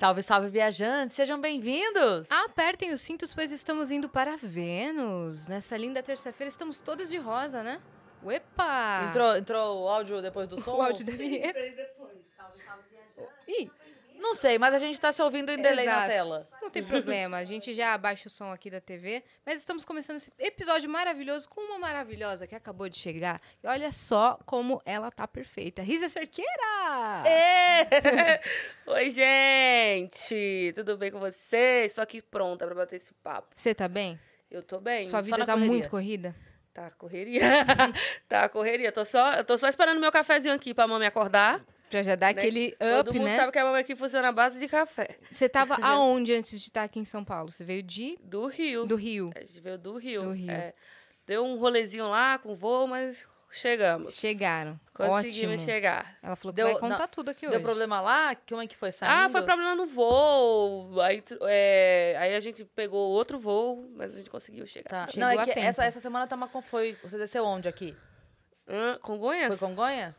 Salve, salve, viajantes! Sejam bem-vindos! Apertem os cintos, pois estamos indo para Vênus. Nessa linda terça-feira, estamos todas de rosa, né? Uepa! Entrou, entrou o áudio depois do som? O áudio da vinheta. Ih, não sei, mas a gente tá se ouvindo em delay na Exato. tela. Não tem problema, a gente já abaixa o som aqui da TV, mas estamos começando esse episódio maravilhoso com uma maravilhosa que acabou de chegar. E olha só como ela tá perfeita. Risa Cerqueira! É! Oi, gente! Tudo bem com vocês? Só aqui pronta pra bater esse papo. Você tá bem? Eu tô bem. Sua vida na tá correria. muito corrida? Tá, correria. tá, correria. Tô só, eu tô só esperando meu cafezinho aqui pra mamãe acordar. Pra já dar né? aquele Todo up, mundo né? sabe que a mamãe aqui funciona à base de café. Você tava aonde antes de estar aqui em São Paulo? Você veio de Do Rio. do Rio. A gente veio do Rio. Do Rio. É. Deu um rolezinho lá com voo, mas chegamos. Chegaram. Conseguimos Ótimo. chegar. Ela falou que Deu- vai contar não, tudo aqui Deu hoje. problema lá? Como é que foi saindo? Ah, foi problema no voo. Aí, é, aí a gente pegou outro voo, mas a gente conseguiu chegar. Tá. Não, é que tempo. essa, essa semana tá uma... Foi, você desceu onde aqui? Hã? Congonhas? Foi Congonhas?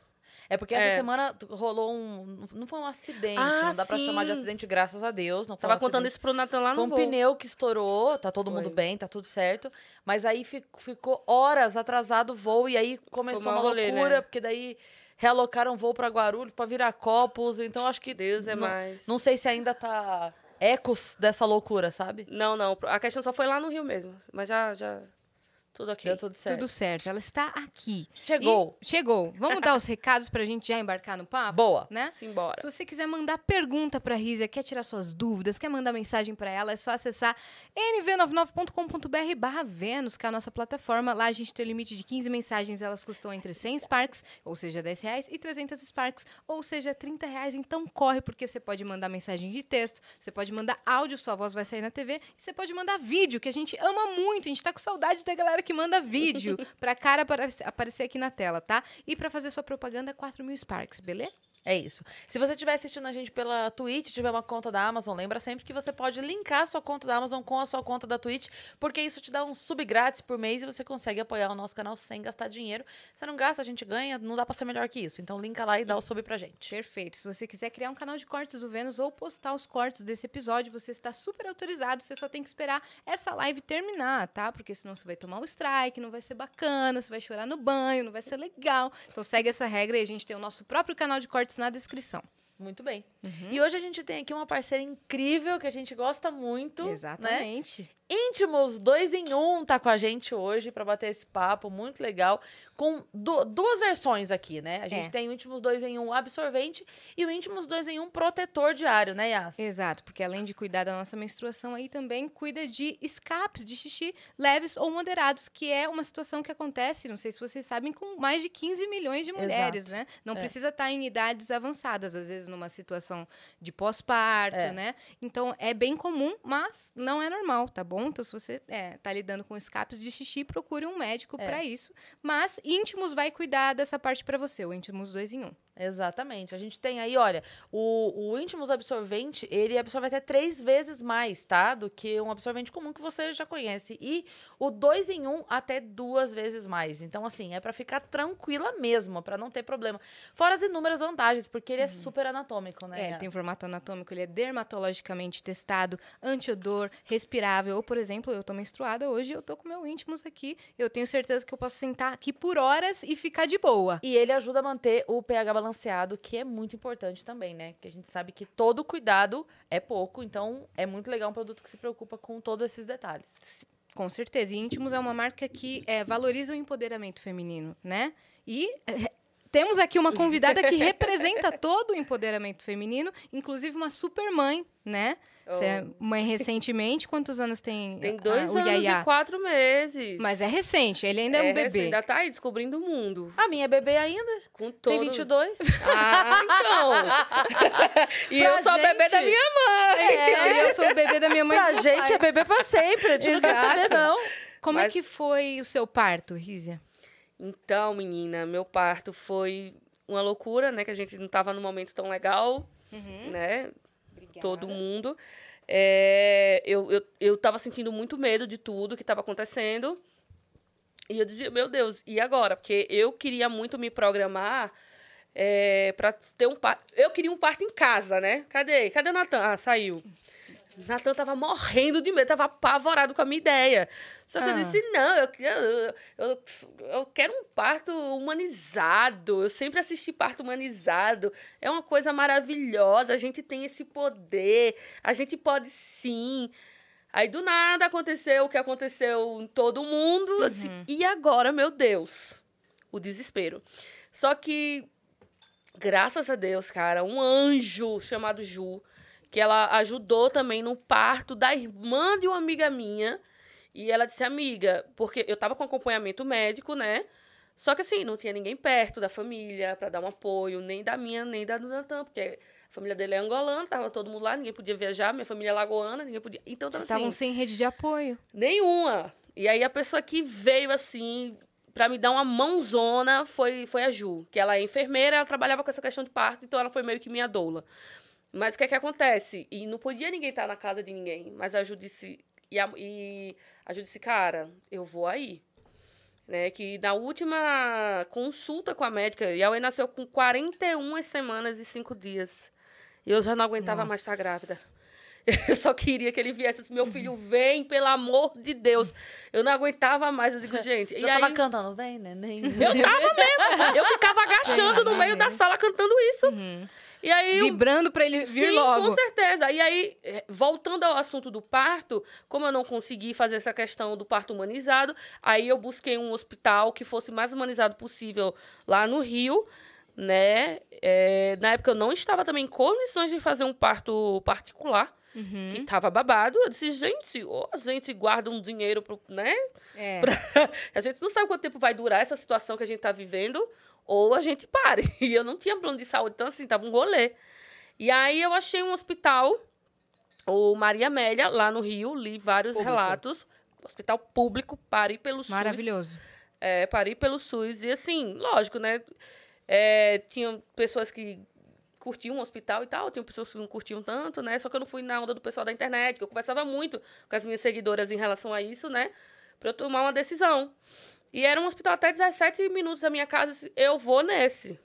É porque essa É. semana rolou um... Não foi um acidente, Ah, não dá pra sim. chamar de acidente, graças a Deus. Não foi Tava um contando acidente. isso pro Natan lá Foi no um voo. pneu que estourou, tá todo mundo Foi. bem, tá tudo certo. Mas aí fi- ficou horas atrasado o voo e aí começou uma rolê, loucura, né? porque daí realocaram o voo pra Guarulhos pra virar copos. Então acho que Deus é não, mais. não sei se ainda tá ecos dessa loucura, sabe? Não, não. A questão só foi lá no Rio mesmo. Mas já, já... Tudo aqui. Deu tudo certo. Tudo certo. Ela está aqui. Chegou. E- chegou. Vamos dar os recados pra gente já embarcar no papo? Boa. Né? Simbora. Se você quiser mandar pergunta pra Rízia, quer tirar suas dúvidas, quer mandar mensagem pra ela, é só acessar nv99.com.br barra Vênus, que é a nossa plataforma. Lá a gente tem o limite de 15 mensagens, elas custam entre 100 Sparks, ou seja, 10 reais, e 300 Sparks, ou seja, 30 reais. Então corre, porque você pode mandar mensagem de texto, você pode mandar áudio, sua voz vai sair na TV, e você pode mandar vídeo, que a gente ama muito. A gente tá com saudade da galera que manda vídeo pra cara aparecer- aqui na tela, tá? E pra fazer sua propaganda, 4 mil Sparks, beleza? É isso. Se você estiver assistindo a gente pela Twitch, tiver uma conta da Amazon, lembra sempre que você pode linkar a sua conta da Amazon com a sua conta da Twitch, porque isso te dá um sub grátis por mês e você consegue apoiar o nosso canal sem gastar dinheiro. Você não gasta, a gente ganha, não dá pra ser melhor que isso. Então linka lá e dá o sub pra gente. Perfeito. Se você quiser criar um canal de cortes do Vênus ou postar os cortes desse episódio, você está super autorizado. Você só tem que esperar essa live terminar, tá? Porque senão você vai tomar um strike, não vai ser bacana, você vai chorar no banho, não vai ser legal. Então segue essa regra e a gente tem o nosso próprio canal de cortes na descrição. Muito bem. Uhum. E hoje a gente tem aqui uma parceira incrível que a gente gosta muito. Né? Íntimos 2 em 1 um tá com a gente hoje pra bater esse papo, muito legal. Com du- duas versões aqui, né? A gente É. tem o Íntimos 2 em 1 um absorvente e o Íntimos 2 em 1 um protetor diário, né, Yas? Exato, porque além de cuidar da nossa menstruação, aí também cuida de escapes de xixi leves ou moderados, que é uma situação que acontece, não sei se vocês sabem, com mais de 15 milhões de mulheres, Exato. né? Não É. precisa estar em idades avançadas, às vezes numa situação de pós-parto, É. né? Então é bem comum, mas não é normal, tá bom? Então se você é, tá lidando com escapes de xixi, procure um médico É. pra isso. Mas Íntimos vai cuidar dessa parte pra você, o Íntimos 2 em 1. Exatamente. A gente tem aí, olha, o, o Íntimos absorvente, ele absorve até três vezes mais, tá? Do que um absorvente comum que você já conhece. E o 2 em 1 um, até duas vezes mais. Então, assim, é pra ficar tranquila mesmo, pra não ter problema. Fora as inúmeras vantagens, porque ele é super anatômico, né? É, ele tem um formato anatômico, ele é dermatologicamente testado, antiodor, respirável. Ou, por exemplo, eu tô menstruada hoje, eu tô com meu íntimos aqui. Eu tenho certeza que eu posso sentar aqui por horas e ficar de boa. E ele ajuda a manter o pH balanceado, que é muito importante também, né? Porque a gente sabe que todo cuidado é pouco, então é muito legal um produto que se preocupa com todos esses detalhes. Com certeza. E Íntimos é uma marca que é, valoriza o empoderamento feminino, né? E é, temos aqui uma convidada que representa todo o empoderamento feminino, inclusive uma super mãe, né? Você é mãe recentemente. Quantos anos tem, Tem dois o anos Yaya? e quatro meses. Mas é recente, ele ainda é, um recém, bebê. Ainda tá aí descobrindo o mundo. A minha é bebê ainda, Com tem todo... 22. Ah, então. e Pra eu sou a bebê gente- da minha mãe. É, eu sou o bebê da minha mãe. pra gente pai. é bebê pra sempre, a gente não quer saber não. Como é Mas- que foi o seu parto, Rízia? Então, menina, meu parto foi uma loucura, né? Que a gente não tava num momento tão legal, né? Todo mundo. É, eu, eu, eu tava sentindo muito medo de tudo que tava acontecendo. E eu dizia, meu Deus, e agora? Porque eu queria muito me programar é, pra ter um parto. Eu queria um parto em casa, né? Cadê? Cadê o Natan? Ah, saiu. Natan tava morrendo de medo, tava apavorado com a minha ideia. Só que eu Ah. disse, não, eu, eu, eu, eu quero um parto humanizado. Eu sempre assisti parto humanizado. É uma coisa maravilhosa. A gente tem esse poder. A gente pode sim. Aí do nada aconteceu o que aconteceu em todo mundo. Eu disse, e agora, meu Deus? O desespero. Só que, graças a Deus, cara, um anjo chamado Ju, que ela ajudou também no parto da irmã de uma amiga minha. E ela disse, amiga, porque eu tava com acompanhamento médico, né? Só que assim, não tinha ninguém perto da família para dar um apoio, nem da minha, nem da do Natan, porque a família dele é angolana, tava todo mundo lá, ninguém podia viajar, minha família é lagoana, ninguém podia. Então Vocês estavam assim, sem rede de apoio. nenhuma. E aí a pessoa que veio assim para me dar uma mãozona foi foi a Ju, que ela é enfermeira, ela trabalhava com essa questão de parto, então ela foi meio que minha doula. Mas o que é que acontece? E não podia ninguém estar na casa de ninguém, mas a Ju disse e a, e a Ju disse, cara, eu vou aí. Né, que na última consulta com a médica, Yahweh nasceu com 41 semanas e 5 dias. E eu já não aguentava mais estar Nossa. grávida. Eu só queria que ele viesse. Meu filho, vem, pelo amor de Deus. Eu não aguentava mais. Eu digo, gente. Eu e aí, tava cantando, vem, neném. eu tava mesmo. Eu ficava agachando no meio da sala cantando isso. E aí. Vibrando pra ele vir Sim, logo. com certeza. E aí, eh, voltando ao assunto do parto, como eu não consegui fazer essa questão do parto humanizado, aí eu busquei um hospital que fosse mais humanizado possível lá no Rio, né? Eh, na época eu não estava também em condições de fazer um parto particular, Uhum. que tava babado. Eu disse, gente, ou a gente guarda um dinheiro, pro, né? É. a gente não sabe quanto tempo vai durar essa situação que a gente tá vivendo, ou a gente pare. E eu não tinha plano de saúde, então assim, tava um rolê. E aí eu achei um hospital, o Maria Amélia, lá no Rio, li vários Público. relatos. Hospital público, parei pelo SUS. Maravilhoso. É, parei pelo SUS. E assim, lógico, né? É, tinham pessoas que curtiam o hospital e tal, tinham pessoas que não curtiam tanto, né? Só que eu não fui na onda do pessoal da internet, que eu conversava muito com as minhas seguidoras em relação a isso, né? Pra eu tomar uma decisão. E era um hospital até 17 minutos da minha casa, eu disse, eu vou nesse.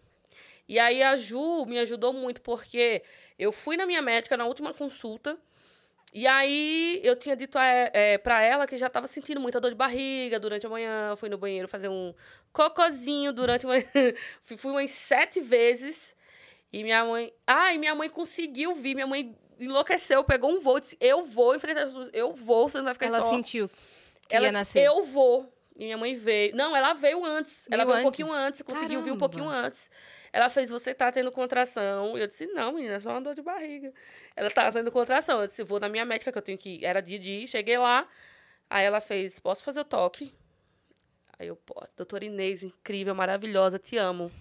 E aí a Ju me ajudou muito, porque eu fui na minha médica na última consulta, e aí eu tinha dito é, para ela que já estava sentindo muita dor de barriga durante a manhã, fui no banheiro fazer um cocozinho durante uma... fui, fui umas sete vezes, e minha mãe... Ah, e minha mãe conseguiu vir, minha mãe enlouqueceu, pegou um voo, disse, eu vou enfrentar Jesus, eu vou, você não vai ficar Ela só... sentiu que Ela ia nascer. eu vou. E minha mãe veio. Não, ela veio antes. ela Veio veio um antes? pouquinho antes, conseguiu vir um Caramba. pouquinho antes. Ela fez, você tá tendo contração. E eu disse, não, menina, é só uma dor de barriga. Ela tá tendo contração. Eu disse, vou na minha médica, que eu tenho que ir. Era dia de ir, cheguei lá. Aí ela fez, posso fazer o toque? Aí eu, pô, doutora Inês, incrível, maravilhosa, te amo.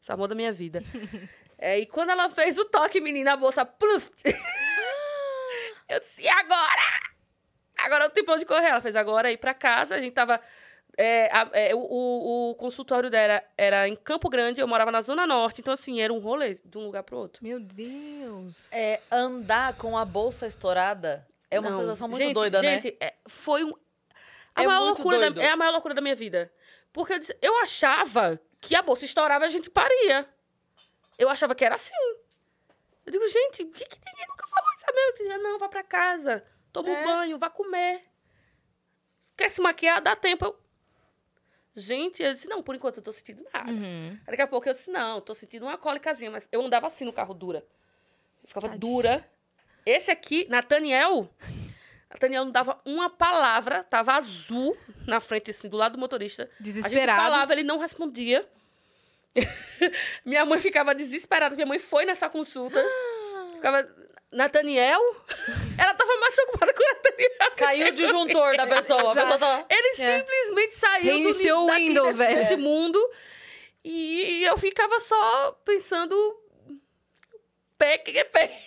Esse amor da minha vida. é, e quando ela fez o toque, menina, a bolsa, pluf! eu disse, e agora? Agora eu tenho pra onde correr. Ela fez agora ir pra casa. A gente tava. É, a- é, o, o- o consultório dela era, era em Campo Grande, eu morava na Zona Norte, então assim, era um rolê de um lugar pro outro. Meu Deus. É, andar com a bolsa estourada é uma Não. sensação muito Gente, doida, né? gente, é, foi um. A É maior loucura da, é a maior loucura da minha vida. Porque eu, disse- eu achava que a bolsa estourava e a gente paria. Eu achava que era assim. Eu digo, gente, por que, que ninguém nunca falou isso? Dizia, não, vá pra casa, toma um É. banho, vá comer. Quer se maquiar? Dá tempo. Eu... Gente, eu disse, não, por enquanto eu tô sentindo nada. Uhum. Daqui a pouco eu disse, não, tô sentindo uma cólicazinha, mas eu andava assim no carro dura. Eu ficava Tadinho. dura. Esse aqui, Nathaniel, Nathaniel não dava uma palavra, tava azul na frente, assim, do lado do motorista. A gente Desesperado. falava, ele não respondia. minha mãe ficava desesperada, minha mãe foi nessa consulta. ficava, Nathaniel? Ela tava mais preocupada com o Nathaniel. Caiu o disjuntor da pessoa. A pessoa tá... Ele simplesmente saiu Reiniciou do, o Windows, desse, velho. desse mundo. E eu ficava só pensando. Pé, que pé.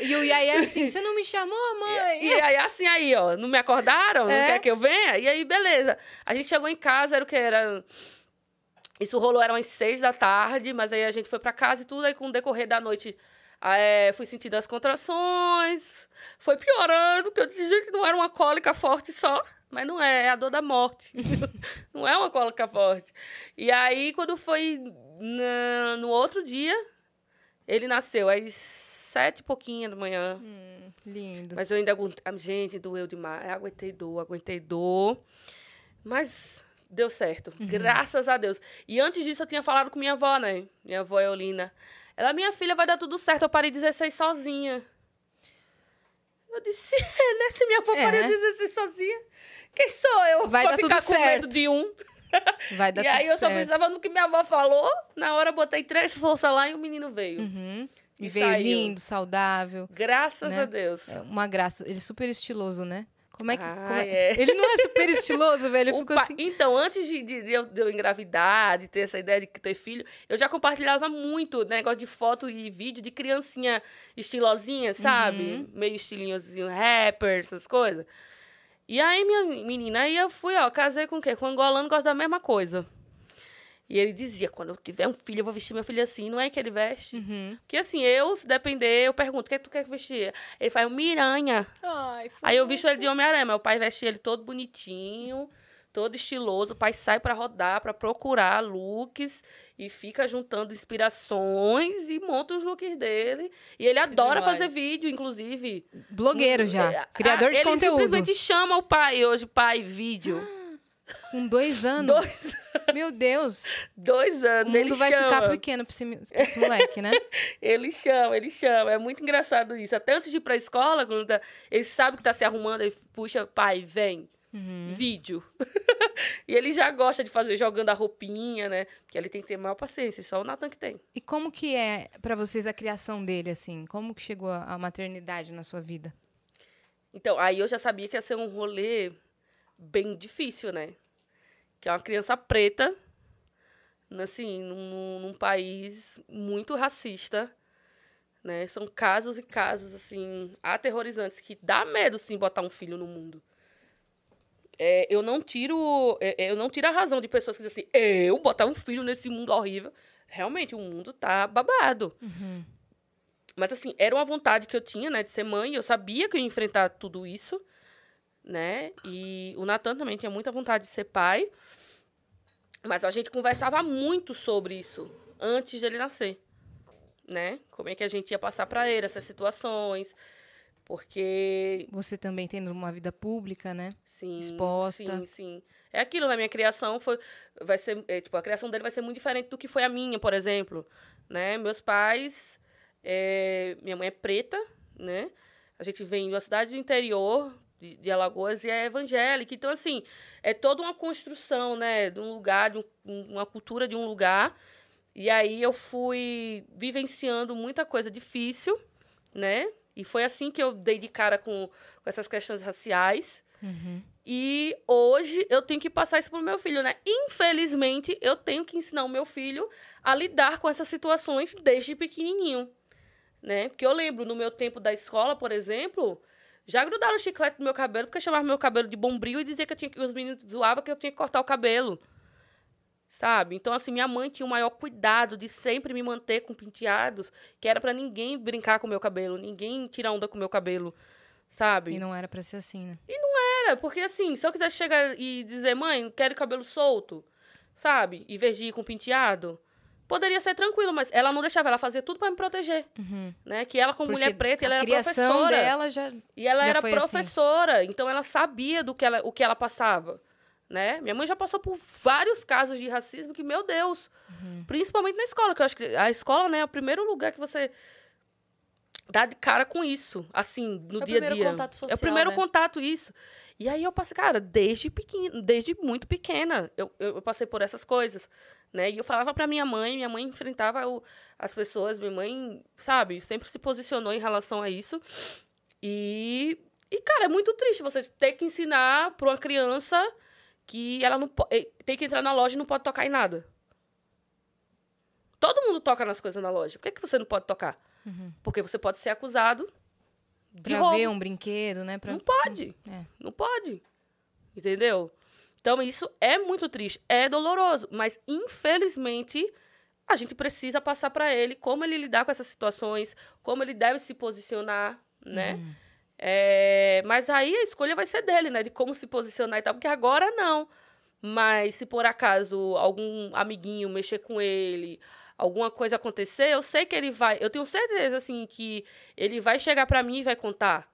E o, e Yaya assim, você não me chamou, mãe? E aí, assim aí, ó, não me acordaram? Não É. quer que eu venha? E aí, beleza. A gente chegou em casa, era o que? Era. Isso rolou, eram as seis da tarde, mas aí a gente foi pra casa e tudo. Aí, com o decorrer da noite, é, fui sentindo as contrações. Foi piorando, porque eu disse, gente, não era uma cólica forte só. Mas não é, é a dor da morte. não é uma cólica forte. E aí, quando foi na, no outro dia, ele nasceu às sete e pouquinho da manhã. Hum, lindo. Mas eu ainda aguentei. Gente, doeu demais. Eu aguentei dor, aguentei dor. Mas deu certo. Uhum. Graças a Deus. E antes disso, eu tinha falado com minha avó, né? Minha avó Eolina. Ela, minha filha, vai dar tudo certo. Eu parei 16 sozinha. Eu disse, é, né? Se minha avó É. parei 16 sozinha, quem sou eu Vai pra dar ficar tudo com certo. medo de um? Vai dar e aí eu só certo. pensava no que minha avó falou. Na hora eu botei três forças lá e o menino veio. Uhum. E, E veio saiu. lindo, saudável. Graças Né? a Deus. É uma graça. Ele é super estiloso, né? Como é que. Ah, como é- é. Ele não é super estiloso, velho. Ele ficou pa- assim. Então, antes de, de- de eu, de eu engravidar, de ter essa ideia de ter filho, eu já compartilhava muito negócio de foto e vídeo de criancinha estilosinha, sabe? Uhum. Meio estilinhozinho, rapper, essas coisas. E aí, minha menina, aí eu fui, ó, casei com o quê? Com um angolano, gosta da mesma coisa. E ele dizia, quando eu tiver um filho, eu vou vestir meu filho assim. Não é que ele veste? Uhum. Porque assim, eu, se depender, eu pergunto, o que tu quer que vestir? Ele faz um miranha. Ai, Aí eu visto ele de Homem-Aranha, o pai veste ele todo bonitinho, todo estiloso. O pai sai pra rodar, pra procurar looks e fica juntando inspirações e monta os looks dele. E ele adora demais. fazer vídeo, inclusive. Blogueiro já. É, Criador ah, de ele conteúdo. simplesmente chama o pai hoje, pai, vídeo. Com dois anos. Dois, Meu Deus. dois O anos, ele mundo vai chama. ficar pequeno pra esse, pra esse moleque, né? Ele chama, ele chama. É muito engraçado isso. Até antes de ir pra escola, quando tá- ele sabe que tá se arrumando, ele puxa, pai, vem. Uhum. Vídeo. e ele já gosta de fazer jogando a roupinha, né? Porque ele tem que ter maior paciência, só o Natan que tem. E como que é pra vocês a criação dele, assim? Como que chegou a maternidade na sua vida? Então, aí eu já sabia que ia ser um rolê bem difícil, né? Que é uma criança preta, assim, num, num país muito racista, né? São casos e casos, assim, aterrorizantes, que dá medo, sim, botar um filho no mundo. É, eu não tiro é, eu não tiro a razão de pessoas que dizem assim, eu botar um filho nesse mundo horrível. Realmente, o mundo tá babado. Mas, assim, era uma vontade que eu tinha, né, de ser mãe. Eu sabia que eu ia enfrentar tudo isso, né? E o Natan também tinha muita vontade de ser pai. Mas a gente conversava muito sobre isso antes dele nascer, né? Como é que a gente ia passar para ele essas situações. Porque Você também tendo uma vida pública, né? Sim, exposta. Sim, sim. É aquilo, na minha criação foi, vai ser, é, tipo, a criação dele vai ser muito diferente do que foi a minha, por exemplo, né? Meus pais, é, minha mãe é preta, né? A gente vem de uma cidade do interior de, de Alagoas e é evangélica, então assim é toda uma construção, né? De um lugar, de um- uma cultura de um lugar. E aí eu fui vivenciando muita coisa difícil, né? E foi assim que eu dei de cara com, com essas questões raciais. E hoje eu tenho que passar isso pro meu filho, né? Infelizmente, eu tenho que ensinar o meu filho a lidar com essas situações desde pequenininho, né? Porque eu lembro, no meu tempo da escola, por exemplo, já grudaram chiclete no meu cabelo porque chamavam meu cabelo de bombril e dizia que eu tinha que os meninos zoavam que eu tinha que cortar o cabelo. Sabe? Então, assim, minha mãe tinha o maior cuidado de sempre me manter com penteados, que era pra ninguém brincar com o meu cabelo, ninguém tirar onda com o meu cabelo, sabe? E não era pra ser assim, né? Era, porque assim, se eu quisesse chegar e dizer, mãe, quero cabelo solto, sabe? Em vez de ir com penteado, poderia ser tranquilo, mas ela não deixava, ela fazia tudo pra me proteger, né? Que ela, como Porque mulher preta, ela era professora. dela já. E ela já era assim. professora, então ela sabia do que ela, o que ela passava, né? Minha mãe já passou por vários casos de racismo que, meu Deus, Uhum. principalmente na escola, que eu acho que a escola, né, é o primeiro lugar que você dá de cara com isso, assim, no É dia a primeiro dia. contato é social, o primeiro né? contato, isso. E aí eu passei, cara, desde pequena, desde muito pequena, eu, eu passei por essas coisas, né? E eu falava pra minha mãe, minha mãe enfrentava o- as pessoas, minha mãe, sabe, sempre se posicionou em relação a isso. E, e cara, é muito triste você ter que ensinar pra uma criança que ela não eh, tem que entrar na loja e não pode tocar em nada. Todo mundo toca nas coisas na loja. Por que, que você não pode tocar? Porque você pode ser acusado de Pra roubo. ver um brinquedo, né? Pra... Não pode. É. Não pode. Entendeu? Então, isso é muito triste. É doloroso. Mas, infelizmente, a gente precisa passar para ele como ele lidar com essas situações, como ele deve se posicionar, né? É, mas aí a escolha vai ser dele, né? De como se posicionar e tal, porque agora não. Mas se por acaso algum amiguinho mexer com ele, alguma coisa acontecer, eu sei que ele vai. Eu tenho certeza, assim, que ele vai chegar para mim e vai contar.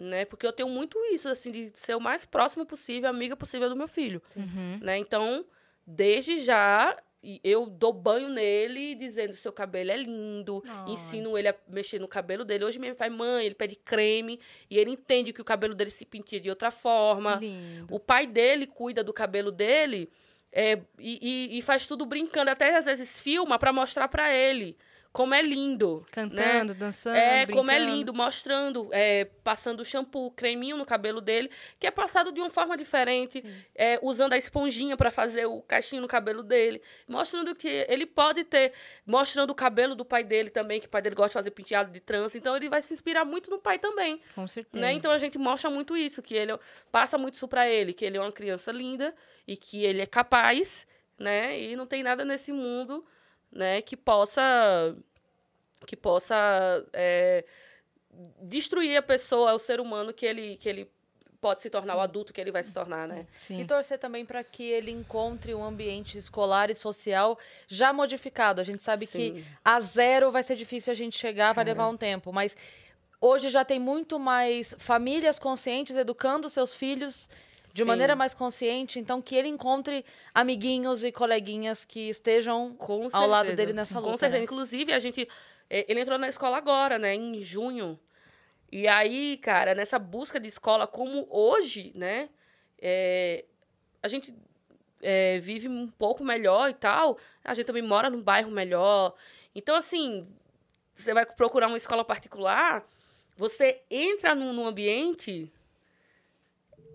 Né? Porque eu tenho muito isso, assim, de ser o mais próximo possível, amiga possível do meu filho. Uhum. Né? Então, desde já, eu dou banho nele, dizendo seu cabelo é lindo, Ai. ensino ele a mexer no cabelo dele. Hoje mesmo faz mãe, ele pede creme, e ele entende que o cabelo dele se penteia de outra forma. Lindo. O pai dele cuida do cabelo dele é, e, e- e faz tudo brincando, até às vezes filma para mostrar para ele como é lindo. né? Cantando, dançando, É, como é brincando. lindo, mostrando, é, passando shampoo, creminho no cabelo dele, que é passado de uma forma diferente, é, usando a esponjinha para fazer o caixinho no cabelo dele, mostrando que ele pode ter, mostrando o cabelo do pai dele também, que o pai dele gosta de fazer penteado de trança, então ele vai se inspirar muito no pai também, Com certeza. né? Então a gente mostra muito isso, que ele passa muito isso para ele, que ele é uma criança linda e que ele é capaz, né? E não tem nada nesse mundo, né, que possa que possa é, destruir a pessoa, o ser humano que ele que ele pode se tornar o adulto que ele vai se tornar, né? Sim. E torcer também para que ele encontre um ambiente escolar e social já modificado. A gente sabe que Sim. a zero vai ser difícil a gente chegar, vai levar um tempo, mas hoje já tem muito mais famílias conscientes educando seus filhos de Sim. maneira mais consciente, então que ele encontre amiguinhos e coleguinhas que estejam Com ao lado dele nessa luta. Com certeza. né? Inclusive, a gente. eh, Ele entrou na escola agora, né? Em junho. E aí, cara, nessa busca de escola, como hoje, né? eh, a gente eh, vive um pouco melhor e tal. A gente também mora num bairro melhor. Então, assim, você vai procurar uma escola particular, você entra num, num ambiente.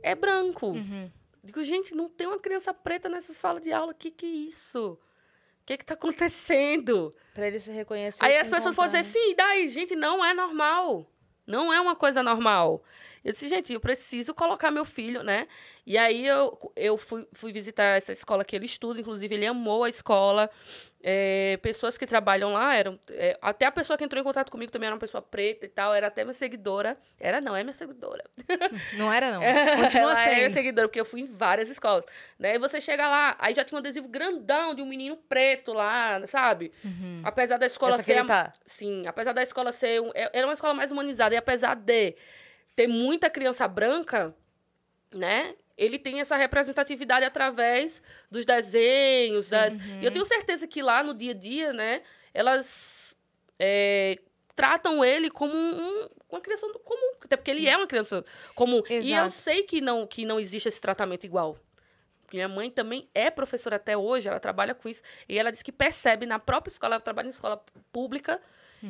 É branco. Uhum. Digo, gente, não tem uma criança preta nessa sala de aula. O que, que é isso? O que, que tá acontecendo? Pra ele se reconhecer. Aí as pessoas podem dizer, sim, e daí? Gente, não é normal. Não é uma coisa normal. Eu disse, gente, eu preciso colocar meu filho, né? E aí eu, eu fui, fui visitar essa escola que ele estuda, inclusive ele amou a escola. É, pessoas que trabalham lá eram. é, até a pessoa que entrou em contato comigo também era uma pessoa preta e tal, era até minha seguidora. Era, não, é minha seguidora. Não era, não. Continua Ela é sendo. seguidora, porque eu fui em várias escolas. Né? E você chega lá, aí já tinha um adesivo grandão de um menino preto lá, sabe? Uhum. Apesar da escola Essa ser. tá. Sim, apesar da escola ser. um- é- era uma escola mais humanizada, e apesar de ter muita criança branca, né? Ele tem essa representatividade através dos desenhos, das. E eu tenho certeza que lá no dia a dia, né, elas é, tratam ele como um, uma criança comum. Até porque ele é uma criança comum. E eu Exato. sei que não, que não existe esse tratamento igual. Minha mãe também é professora até hoje, ela trabalha com isso. E ela diz que percebe na própria escola, ela trabalha em escola pública,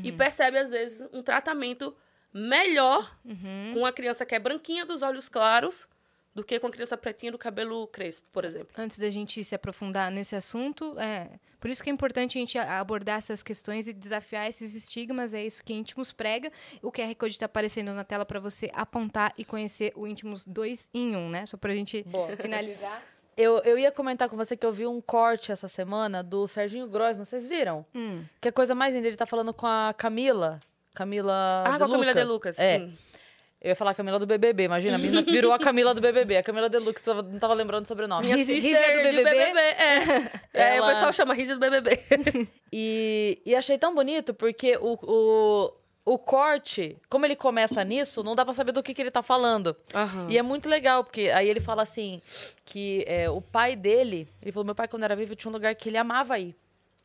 e percebe, às vezes, um tratamento melhor Uhum. com a criança que é branquinha dos olhos claros do que com a criança pretinha do cabelo crespo, por exemplo. Antes da gente se aprofundar nesse assunto, é por isso que é importante a gente a- abordar essas questões e desafiar esses estigmas. É isso que Íntimos prega. O QR Code está aparecendo na tela para você apontar e conhecer o Íntimos 2 em 1, né? Só para a gente Boa. finalizar. Eu, eu ia comentar com você que eu vi um corte essa semana do Serginho Grossman, vocês viram? Hum. Que a coisa mais linda, ele tá falando com a Camila. Camila. Ah, de com a Camila Lucas. De Lucas, É. sim. Eu ia falar Camila do BBB, imagina. A menina virou a Camila do BBB. A Camila Deluxe tava, não tava lembrando o sobrenome. Minha sister do de BBB? É, É, Ela- o pessoal chama Risa do BBB. E, e achei tão bonito porque o, o, o corte, como ele começa nisso, não dá pra saber do que, que ele tá falando. Aham. E é muito legal, porque aí ele fala assim, que é, o pai dele, ele falou, meu pai quando era vivo tinha um lugar que ele amava ir.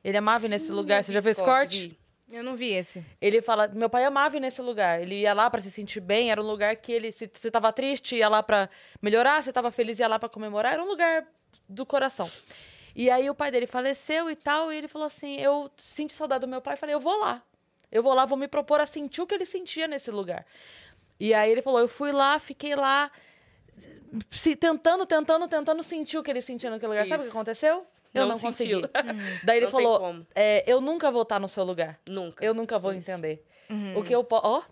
Ele amava ir nesse lugar. Você já viu esse corte? Eu não vi esse. Ele fala, meu pai amava ir nesse lugar. Ele ia lá pra se sentir bem, era um lugar que ele, se, se tava triste, ia lá pra melhorar, se tava feliz, ia lá pra comemorar, era um lugar do coração. E aí o pai dele faleceu e tal, e ele falou assim: Eu sinto saudade do meu pai. Eu falei: Eu vou lá. Eu vou lá, vou me propor a sentir o que ele sentia nesse lugar. E aí ele falou: Eu fui lá, fiquei lá, se, tentando, tentando, tentando sentir o que ele sentia naquele lugar. Sabe o que Isso. aconteceu? Eu Não não, consegui. Daí ele Não falou: é, Eu nunca vou estar no seu lugar. Nunca. Eu nunca vou Isso. entender. O que eu posso. Ó.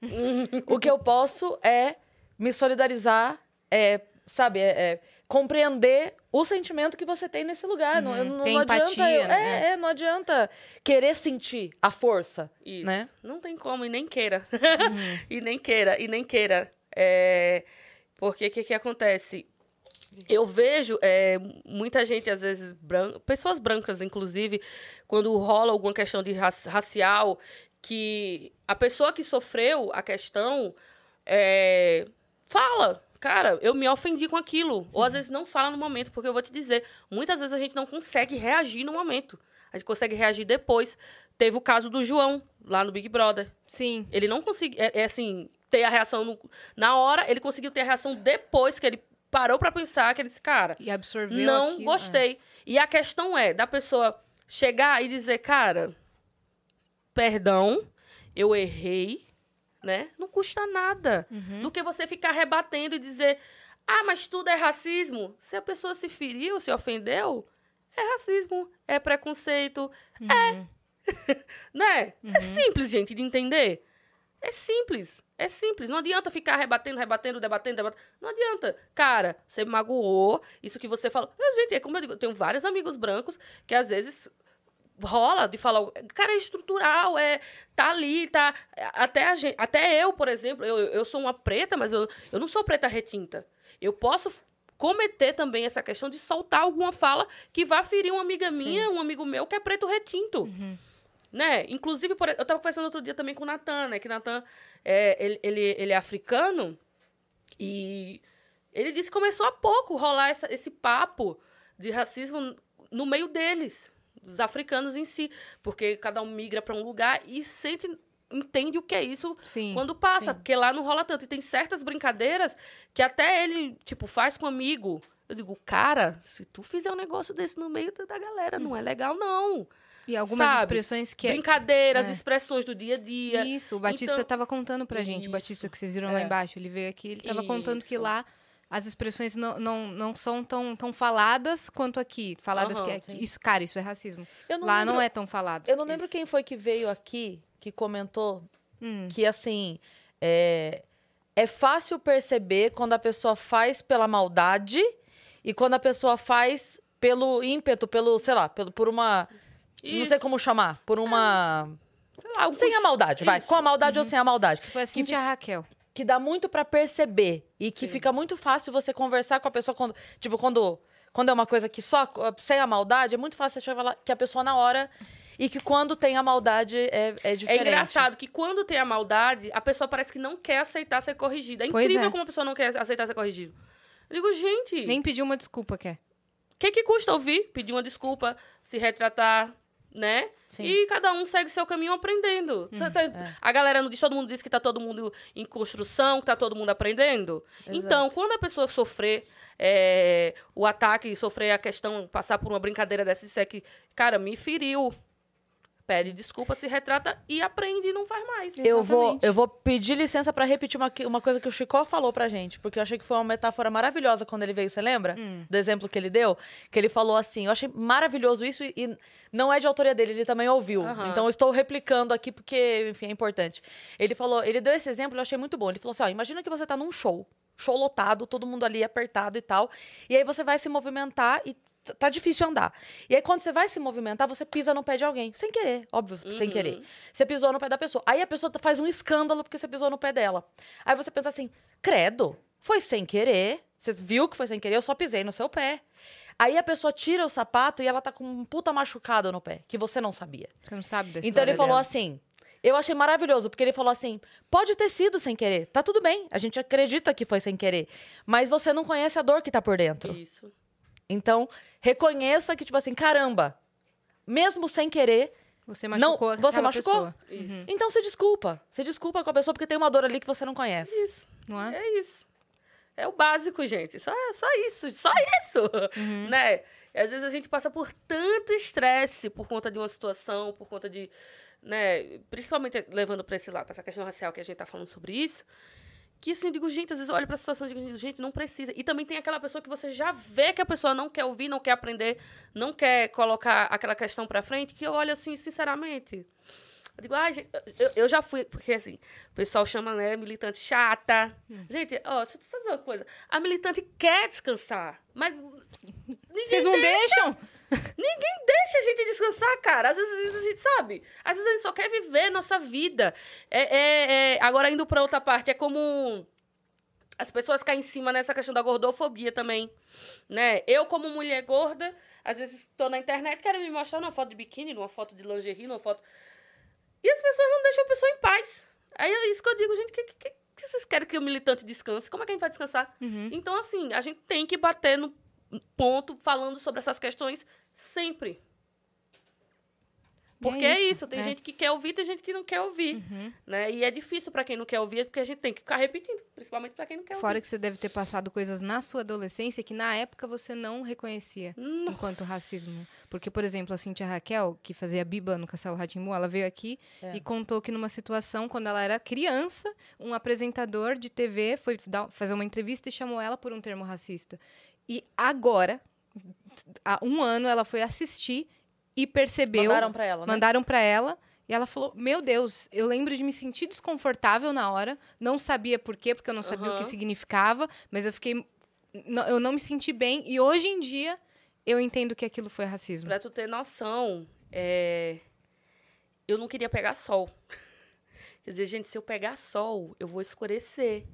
o que eu posso é me solidarizar, é, sabe, é, é compreender o sentimento que você tem nesse lugar. Não, Uhum. não, Tem não adianta. eu- né? é, é, não adianta querer sentir a força. Isso. Né? Não tem como, e nem queira. Uhum. e nem queira, e nem queira. É, porque o que, que acontece? Eu vejo é, muita gente, às vezes, pessoas brancas, inclusive, quando rola alguma questão de raci- racial, que a pessoa que sofreu a questão é, fala, cara, eu me ofendi com aquilo. Ou às vezes não fala no momento, porque eu vou te dizer, muitas vezes a gente não consegue reagir no momento. A gente consegue reagir depois. Teve o caso do João, lá no Big Brother. Sim. Ele não conseguiu, é, é assim, ter a reação no- na hora, ele conseguiu ter a reação depois que ele parou pra pensar, que ele disse, cara, E absorveu não aquilo. gostei. E a questão é da pessoa chegar e dizer, cara, perdão, eu errei, né? Não custa nada. Uhum. Do que você ficar rebatendo e dizer, ah, mas tudo é racismo. Se a pessoa se feriu, se ofendeu, é racismo, é preconceito, é. né? É simples, gente, de entender. É simples. É simples. Não adianta ficar rebatendo, rebatendo, debatendo, debatendo. Não adianta. Cara, você magoou. Isso que você falou. Eu, gente, é como eu digo, eu tenho vários amigos brancos que às vezes rola de falar. Cara, é estrutural, é. Tá ali, tá. Até, a gente, até eu, por exemplo, eu, eu sou uma preta, mas eu, eu não sou preta retinta. Eu posso cometer também essa questão de soltar alguma fala que vá ferir uma amiga minha, um amigo meu que é preto retinto. Uhum. Né? Inclusive, por, eu estava conversando outro dia também com o Natan, né? Que Natan, é, ele, ele, ele é africano e ele disse que começou há pouco rolar essa, esse papo de racismo no meio deles, dos africanos em si. Porque cada um migra para um lugar e sente, entende o que é isso Sim. quando passa, sim. porque lá não rola tanto. E tem certas brincadeiras que até ele, tipo, faz com um amigo. Eu digo, cara, se tu fizer um negócio desse no meio da da galera, não é legal, não. E algumas sabe? expressões que. é- Brincadeiras, é. expressões do dia a dia. Isso, o Batista Então- estava contando pra gente. O Isso. Batista que vocês viram lá É. embaixo. Ele veio aqui, ele estava contando que lá as expressões não, não, não são tão, tão faladas quanto aqui. Faladas Aham, que é, isso, cara, isso é racismo. Não lá lembro, não é tão falado. Eu não lembro Isso. quem foi que veio aqui que comentou Hum, que, assim, é, é fácil perceber quando a pessoa faz pela maldade e quando a pessoa faz pelo ímpeto, pelo, sei lá, pelo, por uma. Não sei Isso. como chamar. Por uma. Sei lá, alguns- Sem a maldade, vai. Isso. Com a maldade ou sem a maldade. foi assim que a Raquel. que dá muito pra perceber e que Sim. fica muito fácil você conversar com a pessoa quando, tipo, quando quando é uma coisa que só sem a maldade, é muito fácil você chegar lá que a pessoa na hora e que quando tem a maldade é, é É diferente. engraçado que quando tem a maldade, a pessoa parece que não quer aceitar ser corrigida. É Pois incrível é. como a pessoa não quer aceitar ser corrigida. Eu digo, gente, Nem pediu uma desculpa, quer. o que, que custa ouvir? Pedir uma desculpa, se retratar, né? Sim. E cada um segue seu caminho aprendendo. Cê- é. A galera não diz, todo mundo diz que tá todo mundo em construção, que tá todo mundo aprendendo. Então, quando a pessoa sofrer é, o ataque, sofrer a questão, passar por uma brincadeira dessa, disser que, cara, me feriu. Pede desculpa, se retrata e aprende e não faz mais. Eu vou, eu vou pedir licença pra repetir uma, uma coisa que o Chico falou pra gente, porque eu achei que foi uma metáfora maravilhosa quando ele veio, você lembra? Hum. Do exemplo que ele deu? Que ele falou assim, eu achei maravilhoso isso e, e não é de autoria dele, ele também ouviu. Aham. Então eu estou replicando aqui porque, enfim, é importante. Ele falou, ele deu esse exemplo, eu achei muito bom. Ele falou assim, ó, imagina que você tá num show, show lotado, todo mundo ali apertado e tal, e aí você vai se movimentar e tá difícil andar. E aí quando você vai se movimentar, você pisa no pé de alguém, sem querer, óbvio, sem Uhum. querer. Você pisou no pé da pessoa. Aí a pessoa faz um escândalo porque você pisou no pé dela. Aí você pensa assim: credo, foi sem querer. Você viu que foi sem querer, eu só pisei no seu pé. Aí a pessoa tira o sapato e ela tá com um puta machucado no pé, que você não sabia. Você não sabe da Então ele falou dela. assim. Eu achei maravilhoso, porque ele falou assim: pode ter sido sem querer, tá tudo bem, a gente acredita que foi sem querer, mas você não conhece a dor que tá por dentro. Isso. Então, reconheça que, tipo assim, caramba, mesmo sem querer, Você Não, machucou você aquela machucou? pessoa. Isso. então se desculpa. Se desculpa com a pessoa porque tem uma dor ali que você não conhece. Isso. Não é? É isso. É o básico, gente. Só, só isso. Só isso. Uhum. Né? E às vezes a gente passa por tanto estresse por conta de uma situação, por conta de. Né? Principalmente levando para esse lado, para essa questão racial que a gente tá falando sobre isso. Que assim, eu digo, gente, às vezes eu olho pra situação e digo, gente, não precisa. E também tem aquela pessoa que você já vê que a pessoa não quer ouvir, não quer aprender, não quer colocar aquela questão pra frente, que eu olho assim, sinceramente. Eu digo, ai, gente, eu, eu já fui, porque assim, o pessoal chama, né, militante chata. Hum. Gente, ó, deixa eu te dizer uma coisa. A militante quer descansar, mas Vocês não deixam? Ninguém deixa a gente descansar, cara. Às vezes a gente sabe. Às vezes a gente só quer viver nossa vida. É, é- é- Agora, indo pra outra parte, é como as pessoas caem em cima nessa questão da gordofobia também. Né? Eu, como mulher gorda, às vezes tô na internet, quero me mostrar numa foto de biquíni, numa foto de lingerie, numa foto. E as pessoas não deixam a pessoa em paz. Aí é isso que eu digo, gente, que, que, que vocês querem que o militante descanse? Como é que a gente vai descansar? Uhum. Então, assim, a gente tem que bater no ponto falando sobre essas questões sempre. Porque é isso, tem é. gente que quer ouvir, tem gente que não quer ouvir, Uhum. né? E é difícil pra quem não quer ouvir, porque a gente tem que ficar repetindo, principalmente pra quem não quer Fora ouvir. que você deve ter passado coisas na sua adolescência que na época você não reconhecia Nossa. enquanto racismo. Porque, por exemplo, a Cintia Raquel, que fazia Biba no Castelo Ratimbu, ela veio aqui É. e contou que numa situação, quando ela era criança, um apresentador de TV foi fazer uma entrevista e chamou ela por um termo racista. E agora, há um ano, ela foi assistir e percebeu. Mandaram pra ela, né? Mandaram pra ela e ela falou: Meu Deus, eu lembro de me sentir desconfortável na hora. Não sabia por quê, porque eu não sabia o que significava, mas eu fiquei. eu não me senti bem. E hoje em dia eu entendo que aquilo foi racismo. Pra tu ter noção, é, eu não queria pegar sol. Quer dizer, gente, se eu pegar sol, eu vou escurecer.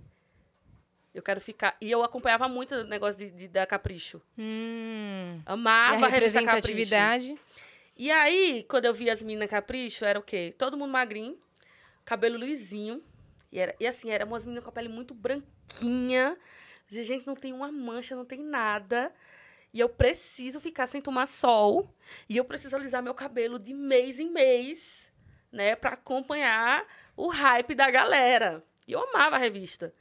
Eu quero ficar. E eu acompanhava muito o negócio de, de- da Capricho. Hum. E Amava a a Capricho. representatividade. E aí, quando eu via as meninas Capricho, era o quê? Todo mundo magrinho, cabelo lisinho. E, era, e assim, eram umas meninas com a pele muito branquinha. Dizia, gente, não tem uma mancha, não tem nada. E eu preciso ficar sem tomar sol. E eu preciso alisar meu cabelo de mês em mês, né? Pra acompanhar o hype da galera. E eu amava a revista.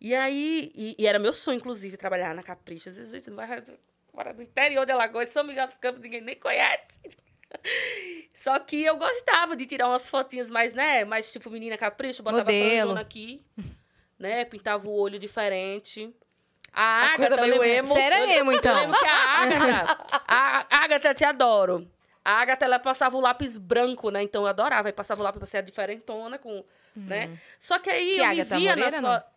E aí, e, e era meu sonho, inclusive, trabalhar na Capricho. Eu dizia, gente, não vai fora do interior de Alagoas, São Miguel dos Campos, ninguém nem conhece. Só que eu gostava de tirar umas fotinhas mais, né? Mais tipo menina capricho, botava Modelo. aqui, né? Pintava o olho diferente. A A coisa Agatha, eu meio emo. Você era emo, eu então. lembro que a Agatha, a Agatha, eu te adoro. A Agatha, ela passava o lápis branco, né? Então eu adorava. Aí passava o lápis pra ser diferentona, com, né? Só que aí Que eu Agatha me via Moreira, nas fo-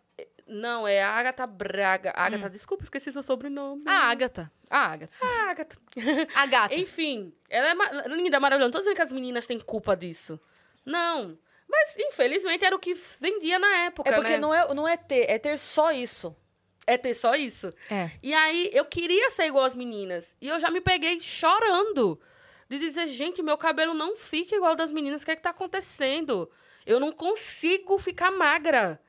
Não, é a Agatha Braga. Agatha, desculpa, esqueci seu sobrenome. A Agatha. A Agatha. A Agatha. A gata. Enfim, ela é ma- linda, maravilhosa. Não tô dizendo que as meninas têm culpa disso. Não. Mas, infelizmente, era o que vendia na época, É porque né? não, é, não é ter, é ter só isso. É ter só isso. É. E aí, eu queria ser igual as meninas. E eu já me peguei chorando. De dizer, gente, meu cabelo não fica igual das meninas. O que é que tá acontecendo? Eu não consigo ficar magra.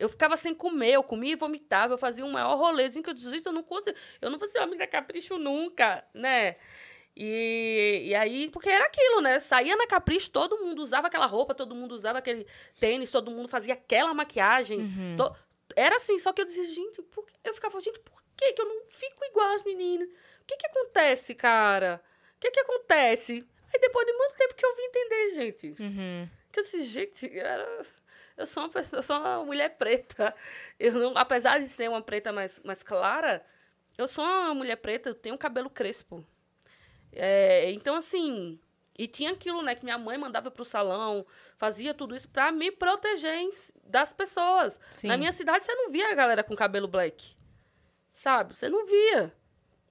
Eu ficava sem comer, eu comia e vomitava, eu fazia um maior rolezinho que eu dizia, eu não consigo, eu não vou ser uma menina capricho nunca, né? E, e aí, porque era aquilo, né? Saía na Capricho, todo mundo usava aquela roupa, todo mundo usava aquele tênis, todo mundo fazia aquela maquiagem. Uhum. To- Era assim, só que eu dizia, gente, por que? eu ficava, gente, por que que eu não fico igual as meninas? O que que acontece, cara? O que que acontece? Aí depois de muito tempo que eu vim entender, gente. Uhum. Que eu disse, gente, era- eu sou uma pessoa, eu sou uma mulher preta. Eu não, apesar de ser uma preta mais, mais clara, eu sou uma mulher preta, eu tenho cabelo crespo. É, então, assim, e tinha aquilo, né, que minha mãe mandava pro salão, fazia tudo isso pra me proteger das pessoas. Sim. Na minha cidade, você não via a galera com cabelo black. Sabe? Você não via.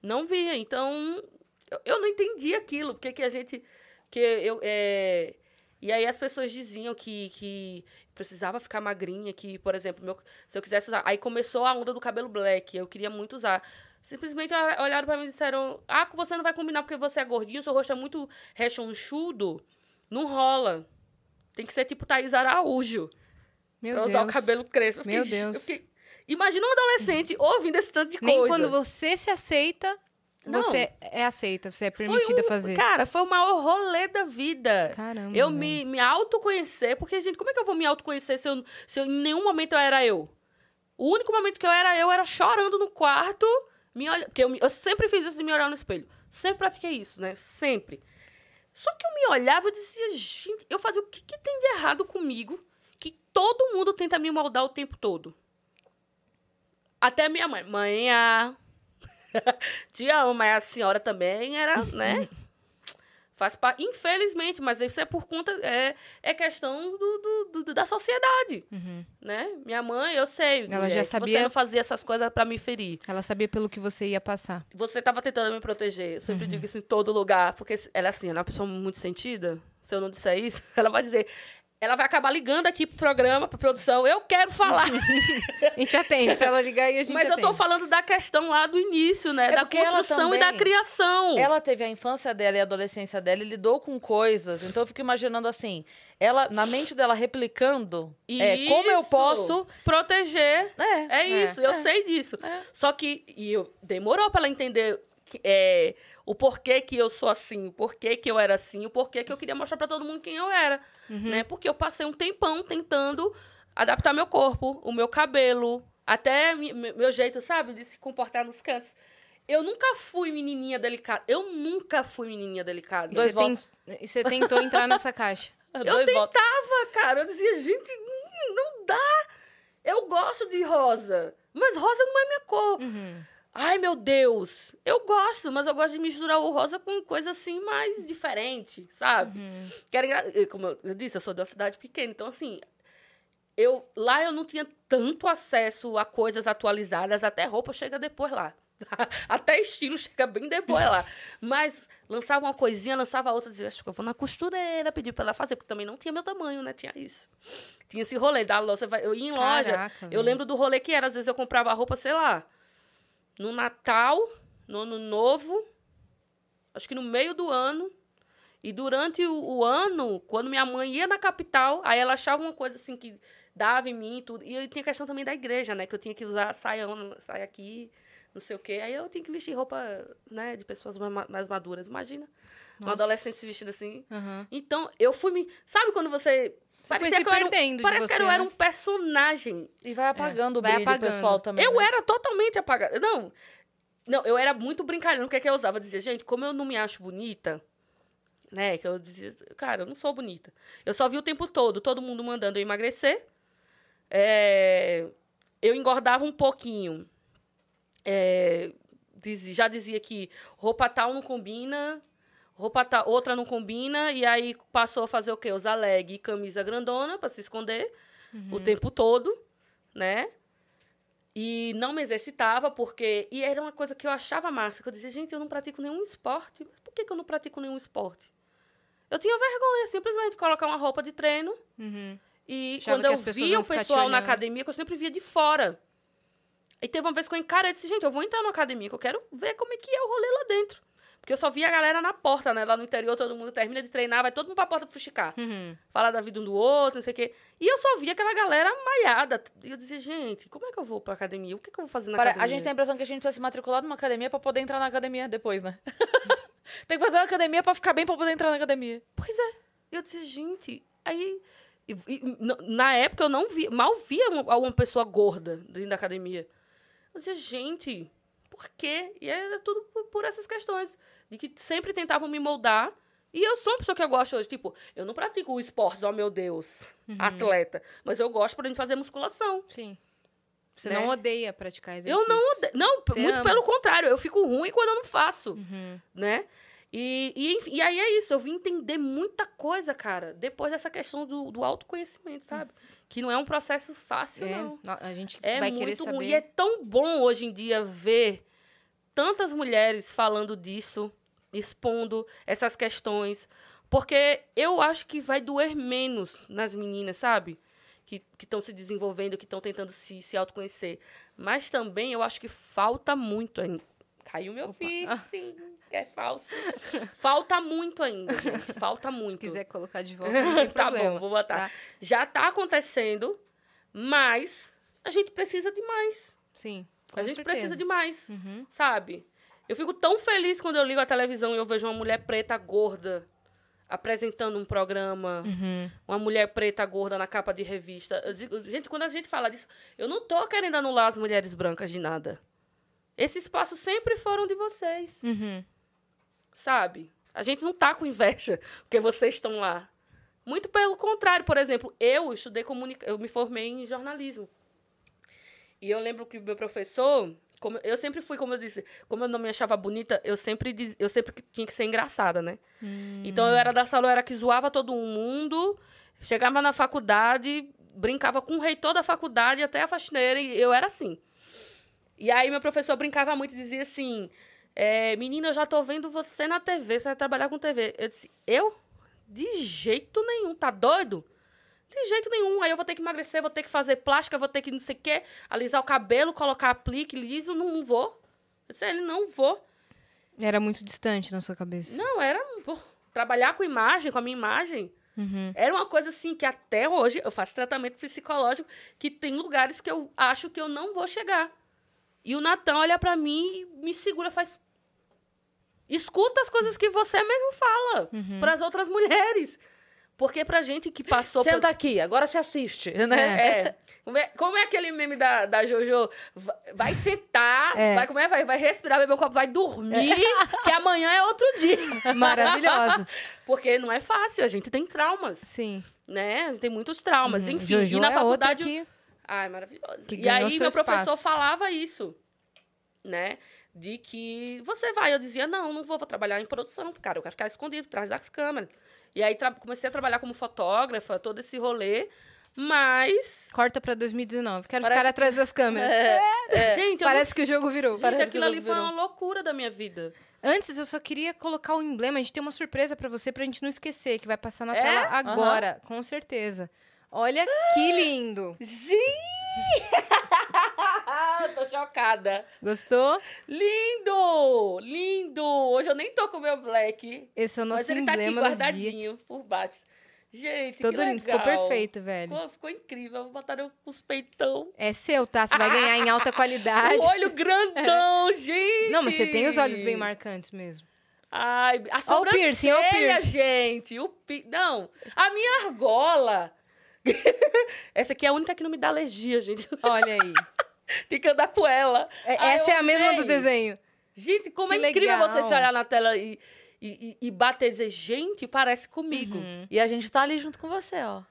Não via. Então, eu, eu não entendi aquilo. Porque que a gente. Que eu, é... E aí as pessoas diziam que, que precisava ficar magrinha, que, por exemplo, meu- se eu quisesse usar. Aí começou a onda do cabelo black. Eu queria muito usar. Simplesmente olha- olharam pra mim e disseram: Ah, você não vai combinar porque você é gordinho, seu rosto é muito rechonchudo. Não rola. Tem que ser tipo Thaís Araújo Meu pra Deus. usar o cabelo crespo. Eu Meu Deus. eu fiquei- Imagina um adolescente ouvindo esse tanto de Nem coisa. quando você se aceita, Não. você é aceita, você é permitida um- fazer. Cara, foi o maior rolê da vida. Caramba. Eu me, me autoconhecer, porque, gente, como é que eu vou me autoconhecer se, eu, se eu- em nenhum momento eu era eu? O único momento que eu era eu era chorando no quarto, me olha, porque eu, eu sempre fiz isso de me olhar no espelho. Sempre pratiquei isso, né? Sempre. Só que eu me olhava e dizia, gente, eu fazia o que, que tem de errado comigo que todo mundo tenta me moldar o tempo todo. Até minha mãe. Mãe, ah, te amo, mas a senhora também era, né? Faz parte, infelizmente, mas isso é por conta, é, é questão do, do, do da sociedade, Uhum. né? Minha mãe, eu sei, Ela é, já sabia- você não fazia essas coisas pra me ferir. Ela sabia pelo que você ia passar. Você tava tentando me proteger. Eu sempre digo isso em todo lugar, porque ela é assim, ela é uma pessoa muito sentida. Se eu não disser isso, ela vai dizer, ela vai acabar ligando aqui pro programa, pra produção, eu quero falar. A gente atende. Se ela ligar aí, a gente Mas eu atende. tô falando da questão lá do início, né? É da construção e da também- criação. Ela teve a infância dela e a adolescência dela e lidou com coisas. Então eu fico imaginando assim, ela na mente dela replicando, é, como eu Isso. posso, proteger. é, É isso, eu é. sei disso. É. Só que e eu, demorou pra ela entender que, é, o porquê que eu sou assim, o porquê que eu era assim, o porquê que eu queria mostrar pra todo mundo quem eu era. Né? Porque eu passei um tempão tentando adaptar meu corpo, o meu cabelo, até meu jeito, sabe, de se comportar nos cantos. Eu nunca fui menininha delicada. Eu nunca fui menininha delicada. E Dois você, tem- votos. e você tentou entrar nessa caixa. Eu Dois votos. tentava, cara. Eu dizia, gente, não dá. Eu gosto de rosa, mas rosa não é minha cor. Uhum. Ai, meu Deus. Eu gosto, mas eu gosto de misturar o rosa com coisa assim mais diferente, sabe? Uhum. Que era engra- eh, Como eu disse, eu sou de uma cidade pequena, então assim, eu lá eu não tinha tanto acesso a coisas atualizadas, até roupa chega depois lá. Até estilo chega bem depois lá. Mas lançava uma coisinha, lançava outra, dizia, acho que eu vou na costureira, pedir pra ela fazer, porque também não tinha meu tamanho, né? Tinha isso. Tinha esse rolê da loja, eu ia em loja, Caraca, eu lembro do rolê que era, às vezes eu comprava roupa, sei lá, no Natal, no Ano Novo, acho que no meio do ano, e durante o, o ano, quando minha mãe ia na capital, aí ela achava uma coisa assim que dava em mim e tudo. E aí tinha questão também da igreja, né? Que eu tinha que usar saião, saia aqui, não sei o quê. Aí eu tinha que vestir roupa, né, de pessoas mais, ma- mais maduras. Imagina. Uma Nossa. adolescente se vestindo assim. Aham. Então, eu fui me. Sabe quando você. Você foi se que eu era perdendo de Parece que você, eu era né? um personagem. E vai apagando o vai brilho apagando. pessoal também. Eu né? era totalmente apagada. Não. Não, eu era muito brincalhona. O que é que eu usava? Eu dizia, gente, como eu não me acho bonita, né? Que eu dizia, cara, eu não sou bonita. Eu só vi o tempo todo, todo mundo mandando eu emagrecer. É, eu engordava um pouquinho. É, já dizia que roupa tal não combina, roupa tal, outra não combina, e aí passou a fazer o quê? Usar leg e camisa grandona para se esconder o tempo todo, né? E não me exercitava, porque. E era uma coisa que eu achava massa, que eu dizia, gente, eu não pratico nenhum esporte. Por que, que eu não pratico nenhum esporte? Eu tinha vergonha, simplesmente, de colocar uma roupa de treino. Uhum. E Achava quando eu via o pessoal na academia, que eu sempre via de fora. E teve uma vez que eu encarei e disse, gente, eu vou entrar na academia, que eu quero ver como é que é o rolê lá dentro. Porque eu só via a galera na porta, né? Lá no interior, todo mundo termina de treinar, vai todo mundo pra porta fuxicar. Uhum. Falar da vida um do outro, não sei o quê. E eu só via aquela galera maiada. E eu dizia, gente, como é que eu vou pra academia? O que, que eu vou fazer na Para- academia? a gente tem a impressão que a gente precisa se matricular numa academia pra poder entrar na academia depois, né? tem que fazer uma academia pra ficar bem pra poder entrar na academia. Pois é. Eu disse, gente, aí. e- e- na época eu não vi, mal via uma, uma pessoa gorda dentro da academia. Eu dizia, gente, por quê? E era tudo por, essas questões. De que sempre tentavam me moldar. E eu sou uma pessoa que eu gosto hoje. Tipo, eu não pratico o esporte, oh meu Deus, atleta. Mas eu gosto por gente fazer musculação. Sim. Você Né? não odeia praticar exercícios. Eu não odeio. Não, Você muito ama. pelo contrário. Eu fico ruim quando eu não faço. Uhum. né? E, e, enfim, e aí é isso, eu vim entender muita coisa, cara, depois dessa questão do, do autoconhecimento, sabe? Que não é um processo fácil, É, não. a gente É vai muito querer saber. ruim. E é tão bom hoje em dia ver tantas mulheres falando disso, expondo essas questões, porque eu acho que vai doer menos nas meninas, sabe? Que estão se desenvolvendo, que estão tentando se, se autoconhecer. Mas também eu acho que falta muito. Caiu meu piercing, que é falso. Falta muito ainda, gente. Falta muito. Se quiser colocar de volta, não tem tá problema. bom, vou botar. tá? Já tá acontecendo, mas a gente precisa de mais. Sim, a gente certeza. precisa de mais, Uhum. sabe? Eu fico tão feliz quando eu ligo a televisão e eu vejo uma mulher preta gorda apresentando um programa, Uhum. uma mulher preta gorda na capa de revista. Digo, gente, quando a gente fala disso, eu não tô querendo anular as mulheres brancas de nada. Esse espaço sempre foram de vocês, Uhum. Sabe? A gente não tá com inveja porque vocês estão lá. Muito pelo contrário, por exemplo, eu estudei comunica... eu me formei em jornalismo. E eu lembro que o meu professor, como eu sempre fui, como eu disse, como eu não me achava bonita, eu sempre, diz- eu sempre tinha que ser engraçada, né? Então eu era da sala, eu era que zoava todo mundo, chegava na faculdade, brincava com o reitor da faculdade até a faxineira, e eu era assim. E aí meu professor brincava muito e dizia assim: é, Menina, eu já tô vendo você na TV, você vai trabalhar com TV. Eu disse: Eu? De jeito nenhum, tá doido? De jeito nenhum. Aí eu vou ter que emagrecer, vou ter que fazer plástica, vou ter que não sei o quê, alisar o cabelo, colocar aplique liso, não vou. Eu disse: Ele não vou. Era muito distante na sua cabeça. Não, era pô, trabalhar com imagem, com a minha imagem. Uhum. Era uma coisa assim que até hoje eu faço tratamento psicológico que tem lugares que eu acho que eu não vou chegar. E o Natan olha pra mim e me segura, faz. Escuta as coisas que você mesmo fala Uhum. pras outras mulheres. Porque pra gente que passou Senta aqui, agora se assiste, né? é. Como, é. como é aquele meme da, da Jojo? Va- Vai sentar, É. vai, como é? vai, vai respirar, beber um copo, vai dormir, que amanhã é outro dia. Maravilhosa. Porque não é fácil, a gente tem traumas, Sim. né? Tem muitos traumas, Uhum. enfim. Jojo e na é faculdade. outra que... Ai, maravilhoso. que E aí meu professor espaço. falava isso, né? De que você vai. Eu dizia, não, não vou, vou trabalhar em produção, cara. Eu quero ficar escondido por trás das câmeras. E aí comecei a trabalhar como fotógrafa, todo esse rolê. Mas. Corta pra 2019. Quero Parece ficar atrás das câmeras. Gente, eu Parece não que o jogo virou. Gente, Parece que aquilo ali foi virou. uma loucura da minha vida. Antes, eu só queria colocar o emblema. A gente tem uma surpresa pra você, pra gente não esquecer, que vai passar na É? tela agora, com certeza. Olha que lindo. Tô chocada. Gostou? Lindo! Lindo! Hoje eu nem tô com o meu black. Esse é o nosso mas ele tá aqui guardadinho por baixo. Gente, Todo lindo. Ficou perfeito, velho. Ficou, ficou incrível. Botaram os peitão. É seu, tá? Você vai ganhar em alta qualidade. O olho grandão, gente! Não, mas você tem os olhos bem marcantes mesmo. Ai, a Ó o sobrancelha, piercing, o piercing. gente. O pi... Não, a minha argola. Essa aqui é a única que não me dá alergia, gente. Olha aí. Tem que andar com ela. É- essa é a mesma do amei. desenho. Gente, como Que é incrível legal. você se olhar na tela e, e, e- bater e dizer, gente, parece comigo. Uhum. E a gente tá ali junto com você, ó.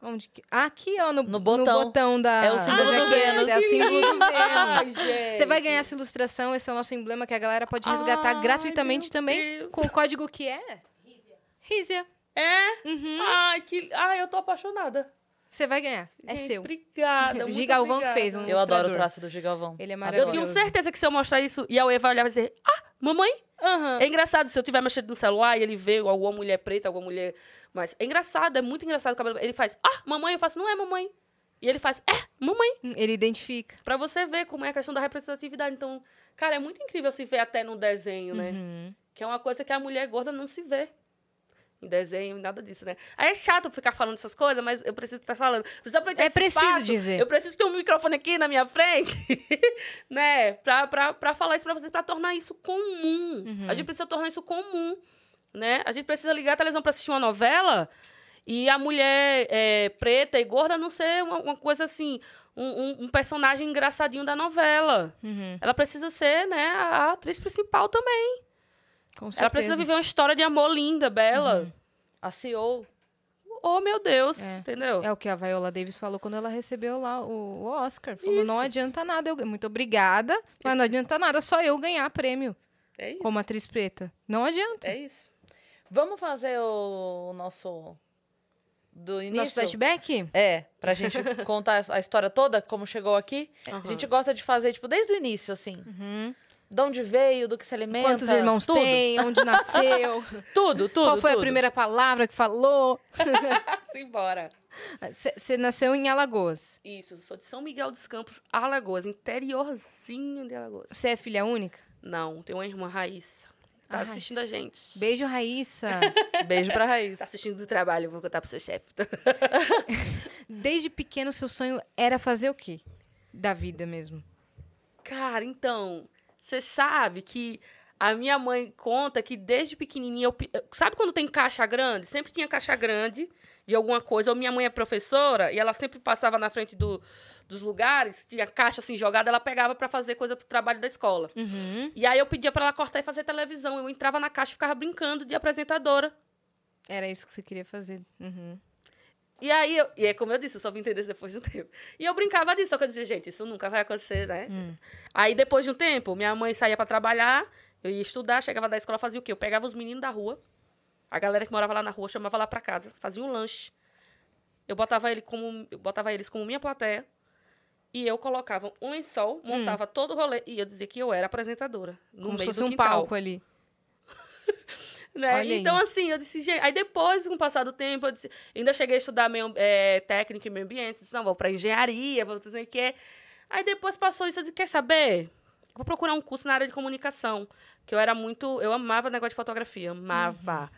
Onde que... Aqui, ó, no, No botão. botão da, É o símbolo da do. Vênus. É o símbolo do Vênus. Você vai ganhar essa ilustração, esse é o nosso emblema que a galera pode resgatar Ai, gratuitamente também Deus. com o código que é? Rízia. É? Uhum. Ai, que... Ai, eu tô apaixonada. Você vai ganhar. É Gente, seu. Obrigada. O Gigalvão que obrigada. fez um- Eu adoro o traço do Gigalvão. Ele é Eu maravilhoso. tenho certeza que se eu mostrar isso e a Eva olhar e dizer, ah, mamãe? Aham. É engraçado, se eu tiver mexendo no celular e ele vê alguma mulher preta, alguma mulher. Mas é engraçado, é muito engraçado o cabelo. Ele faz, ah, mamãe, eu faço, não é mamãe. E ele faz, é, mamãe. Ele identifica. Pra você ver como é a questão da representatividade. Então, cara, é muito incrível se ver até no desenho, né? Uhum. Que é uma coisa que a mulher gorda não se vê. Em desenho, nada disso, né? Aí é chato ficar falando essas coisas, mas eu preciso estar falando. Precisa aproveitar É preciso espaço. dizer. Eu preciso ter um microfone aqui na minha frente, né? Pra, pra, pra falar isso pra vocês, pra tornar isso comum. Uhum. A gente precisa tornar isso comum, né? A gente precisa ligar a televisão pra assistir uma novela e a mulher é, preta e gorda não ser uma, uma coisa assim, um, um- um personagem engraçadinho da novela. Uhum. Ela precisa ser, né, a atriz principal também. Com certeza. Ela precisa viver uma história de amor linda, bela. A CEO. Oh, meu Deus, É. entendeu? É o que a Viola Davis falou quando ela recebeu lá o, o Oscar. Falou, não adianta nada, eu, muito obrigada, mas não adianta nada só eu ganhar prêmio É isso. como atriz preta. Não adianta. É isso. Vamos fazer o nosso. Do início? Nosso flashback? É, pra gente contar a história toda, como chegou aqui. Aham. A gente gosta de fazer, tipo, desde o início, assim. Uhum. De onde veio, do que se alimenta. Quantos irmãos tudo. tem, onde nasceu, Tudo, tudo. qual foi a tudo. primeira palavra que falou. Simbora. Você nasceu em Alagoas. Isso, sou de São Miguel dos Campos, Alagoas, interiorzinho de Alagoas. Você é filha única? Não, tem uma irmã Raíssa. Tá Ah, assistindo a gente. Beijo, Raíssa. Beijo pra raiz. Tá assistindo do trabalho, vou contar pro seu chefe. Desde pequeno, seu sonho era fazer o quê? Da vida mesmo. Cara, então, você sabe que a minha mãe conta que desde pequenininha eu, pe- sabe quando tem caixa grande? Sempre tinha caixa grande de alguma coisa. Ou minha mãe é professora e ela sempre passava na frente do- dos lugares, tinha caixa assim jogada, ela pegava pra fazer coisa pro trabalho da escola. Uhum. E aí eu pedia pra ela cortar e fazer televisão. Eu entrava na caixa e ficava brincando de apresentadora. Era isso que você queria fazer. Uhum. E aí, eu, e é como eu disse, eu só vim entender isso depois de um tempo. E eu brincava disso, só que eu dizia, gente, isso nunca vai acontecer, né? Hum. Aí, depois de um tempo, minha mãe saía pra trabalhar, eu ia estudar, chegava da escola, fazia o quê? Eu pegava os meninos da rua, a galera que morava lá na rua, chamava lá pra casa, fazia um lanche. Eu botava, ele como, eu botava eles como minha plateia, e eu colocava um lençol, montava todo o rolê, e eu dizia que eu era apresentadora, no Como se meio fosse do um quintal. palco ali. Né? Então, assim, eu disse, gente. Aí depois, com o passar do tempo, eu disse, ainda cheguei a estudar meio, é, técnica e meio ambiente. Disse, não, vou pra engenharia, vou dizer o que é. Aí depois passou isso, eu disse, quer saber? Vou procurar um curso na área de comunicação. Que eu era muito. Eu amava negócio de fotografia, amava.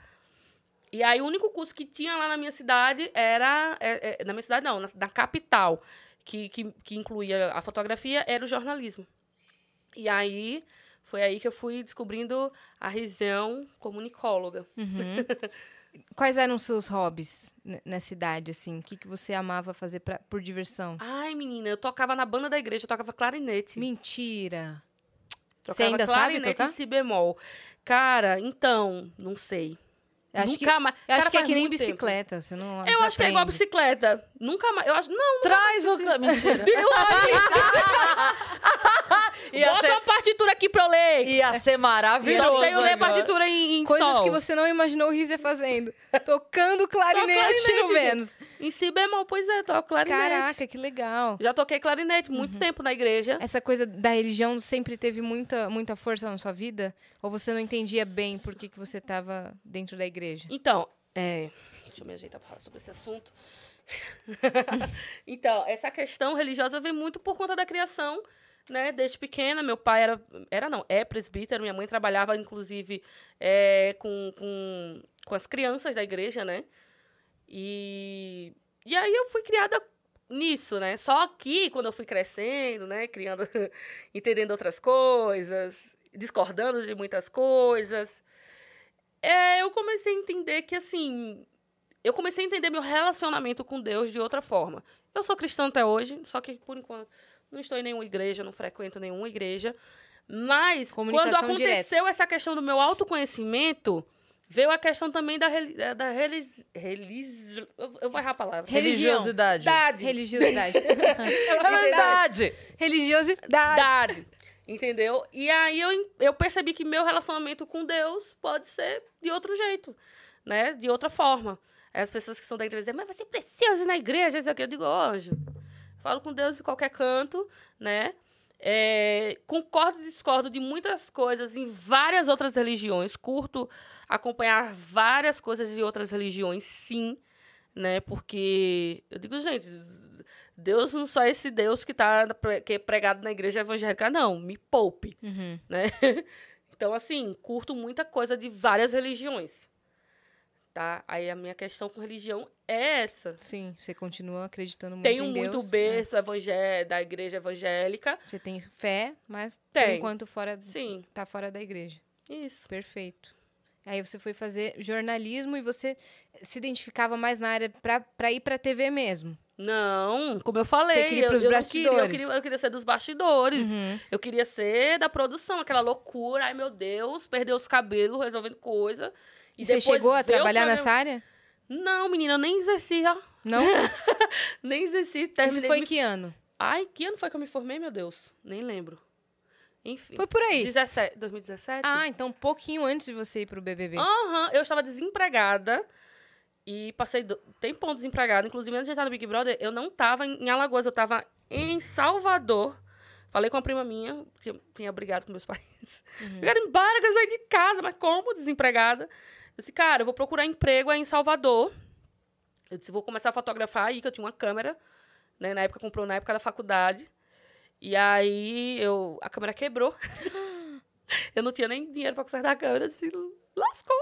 E aí, o único curso que tinha lá na minha cidade era. é, é, na minha cidade, não, na, na capital, que, que, que incluía a fotografia, era o jornalismo. E aí, foi aí que eu fui descobrindo a região comunicóloga. Uhum. Quais eram os seus hobbies ne- nessa idade, assim? O que, que você amava fazer pra, por diversão? Ai, menina, eu tocava na banda da igreja, eu tocava clarinete. Mentira. Tocava Você ainda sabe clarinete tocar? em si bemol. Cara, então, não sei. Eu acho Nunca que, mais. eu acho que é que nem tempo. bicicleta. Você não Eu acho que é igual a desaprende. bicicleta. Nunca mais. Eu acho. Não, Traz o. Mentira. ia, bota ser, uma partitura aqui pra eu ler. ia ser maravilhoso. Só sei eu ler agora. partitura em, em Coisas sol. que você não imaginou o Rizia fazendo. Tocando clarinete, clarinete, no. Vênus. Em si bemol, pois é, toco clarinete. Caraca, que legal. Já toquei clarinete muito tempo na igreja. Essa coisa da religião sempre teve muita, muita força na sua vida? Ou você não entendia bem por que, que você estava dentro da igreja? Então, é, deixa eu me ajeitar para falar sobre esse assunto. então, essa questão religiosa vem muito por conta da criação, né? Desde pequena, meu pai era, era não, é presbítero, minha mãe trabalhava, inclusive, é, com, com, com as crianças da igreja, né? E, e aí eu fui criada nisso, né? Só que quando eu fui crescendo, né? Criando, entendendo outras coisas, discordando de muitas coisas, é, eu comecei a entender que, assim, eu comecei a entender meu relacionamento com Deus de outra forma. Eu sou cristã até hoje, só que, por enquanto, não estou em nenhuma igreja, não frequento nenhuma igreja. Mas, quando aconteceu essa questão do meu autoconhecimento, veio a questão também da, reli da relis relis eu, vou errar a palavra. Religião. Religiosidade. Verdade. Religiosidade. É verdade. Religiosidade. Verdade. Entendeu? E aí eu, eu percebi que meu relacionamento com Deus pode ser de outro jeito, né? De outra forma. As pessoas que são da igreja dizem, mas você precisa ir na igreja, isso aqui. Eu digo, ó, anjo, falo com Deus em qualquer canto, né? É, concordo e discordo de muitas coisas em várias outras religiões. Curto acompanhar várias coisas de outras religiões, sim, né? Porque eu digo, gente, Deus não só é esse Deus que tá que é pregado na igreja evangélica, não. Me poupe, Uhum. né? Então, assim, curto muita coisa de várias religiões. Tá? Aí a minha questão com religião é essa. Sim, você continua acreditando muito Tenho em muito Deus. berço evangé- da igreja evangélica. Você tem fé, mas por Tem. enquanto fora, Sim, tá fora da igreja. isso. Perfeito. Aí você foi fazer jornalismo e você se identificava mais na área pra, pra ir pra TV mesmo. Não, como eu falei, Você queria ir eu, pros eu não queria, eu bastidores. queria, eu queria ser dos bastidores. Uhum. Eu queria ser da produção, aquela loucura. Ai, meu Deus, perdeu os cabelos resolvendo coisa. E, você chegou a trabalhar nessa área? Não, menina, eu nem exerci, ó. Não? Nem exerci. Isso Terminei foi me- que ano? Ai, que ano foi que eu me formei, meu Deus? Nem lembro. Enfim. Foi por aí. 17, 2017? Ah, então um pouquinho antes de você ir pro BBB. Aham, eu estava desempregada e passei do... tempão desempregada. Inclusive, antes de entrar no Big Brother, eu não estava em Alagoas, eu estava em Salvador. Falei com a prima minha, que eu tinha brigado com meus pais. Eu quero ir embora, eu sair de casa, mas como desempregada? Eu disse, cara, eu vou procurar emprego aí em Salvador. Eu disse, vou começar a fotografar aí, que eu tinha uma câmera, né? Na época, comprou na época da faculdade. E aí, eu, a câmera quebrou. eu não tinha nem dinheiro para consertar a câmera. Eu disse, lascou.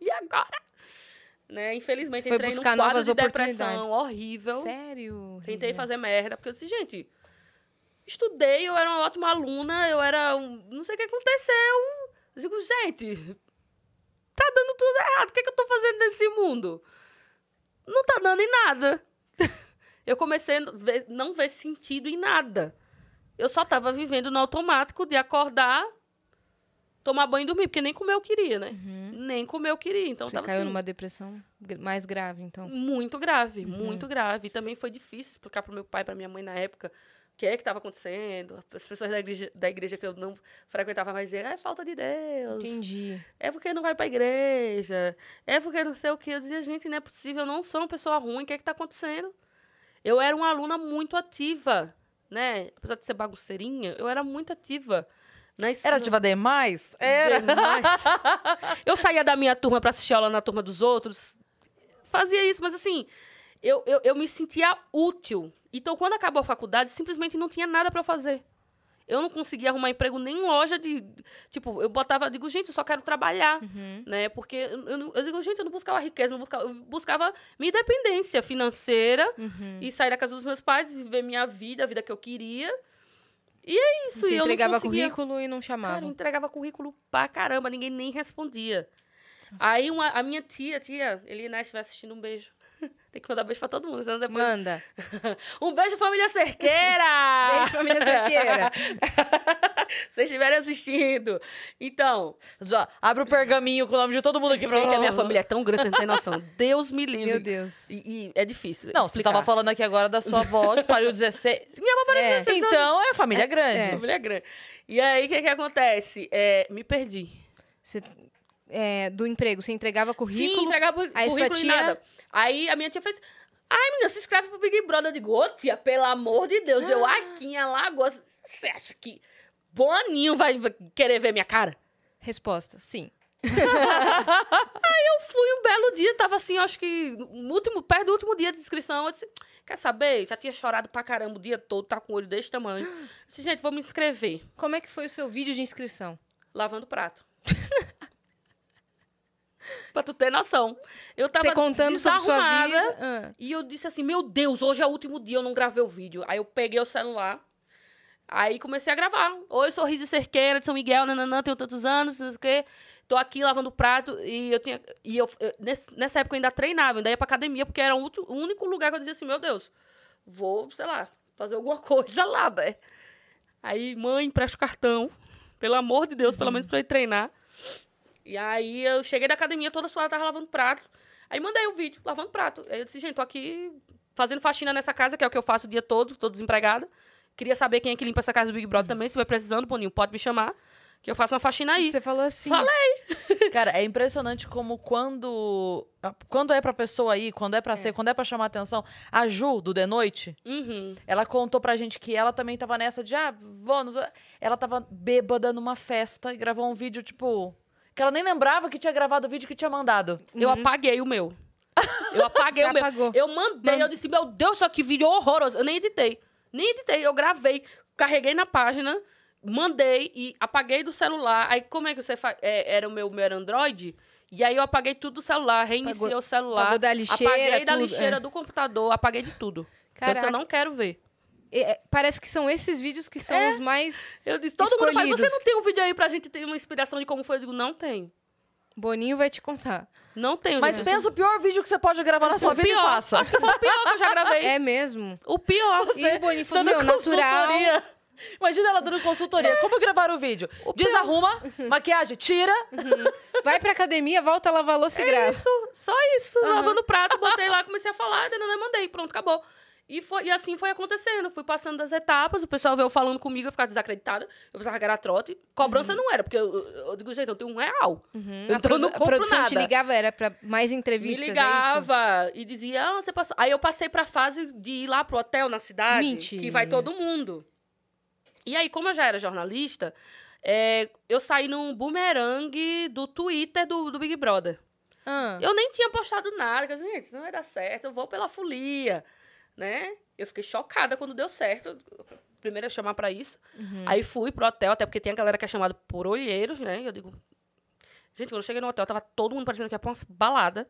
E agora? Né? Infelizmente, Foi entrei num buscar quadro de depressão horrível. Sério? Tentei fazer merda, porque eu disse, gente, estudei, eu era uma ótima aluna, eu era um... Não sei o que aconteceu. Eu digo, gente, tá dando tudo errado. O que, é que eu tô fazendo nesse mundo? Não tá dando em nada. Eu comecei a ver- não ver sentido em nada. Eu só tava vivendo no automático de acordar, tomar banho e dormir, porque nem comer eu queria, né? Uhum. nem comer eu queria. Então Você tava caiu assim, numa depressão mais grave, então. muito grave, Uhum. muito grave. E também foi difícil explicar pro meu pai, pra minha mãe na época, que é que estava acontecendo. As pessoas da igreja, da igreja que eu não frequentava mais diziam, é falta de Deus. Entendi. É porque não vai pra igreja. É porque não sei o que. Eu dizia, gente, não é possível, eu não sou uma pessoa ruim, o que é que tá acontecendo? Eu era uma aluna muito ativa, né? Apesar de ser bagunceirinha, eu era muito ativa. Na Era ativa demais? Era. Demais. Eu saía da minha turma pra assistir aula na turma dos outros. Fazia isso, mas assim, eu, eu, eu me sentia útil. Então, quando acabou a faculdade, simplesmente não tinha nada eu fazer. Eu não conseguia arrumar emprego nem em loja de. Tipo, eu botava, eu digo, gente, eu só quero trabalhar. Uhum. Né? Porque eu, eu, eu digo, gente, eu não buscava riqueza, não buscava, eu buscava minha independência financeira Uhum. e sair da casa dos meus pais, viver minha vida, a vida que eu queria. E é isso. Você e entregava conseguia- currículo e não chamava. Cara, eu entregava currículo pra caramba, ninguém nem respondia. Aí uma, a minha tia, tia, Elina, estiver assistindo, um beijo. Tem que mandar beijo pra todo mundo, senão depois... Manda. Um beijo, família cerqueira! Beijo, família cerqueira. Se vocês estiverem assistindo. Então, Já, abre o pergaminho com o nome de todo mundo aqui pra gente, a minha família é tão grande, você não tem noção. Deus me livre. Meu Deus. E, e é difícil Não, você explicar. tava falando aqui agora da sua avó, que pariu 16. Minha avó parece É. 16 anos. Então é família grande. Família é grande. E aí, o que que acontece? É, me perdi. Você, é, do emprego, você entregava currículo. Sim, entregava Aí currículo tia- nada. Aí a minha tia fez... Ai, menina, se inscreve pro Big Brother. Eu digo, ô tia, pelo amor de Deus. Eu aqui em Alagoas, você acha que Boninho vai querer ver minha cara? Resposta, sim. Eu fui um belo dia, tava assim, acho que no último, perto do último dia de inscrição, eu disse, quer saber? Já tinha chorado pra caramba o dia todo, tá com o olho desse tamanho. Eu disse, gente, vou me inscrever. Como é que foi o seu vídeo de inscrição? Lavando prato. pra tu ter noção. Eu tava você contando sobre sua vida. Ah. E eu disse assim, meu Deus, hoje é o último dia, eu não gravei o vídeo. Aí eu peguei o celular, aí comecei a gravar. Oi, sou Risa Cerqueira de São Miguel, nananã, tenho tantos anos, não sei o quê. Tô aqui lavando prato e eu tinha... E eu, eu- nessa época eu ainda treinava, ainda ia pra academia, porque era o único lugar que eu dizia assim, meu Deus, vou, sei lá, fazer alguma coisa lá, velho. Aí, mãe, empresta o cartão. Pelo amor de Deus, pelo menos pra eu ir treinar. E aí eu cheguei da academia toda suada, tava lavando prato. Aí mandei o vídeo, lavando prato. Aí eu disse, gente, tô aqui fazendo faxina nessa casa, que é o que eu faço o dia todo, tô desempregada. Queria saber quem é que limpa essa casa do Big Brother também. Se vai precisando, Boninho, pode me chamar, que eu faço uma faxina aí. Você falou assim. Falei. Cara, é impressionante como quando. Quando é pra pessoa ir, quando é pra ser, quando é pra chamar atenção. A Ju, do The Noite, Uhum. ela contou pra gente que ela também tava nessa de, ah, sei- Ela tava bêbada numa festa e gravou um vídeo, tipo. Que ela nem lembrava que tinha gravado o vídeo que tinha mandado. Eu apaguei o meu. Eu apaguei Você o meu. apagou. Eu mandei, eu disse, meu Deus, só que vídeo horroroso. Eu nem editei. Nem editei, eu gravei, carreguei na página, mandei e apaguei do celular. Aí como é que você faz? era o meu, meu era Android? E aí eu apaguei tudo do celular, reiniciei Apagou- o celular. apagou da lixeira, Apaguei da tudo, lixeira é. do computador, apaguei de tudo. Então, Caraca. eu não quero ver. É, é, parece que são esses vídeos que são É. os mais. Eu disse, todo mundo faz, Escolhidos. você não tem um vídeo aí pra gente ter uma inspiração de como foi? Eu digo, não tem. Boninho vai te contar. Não tem. Mas gente. pensa o pior vídeo que você pode gravar na sua o vida pior. e faça. Acho que foi o pior que eu já gravei. É mesmo. O pior. E o Boninho falou, meu, natural. consultoria. Imagina ela dando consultoria. Como gravar o vídeo? Desarruma, maquiagem, tira. Vai pra academia, volta a lavar a louça e É grava. isso, só isso. Lavando prato, botei lá, comecei a falar, daí eu mandei, pronto, acabou. E, foi, e assim foi acontecendo. Fui passando das etapas, o pessoal veio falando comigo, eu ficava desacreditada. Eu pensava que era trote. Cobrança não era, porque eu, eu, digo, gente, eu tenho um real. Uhum. Então a, eu não a compro produção te nada. ligava, era pra mais Me entrevistas, é isso? ligava e dizia, ah, você passou. Aí eu passei pra fase de ir lá pro hotel na cidade, Mentira. que vai todo mundo. E aí, como eu já era jornalista, é, eu saí num boomerang do Twitter do, do Big Brother. Ah, Eu nem tinha postado nada, que eu disse, gente, isso não vai dar certo, eu vou pela folia, né? Eu fiquei chocada quando deu certo. Primeiro eu chamar pra isso. Uhum. Aí fui pro hotel, até porque tem a galera que é chamada por olheiros, né? E eu digo. Gente, quando eu cheguei no hotel, tava todo mundo parecendo que ia pra uma balada.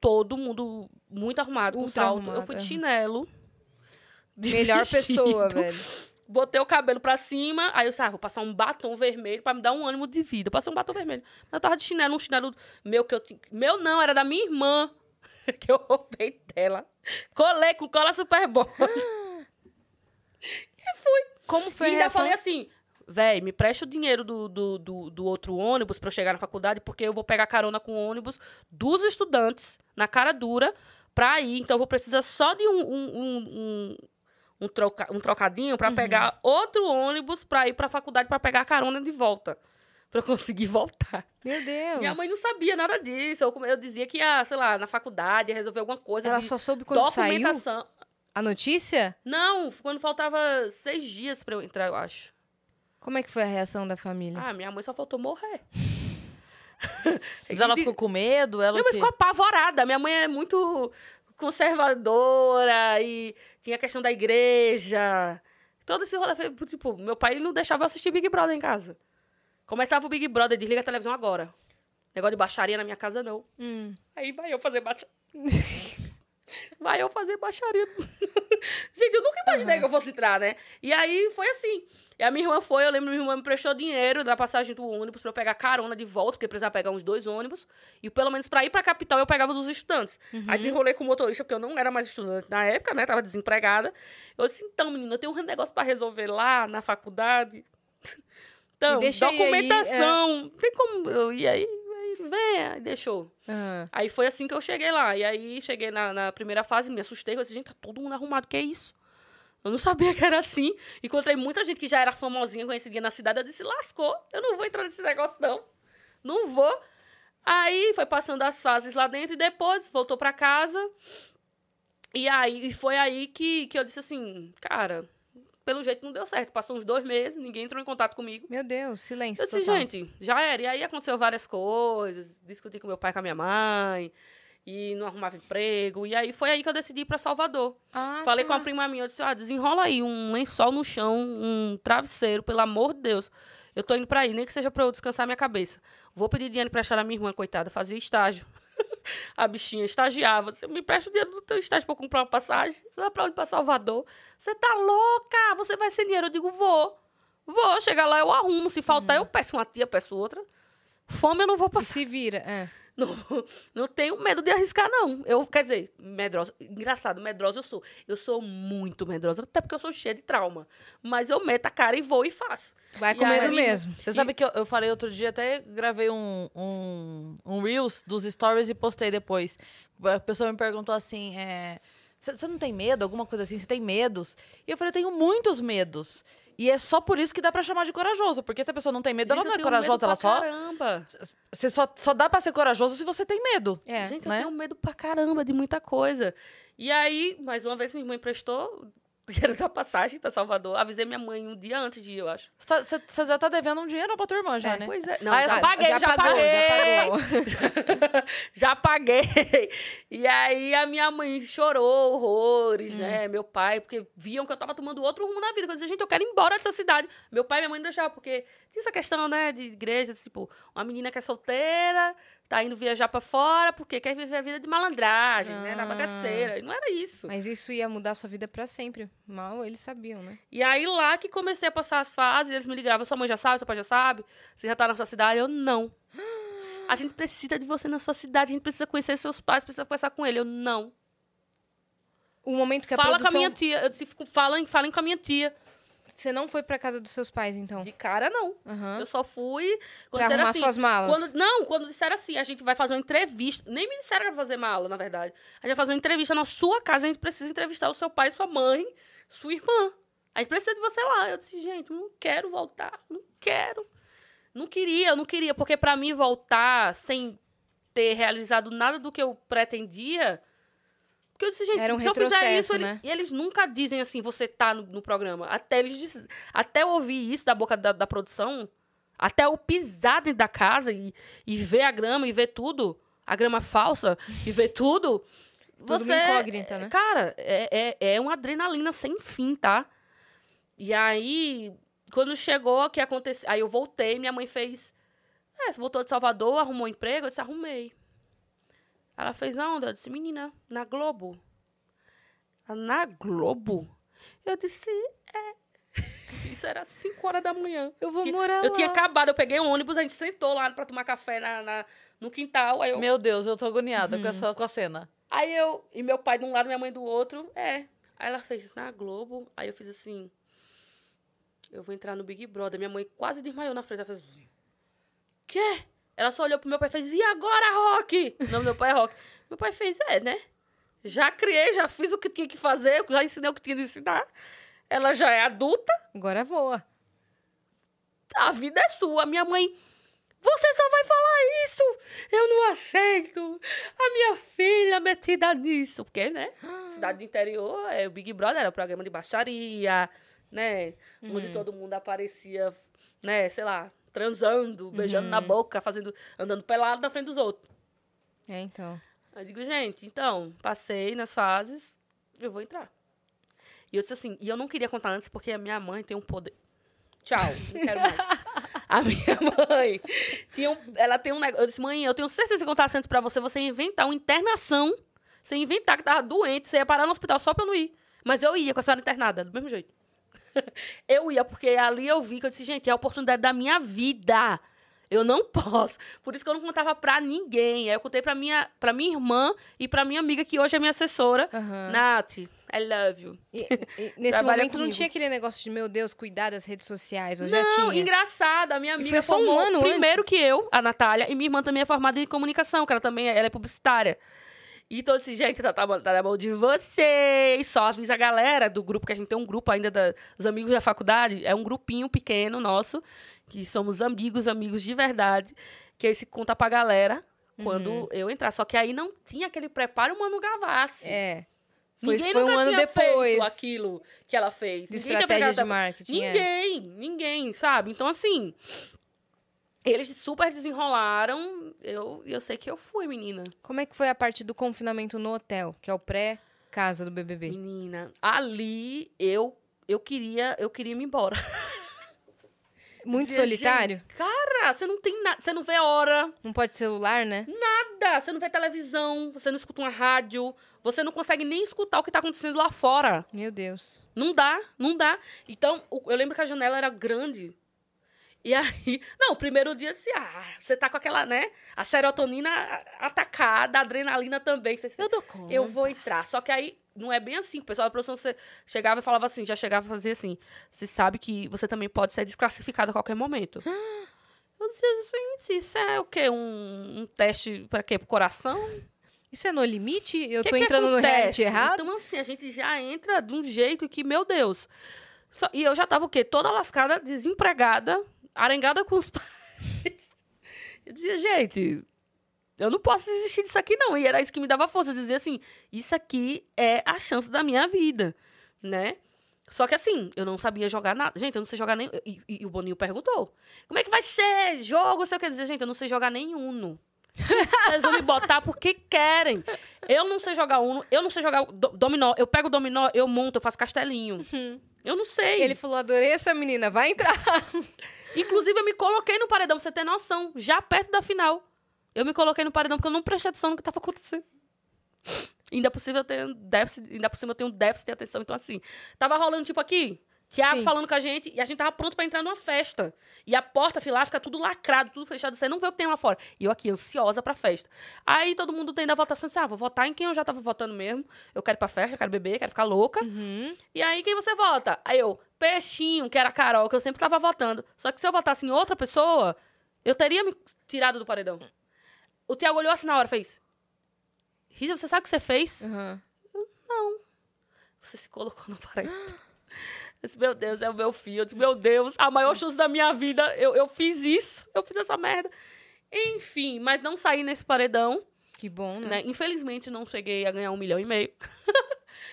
Todo mundo muito arrumado, com Ultra salto. arrumado, eu fui de chinelo. de melhor vestido, pessoa, velho. Botei o cabelo pra cima, aí eu disse, ah, vou passar um batom vermelho pra me dar um ânimo de vida. Eu passei um batom vermelho. Mas eu tava de chinelo, um chinelo meu que eu. Meu não, era da minha irmã, que eu roubei dela. Colei com cola super boa. Como foi e a ainda reação? falei assim: véi, me presta o dinheiro do, do, do, do outro ônibus pra eu chegar na faculdade, porque eu vou pegar carona com o ônibus dos estudantes, na cara dura, pra ir. Então, eu vou precisar só de um, um, um, um, um, troca, um trocadinho pra pegar outro ônibus pra ir pra faculdade pra pegar a carona de volta. Pra eu conseguir voltar. Meu Deus. Minha mãe não sabia nada disso. Eu, eu dizia que ia, sei lá, na faculdade, ia resolver alguma coisa Ela só soube quando saiu documentação. a notícia? Não, quando faltava seis dias pra eu entrar, eu acho. Como é que foi a reação da família? Ah, minha mãe só faltou morrer. Mas ela ficou com medo? Ela Minha mãe ficou apavorada. Minha mãe é muito conservadora e tinha a questão da igreja. Todo esse rolê. foi, Tipo, meu pai não deixava eu assistir Big Brother em casa. Começava o Big Brother, desliga a televisão agora. Negócio de baixaria na minha casa, não. Hum. Aí vai eu fazer baixaria. vai eu fazer baixaria. Gente, eu nunca imaginei que eu fosse entrar, né? E aí foi assim. E a minha irmã foi, eu lembro que minha irmã me prestou dinheiro da passagem do ônibus pra eu pegar carona de volta, porque precisava pegar uns dois ônibus. E pelo menos pra ir pra capital eu pegava dos estudantes. Aí desenrolei com o motorista, porque eu não era mais estudante na época, né? Tava desempregada. Eu disse, então, menina, eu tenho um negócio pra resolver lá na faculdade. Então, Me deixa aí, documentação. Tem como eu ir aí? Aí, Vem, deixou. Ah. Aí foi assim que eu cheguei lá. E aí cheguei na, na primeira fase, me assustei. Eu disse, gente, tá todo mundo arrumado, que é isso? Eu não sabia que era assim. Encontrei muita gente que já era famosinha, conhecidinha na cidade. Eu disse, lascou, eu não vou entrar nesse negócio, não. Não vou. Aí foi passando as fases lá dentro e depois voltou pra casa. E aí e foi aí que, que eu disse assim, cara, pelo jeito não deu certo. Passou uns dois meses, ninguém entrou em contato comigo. Meu Deus, silêncio Eu disse, total. gente, já era. E aí aconteceu várias coisas. Discuti com meu pai, com a minha mãe. E não arrumava emprego. E aí foi aí que eu decidi ir pra Salvador. Ah, Falei tá. com a prima minha, eu disse, ah, desenrola aí um lençol no chão, um travesseiro, pelo amor de Deus. Eu tô indo pra aí, nem que seja pra eu descansar minha cabeça. Vou pedir dinheiro pra achar a minha irmã, coitada, fazia estágio. a bichinha estagiava. Disse, me presta o dinheiro do teu estágio eu comprar uma passagem. Lá pra onde? Pra Salvador. Você tá louca? Você vai sem dinheiro? Eu digo, vou. Vou. Chegar lá, eu arrumo. Se faltar, eu peço uma tia, peço outra. Fome eu não vou E passar. se vira. É. Não, não tenho medo de arriscar, não. Eu, quer dizer, medrosa. Engraçado, medrosa eu sou. Eu sou muito medrosa, até porque eu sou cheia de trauma. Mas eu meto a cara e vou e faço. Vai E com medo aí- mesmo. Você sabe que eu, eu falei outro dia, até gravei um, um, um Reels dos stories e postei depois. A pessoa me perguntou assim: é, você você não tem medo? Alguma coisa assim? Você tem medos? E eu falei: eu tenho muitos medos. E é só por isso que dá pra chamar de corajoso. Porque se a pessoa não tem medo, ela Gente, não eu é corajosa, ela pra só. Caramba. Você só, só dá pra ser corajoso se você tem medo. É. Gente, né? eu tenho medo pra caramba de muita coisa. E aí, mais uma vez, minha irmã emprestou o dinheiro da passagem pra Salvador. Avisei minha mãe um dia antes de ir, eu acho. Você, tá- você- você já tá devendo um dinheiro pra tua irmã, já, É, né? Pois é. Não, Ah, já, já- paguei, já, pagou, paguei. Já paguei. E aí a minha mãe chorou horrores, Hum. né? Meu pai, porque viam que eu tava tomando outro rumo na vida. Eu dizia, gente, eu quero ir embora dessa cidade. Meu pai e minha mãe não deixavam, porque tinha essa questão, né, de igreja, tipo, uma menina que é solteira, tá indo viajar pra fora, porque quer viver a vida de malandragem, né? Na Ah. bagaceira. E não era isso. Mas isso ia mudar sua vida pra sempre. Mal eles sabiam, né? E aí lá que comecei a passar as fases, eles me ligavam, sua mãe já sabe, seu pai já sabe, você já tá na sua cidade? Eu, não. A gente precisa de você na sua cidade, a gente precisa conhecer seus pais, precisa conversar com ele. Eu, não. O momento que a Fala produção... com a minha tia. Eu disse, falem, falem com a minha tia. Você não foi pra casa dos seus pais, então? De cara, não. Aham. Eu só fui quando Pra arrumar assim. suas malas. Quando, não, quando disseram assim, a gente vai fazer uma entrevista. Nem me disseram pra fazer mala, na verdade. A gente vai fazer uma entrevista na sua casa, a gente precisa entrevistar o seu pai, sua mãe, sua irmã. A gente precisa de você lá. Eu disse, gente, não quero voltar, não quero. Não queria, eu não queria, porque pra mim voltar sem ter realizado nada do que eu pretendia. Porque eu disse, gente, um se eu fizer isso, né? e eles nunca dizem assim, você tá no, no programa. Até eles dizem- até eu ouvir isso da boca da, da produção, até eu pisar dentro da casa e, e ver a grama e ver tudo, a grama falsa e ver tudo. Tudo você, incógnita, né? Cara, é, é, é uma adrenalina sem fim, tá? E aí, quando chegou, que aconteceu. Aí eu voltei, minha mãe fez. É, você voltou de Salvador, arrumou um emprego? Eu disse, arrumei. Ela fez aonde? Eu disse, menina, na Globo. Ela, na Globo? Eu disse, é. Isso era 5 horas da manhã. Eu vou morar Eu lá. tinha acabado, eu peguei um ônibus, a gente sentou lá pra tomar café na, na- no quintal. Aí eu, Meu Deus, eu tô agoniada Uhum. com, essa, com a cena. Aí eu, e meu pai de um lado, minha mãe do outro, é. Aí ela fez na Globo, aí eu fiz assim. eu vou entrar no Big Brother. Minha mãe quase desmaiou na frente. Ela fez assim, quê? Ela só olhou pro meu pai e fez, e agora, Rock? Não, meu pai é Rock. Meu pai fez, é, né? Já criei, já fiz o que tinha que fazer, já ensinei o que tinha de ensinar. Ela já é adulta, Agora voa. a vida é sua. Minha mãe, você só vai falar isso. Eu não aceito. A minha filha metida nisso. Porque, né? Cidade do interior, é, o Big Brother era programa de baixaria, né? Onde todo mundo aparecia, né? Sei lá, transando, beijando na boca, fazendo, andando pelado na frente dos outros. É, então. Eu digo, gente, então, passei nas fases, eu vou entrar. E eu disse assim, e eu não queria contar antes porque a minha mãe tem um poder. Tchau, não quero mais. a minha mãe tinha um, ela tem um negócio. Eu disse, mãe, eu tenho certeza que eu contar antes pra você, você inventar uma internação, você inventar que tava doente, você ia parar no hospital só pra eu não ir. Mas eu ia com a senhora internada, do mesmo jeito. eu ia, porque ali eu vi que eu disse, gente, é a oportunidade da minha vida. Eu não posso. Por isso que eu não contava pra ninguém. Aí eu contei pra minha, pra minha irmã e pra minha amiga, que hoje é minha assessora, Aham. Nath. I love you. E, e nesse momento não comigo. tinha aquele negócio de, meu Deus, cuidar das redes sociais. Eu já Não, tinha. engraçado. A minha amiga foi só um ano primeiro que eu, a Natália, e minha irmã também é formada em comunicação, que ela também é, ela é publicitária. Então, esse gente tá, tá, tá na mão de vocês. Só avisa a galera do grupo, que a gente tem um grupo ainda da- dos amigos da faculdade. É um grupinho pequeno nosso, que somos amigos, amigos de verdade. Que esse conta pra galera quando Uhum. eu entrar. Só que aí não tinha aquele preparo Manu Gavassi. É. Foi, Ninguém foi um ano tinha depois. aquilo que ela fez. De Ninguém estratégia de marketing. é. Ninguém, ninguém, sabe? Então, assim, eles super desenrolaram. Eu, eu sei que eu fui, menina. Como é que foi a parte do confinamento no hotel, que é o pré-casa do BBB? Menina, ali eu eu queria, eu queria ir embora. Muito Dizia, solitário? "Gente, cara, você não tem nada, você não vê hora, Não pode celular, né? nada, você não vê televisão, você não escuta uma rádio, você não consegue nem escutar o que tá acontecendo lá fora. Meu Deus. Não dá, não dá. Então, eu lembro que a janela era grande. E aí, não, o primeiro dia eu disse, ah, você tá com aquela, né? A serotonina atacada, a adrenalina também. Você, Eu dou conta. eu vou entrar. Só que aí não é bem assim. O pessoal da produção você chegava e falava assim, já chegava a fazer assim. Você sabe que você também pode ser desclassificado a qualquer momento. Eu dizia assim, isso é o quê? Um, um teste para quê? Pro coração? Isso é no limite? Eu que tô que entrando no reality acontece? errado? Então, assim, a gente já entra de um jeito que, meu Deus. Só- e eu já tava o quê? Toda lascada, desempregada, arengada com os pais. Eu dizia, gente, eu não posso desistir disso aqui, não. E era isso que me dava força. Eu dizia assim, isso aqui é a chance da minha vida, né? Só que assim, eu não sabia jogar nada. Gente, eu não sei jogar nem. E, e- e o Boninho perguntou: como é que vai ser? Jogo? Sei o que dizer, gente, eu não sei jogar nem Uno. Vocês vão me botar porque querem. Eu não sei jogar Uno, eu não sei jogar do- dominó. Eu pego o dominó, eu monto, eu faço castelinho. Eu não sei. Ele falou, adorei essa menina, vai entrar. Inclusive, eu me coloquei no paredão, pra você ter noção, já perto da final. Eu me coloquei no paredão porque eu não prestei atenção no que estava acontecendo. Ainda cima eu tenho déficit, ainda por cima eu tenho déficit de atenção. Então, assim, tava rolando tipo aqui, Tiago falando com a gente, e a gente tava pronto pra entrar numa festa. E a porta lá fica tudo lacrado, tudo fechado, você não vê o que tem lá fora. E eu aqui, ansiosa pra festa. Aí todo mundo tem da votação, assim, ah, vou votar em quem eu já tava votando mesmo. Eu quero ir pra festa, quero beber, quero ficar louca. Uhum. E aí, quem você vota? Aí eu, Peixinho, que era a Carol, que eu sempre tava votando. Só que se eu votasse em outra pessoa, eu teria me tirado do paredão. O Tiago olhou assim na hora e fez. Rita, você sabe o que você fez? Uhum. Você se colocou no paredão. Eu disse, meu Deus, é o meu filho. Eu disse, meu Deus, a maior chance da minha vida. Eu, eu fiz isso, eu fiz essa merda. Enfim, mas não saí nesse paredão. Que bom, né? né? Infelizmente, não cheguei a ganhar um milhão e meio.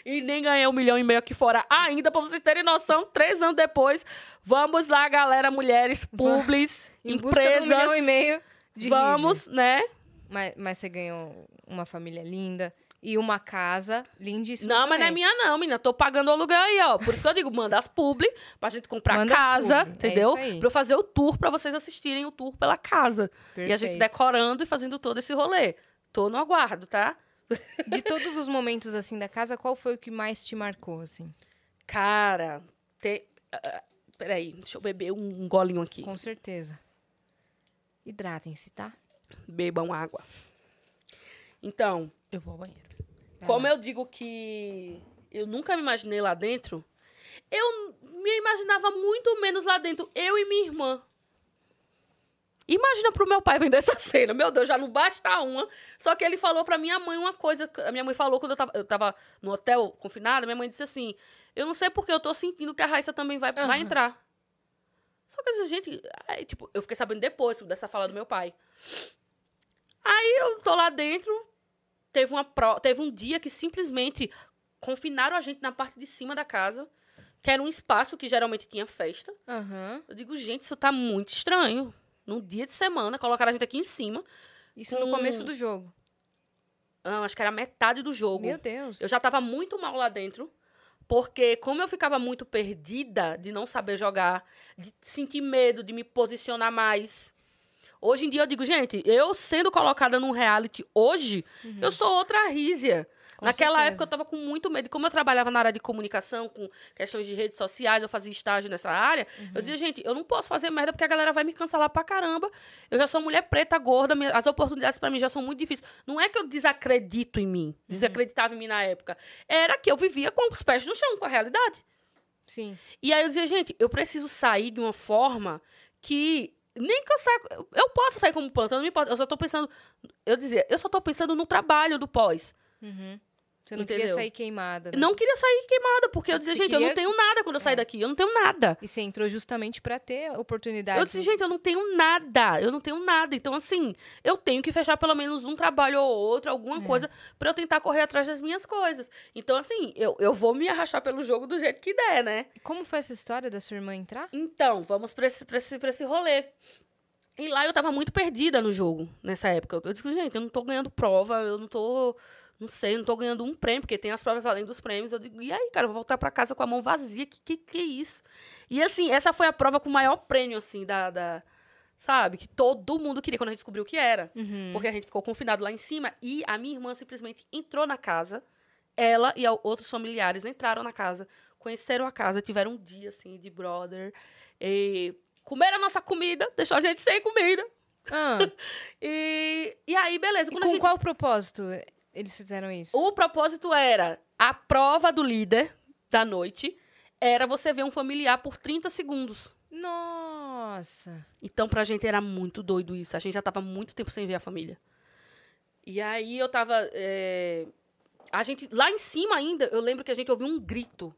e nem ganhei um milhão e meio aqui fora ainda, pra vocês terem noção, três anos depois. Vamos lá, galera, mulheres, publis, Em busca empresas. um milhão e meio de vamos, né? riso. Mas, mas você ganhou uma família linda e uma casa lindíssima Não, mas não é também. minha não, menina. Tô pagando o aluguel aí, ó. Por isso que eu digo, manda as publi pra gente comprar Manda as casa, é entendeu? aí. pra eu fazer o tour pra vocês assistirem o tour pela casa. E a gente Perfeito. decorando e fazendo todo esse rolê. Tô no aguardo, tá? De todos os momentos, assim, da casa, qual foi o que mais te marcou, assim? Cara, te... ah, peraí, deixa eu beber um, um golinho aqui. Com certeza. Hidratem-se, tá? Bebam água. Então, eu vou ao banheiro. Vai Como lá. eu digo que eu nunca me imaginei lá dentro, Eu me imaginava muito menos lá dentro, eu e minha irmã. Imagina pro meu pai vendo essa cena. Meu Deus, já não basta uma. Só que ele falou pra minha mãe uma coisa. A minha mãe falou quando eu tava, eu tava no hotel confinada. Minha mãe disse assim: Eu não sei porque eu tô sentindo que a Raíssa também vai, vai Aham. entrar. Só que a gente. Aí, tipo, eu fiquei sabendo depois dessa fala do meu pai. Aí eu tô lá dentro. Teve, uma pro, teve um dia que simplesmente confinaram a gente na parte de cima da casa, que era um espaço que geralmente tinha festa. Aham. Eu digo, gente, isso tá muito estranho. Num dia de semana, colocaram a gente aqui em cima. Isso no Com- começo do jogo. Ah, acho que era metade do jogo. Meu Deus. Eu já tava muito mal lá dentro. Porque, como eu ficava muito perdida de não saber jogar, de sentir medo de me posicionar mais. Hoje em dia eu digo, gente, eu sendo colocada num reality hoje, eu sou outra Rízia. Com Naquela certeza. época eu tava com muito medo. Como eu trabalhava na área de comunicação, com questões de redes sociais, eu fazia estágio nessa área, Uhum. eu dizia, gente, eu não posso fazer merda porque a galera vai me cancelar pra caramba. Eu já sou mulher preta, gorda, minha- as oportunidades pra mim já são muito difíceis. Não é que eu desacredito em mim, Uhum. desacreditava em mim na época. Era que eu vivia com os pés no chão, com a realidade. Sim. E aí eu dizia, gente, eu preciso sair de uma forma que. Nem que eu. Eu posso sair como planta, importa. Eu só tô pensando. Eu dizia, eu só tô pensando no trabalho do pós. Uhum. Você não queria Entendeu? sair queimada. né? Não queria sair queimada, porque eu dizia, Você gente, eu não queria- tenho nada quando eu sair É. daqui. Eu não tenho nada. E você entrou justamente pra ter oportunidade. Eu disse, gente, eu não tenho nada. Eu não tenho nada. Então, assim, eu tenho que fechar pelo menos um trabalho ou outro, alguma É. coisa, pra eu tentar correr atrás das minhas coisas. Então, assim, eu, eu vou me arrastar pelo jogo do jeito que der, né? E Como foi essa história da sua irmã entrar? Então, vamos pra esse, pra esse, pra esse rolê. E lá eu tava muito perdida no jogo, nessa época. Eu disse, gente, eu não tô ganhando prova, eu não tô. Não sei, não tô ganhando um prêmio, porque tem as provas além dos prêmios. Eu digo, e aí, cara, eu vou voltar pra casa com a mão vazia. Que que, que é isso? E assim, essa foi a prova com o maior prêmio, assim, da. da- sabe? Que todo mundo queria quando a gente descobriu o que era. Uhum. Porque a gente ficou confinado lá em cima e a minha irmã simplesmente entrou na casa. Ela e outros familiares entraram na casa, conheceram a casa, tiveram um dia assim de brother. E comeram a nossa comida, deixou a gente sem comida. Ah, E, e aí, beleza. e com gente- qual propósito eles fizeram isso? O propósito era a prova do líder da noite era você ver um familiar por 30 segundos. Nossa. Então, pra gente era muito doido isso. A gente já tava muito tempo sem ver a família. E aí eu tava. é, A gente. Lá em cima ainda, eu lembro que a gente ouviu um grito.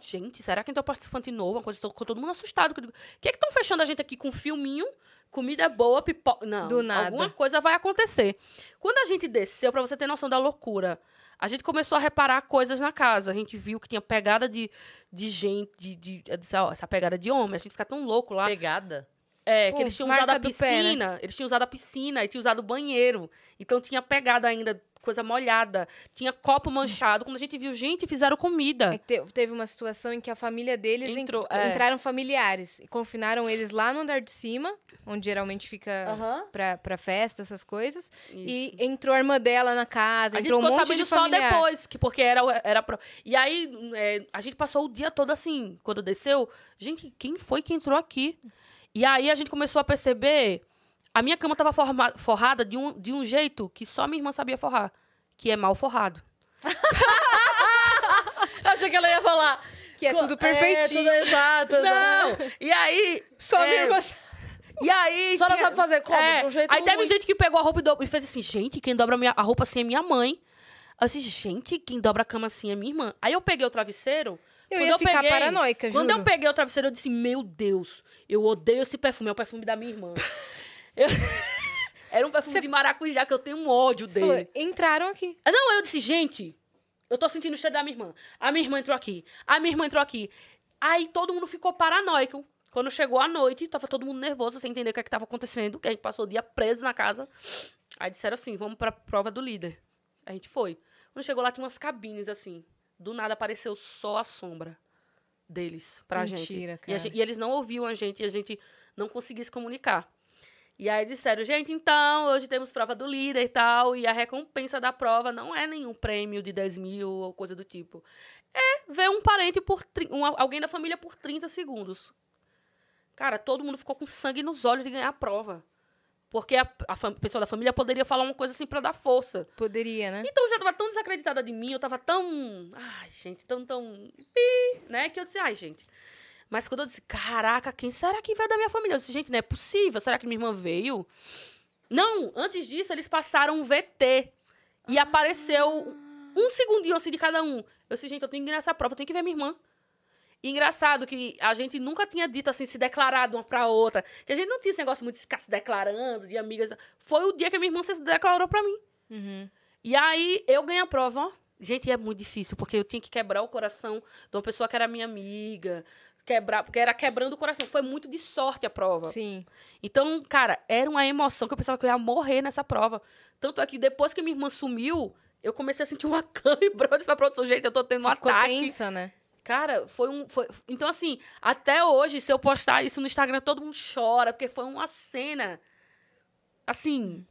Gente, será que entrou participante novo? Uma coisa, ficou todo mundo assustado. O que é que estão fechando a gente aqui com um filminho? Comida é boa, pipoca. Não, Do nada. alguma coisa vai acontecer. Quando a gente desceu, pra você ter noção da loucura, a gente começou a reparar coisas na casa. A gente viu que tinha pegada de, de gente, de, de, eu disse, ó, essa pegada de homem. A gente fica tão louco lá. Pegada. É, Pô, que eles tinham usado a do pé, né? piscina. Eles tinham usado a piscina e tinham usado o banheiro. Então tinha pegada ainda, coisa molhada. Tinha copo manchado. Quando a gente viu, gente, fizeram comida. É te- teve uma situação em que a família deles Entrou, entrou- é. entraram familiares e confinaram eles lá no andar de cima, onde geralmente fica Aham. pra, pra festa, essas coisas. Isso. E entrou a irmã dela na casa, A gente entrou um ficou monte sabendo de só depois, que porque era, era pro... E aí, é, a gente passou o dia todo assim, quando desceu. Gente, quem foi que entrou aqui? E aí a gente começou a perceber. A minha cama tava forma- forrada de um, de um jeito que só minha irmã sabia forrar. Que é mal forrado. Eu achei que ela ia falar. Que é tudo perfeitinho. É, tudo exato. Não! E aí. Só é, minha irmã... E aí. Só ela sabe fazer como? É, De um jeito aí teve ruim. gente que pegou a roupa e, do... e fez assim, gente, quem dobra a, minha- a roupa assim é minha mãe. Aí eu disse, gente, quem dobra a cama assim é minha irmã. Aí eu peguei o travesseiro. Eu quando ia ficar peguei- paranoica, Quando juro. eu peguei o travesseiro, eu disse, meu Deus, eu odeio esse perfume, é o perfume da minha irmã. Eu- Era um perfume Você- de maracujá, que eu tenho um ódio Você dele. falou, entraram aqui. Ah, Não, eu disse, gente, eu tô sentindo o cheiro da minha irmã. A minha irmã entrou aqui. A minha irmã entrou aqui. Aí todo mundo ficou paranoico. Quando chegou a noite, tava todo mundo nervoso, sem entender o que, é que tava acontecendo, que a gente passou o dia preso na casa. Aí disseram assim, vamos pra prova do líder. A gente foi. Quando chegou lá, tinha umas cabines, assim. Do nada apareceu só a sombra deles pra gente. Mentira, E, a cara. gente. e eles não ouviam a gente, e a gente não conseguia se comunicar. E aí disseram, gente, então, hoje temos prova do líder e tal, e a recompensa da prova não é nenhum prêmio de 10 mil ou coisa do tipo. É ver um parente por... Um, alguém da família por 30 segundos. Cara, todo mundo ficou com sangue nos olhos de ganhar a prova. Porque a, a pessoa da família poderia falar uma coisa assim pra dar força. Poderia, né? Então eu já tava tão desacreditada de mim, eu tava tão. Ai, gente, tão, tão. pi, né? Que eu disse, ai, gente. Mas quando eu disse, caraca, quem será que veio da minha família? Eu disse, gente, não é possível. Será que minha irmã veio? Não, antes disso, eles passaram um VT. E apareceu um segundinho assim de cada um. Eu disse, gente, eu tenho que ir nessa prova, eu tenho que ver minha irmã. E engraçado que a gente nunca tinha dito assim, se declarado uma pra outra. Que a gente não tinha esse negócio muito de ficar se declarando, de amigas. Foi o dia que a minha irmã se declarou pra mim. Uhum. E aí eu ganhei a prova, ó. Gente, é muito difícil, porque eu tinha que quebrar o coração de uma pessoa que era minha amiga. Quebrar, porque era quebrando o coração. Foi muito de sorte a prova. Sim. Então, cara, era uma emoção que eu pensava que eu ia morrer nessa prova. Tanto é que depois que minha irmã sumiu, eu comecei a sentir uma cãibra. Eu disse pra produção, gente, eu tô tendo um Você ficou ataque. tensa, né? Cara, foi um. Foi... Então, assim, até hoje, se eu postar isso no Instagram, todo mundo chora, porque foi uma cena. Assim.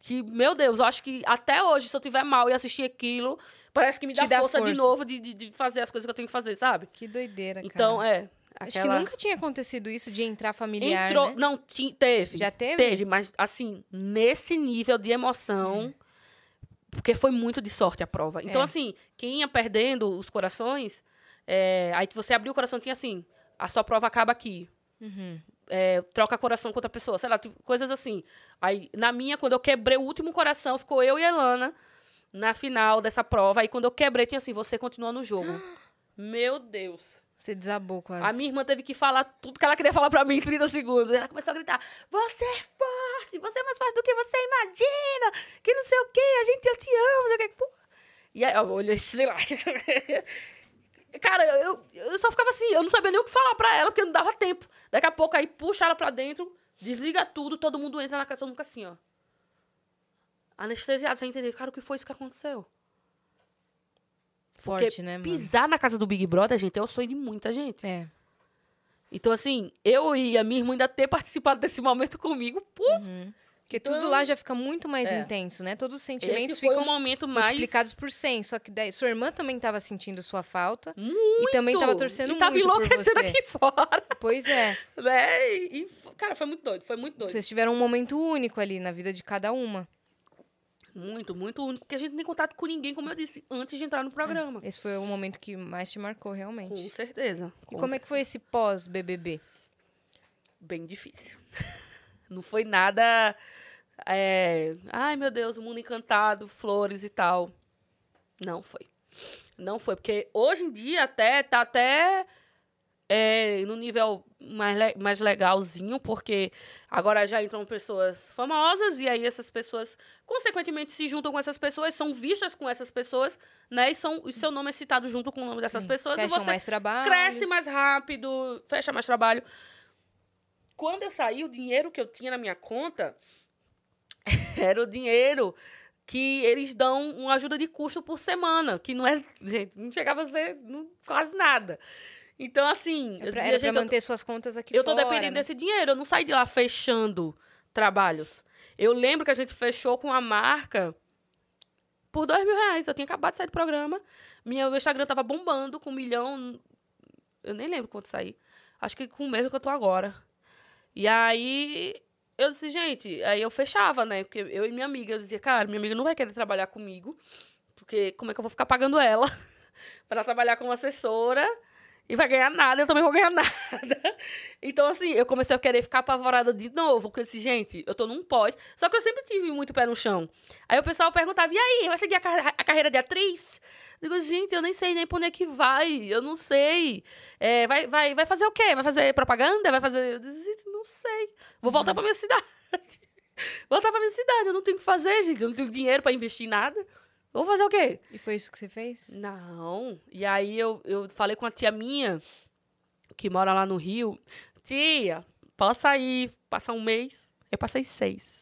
Que, meu Deus, eu acho que até hoje, se eu tiver mal e assistir aquilo, parece que me dá, dá força, de força. novo de, de, de fazer as coisas que eu tenho que fazer, sabe? Que doideira, cara. Então, é. Acho que aquela- nunca tinha acontecido isso de entrar familiar, Entrou. né? Não, ti- teve. Já teve? Teve, mas assim, nesse nível de emoção. Porque foi muito de sorte a prova. Então, É. assim, quem ia perdendo os corações, é, aí você abriu o coração, tinha assim, a sua prova acaba aqui. Uhum. É, troca coração com outra pessoa, sei lá, tipo, coisas assim. Aí, na minha, quando eu quebrei o último coração, ficou eu e a Elana na final dessa prova. Aí, quando eu quebrei, tinha assim, você continua no jogo. Meu Deus. Você desabou quase. A minha irmã teve que falar tudo que ela queria falar pra mim em 30 segundos. Ela começou a gritar: Você é forte, você é mais forte do que você imagina, que não sei o quê, a gente, eu te amo, não sei o quê. Porra. E aí, eu olhei, sei lá. Cara, eu, eu só ficava assim, eu não sabia nem o que falar pra ela, porque não dava tempo. Daqui a pouco, aí puxa ela pra dentro, desliga tudo, todo mundo entra na casa, eu nunca assim, ó. Anestesiado, sem entender. Cara, o que foi isso que aconteceu? Forte, Porque né, mano? pisar na casa do Big Brother, gente, é o sonho de muita gente. É. Então, assim, eu e a minha irmã ainda ter participado desse momento comigo, pô, Porque Então- tudo lá já fica muito mais É. intenso, né? Todos os sentimentos ficam o momento mais... multiplicados por 100. Só que daí, sua irmã também estava sentindo sua falta. Muito! E também tava torcendo e tava muito por enlouquecendo você. aqui fora, Pois é. né? E, cara, foi muito doido, foi muito doido. Vocês tiveram um momento único ali na vida de cada uma. Muito, muito único, porque a gente não tem contato com ninguém, como eu disse, antes de entrar no programa. Esse foi o momento que mais te marcou, realmente. Com certeza. E como é que foi esse pós-BBB? bem difícil. Não foi nada. é, Ai, meu Deus, o mundo encantado, flores e tal. Não foi. Não foi, porque hoje em dia até tá até é, no nível mais, le- mais legalzinho, porque agora já entram pessoas famosas e aí essas pessoas, consequentemente, se juntam com essas pessoas, são vistas com essas pessoas, né? E, são, e seu nome é citado junto com o nome dessas pessoas e Fecham você mais trabalho. cresce mais rápido, fecha mais trabalho. Quando eu saí, o dinheiro que eu tinha na minha conta era o dinheiro que eles dão uma ajuda de custo por semana, que não é, gente, não chegava a ser não- quase nada. Então, assim, É eu pra, dizia, era gente, pra eu tô- manter suas contas aqui eu tô fora, dependendo né? desse dinheiro. Eu não saí de lá fechando trabalhos. Eu lembro que a gente fechou com a marca por dois mil reais. Eu tinha acabado de sair do programa. Minha, meu Instagram tava bombando com um milhão. Eu nem lembro quanto saí. Acho que com o mesmo que eu tô agora. E aí eu disse, gente, aí eu fechava, né? Porque eu e minha amiga, eu dizia, cara, minha amiga não vai querer trabalhar comigo. Porque como é que eu vou ficar pagando ela para trabalhar como assessora? E vai ganhar nada, eu também vou ganhar nada. Então, assim, eu comecei a querer ficar apavorada de novo, porque eu disse, gente, eu tô num pós. Só que eu sempre tive muito pé no chão. Aí o pessoal perguntava, e aí, vai seguir a, ca- a carreira de atriz? Eu digo, gente, eu nem sei nem pra onde é que vai, eu não sei. É, vai, vai, vai fazer o quê? Vai fazer propaganda? Vai fazer. Eu disse, gente, não sei. Vou voltar pra minha cidade. voltar pra minha cidade, eu não tenho o que fazer, gente. Eu não tenho dinheiro pra investir em nada. Vou fazer o quê? E foi isso que você fez? Não. E aí eu, eu falei com a tia minha, que mora lá no Rio. Tia, posso sair, passar um mês? Eu passei seis.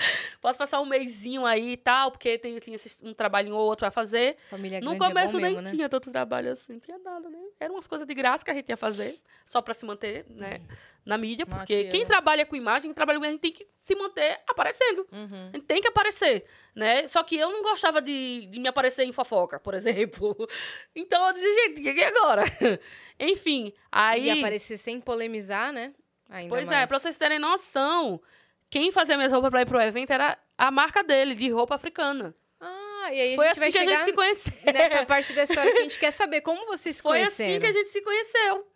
Posso passar um mêsinho aí e tal, porque tem, tinha esse- um trabalhinho ou outro a fazer. Família No grande começo é nem mesmo, né? tinha tanto trabalho assim, não tinha nada, né? Eram umas coisas de graça que a gente ia fazer, só pra se manter, né, na mídia, porque tia, quem né? trabalha com imagem, quem trabalha com imagem, tem que se manter aparecendo. Uhum. A gente tem que aparecer, né? Só que eu não gostava de, de me aparecer em fofoca, por exemplo. Então eu dizia, gente, e agora? Enfim, aí... E aparecer sem polemizar, né? Ainda Pois é, mais. pra vocês terem noção, quem fazia minhas roupas pra ir pro evento era a marca dele, de roupa africana. Ah, e aí Foi a gente assim que vai a gente se conheceu. nessa parte da história que a gente quer saber como vocês se Foi assim que a gente se conheceu.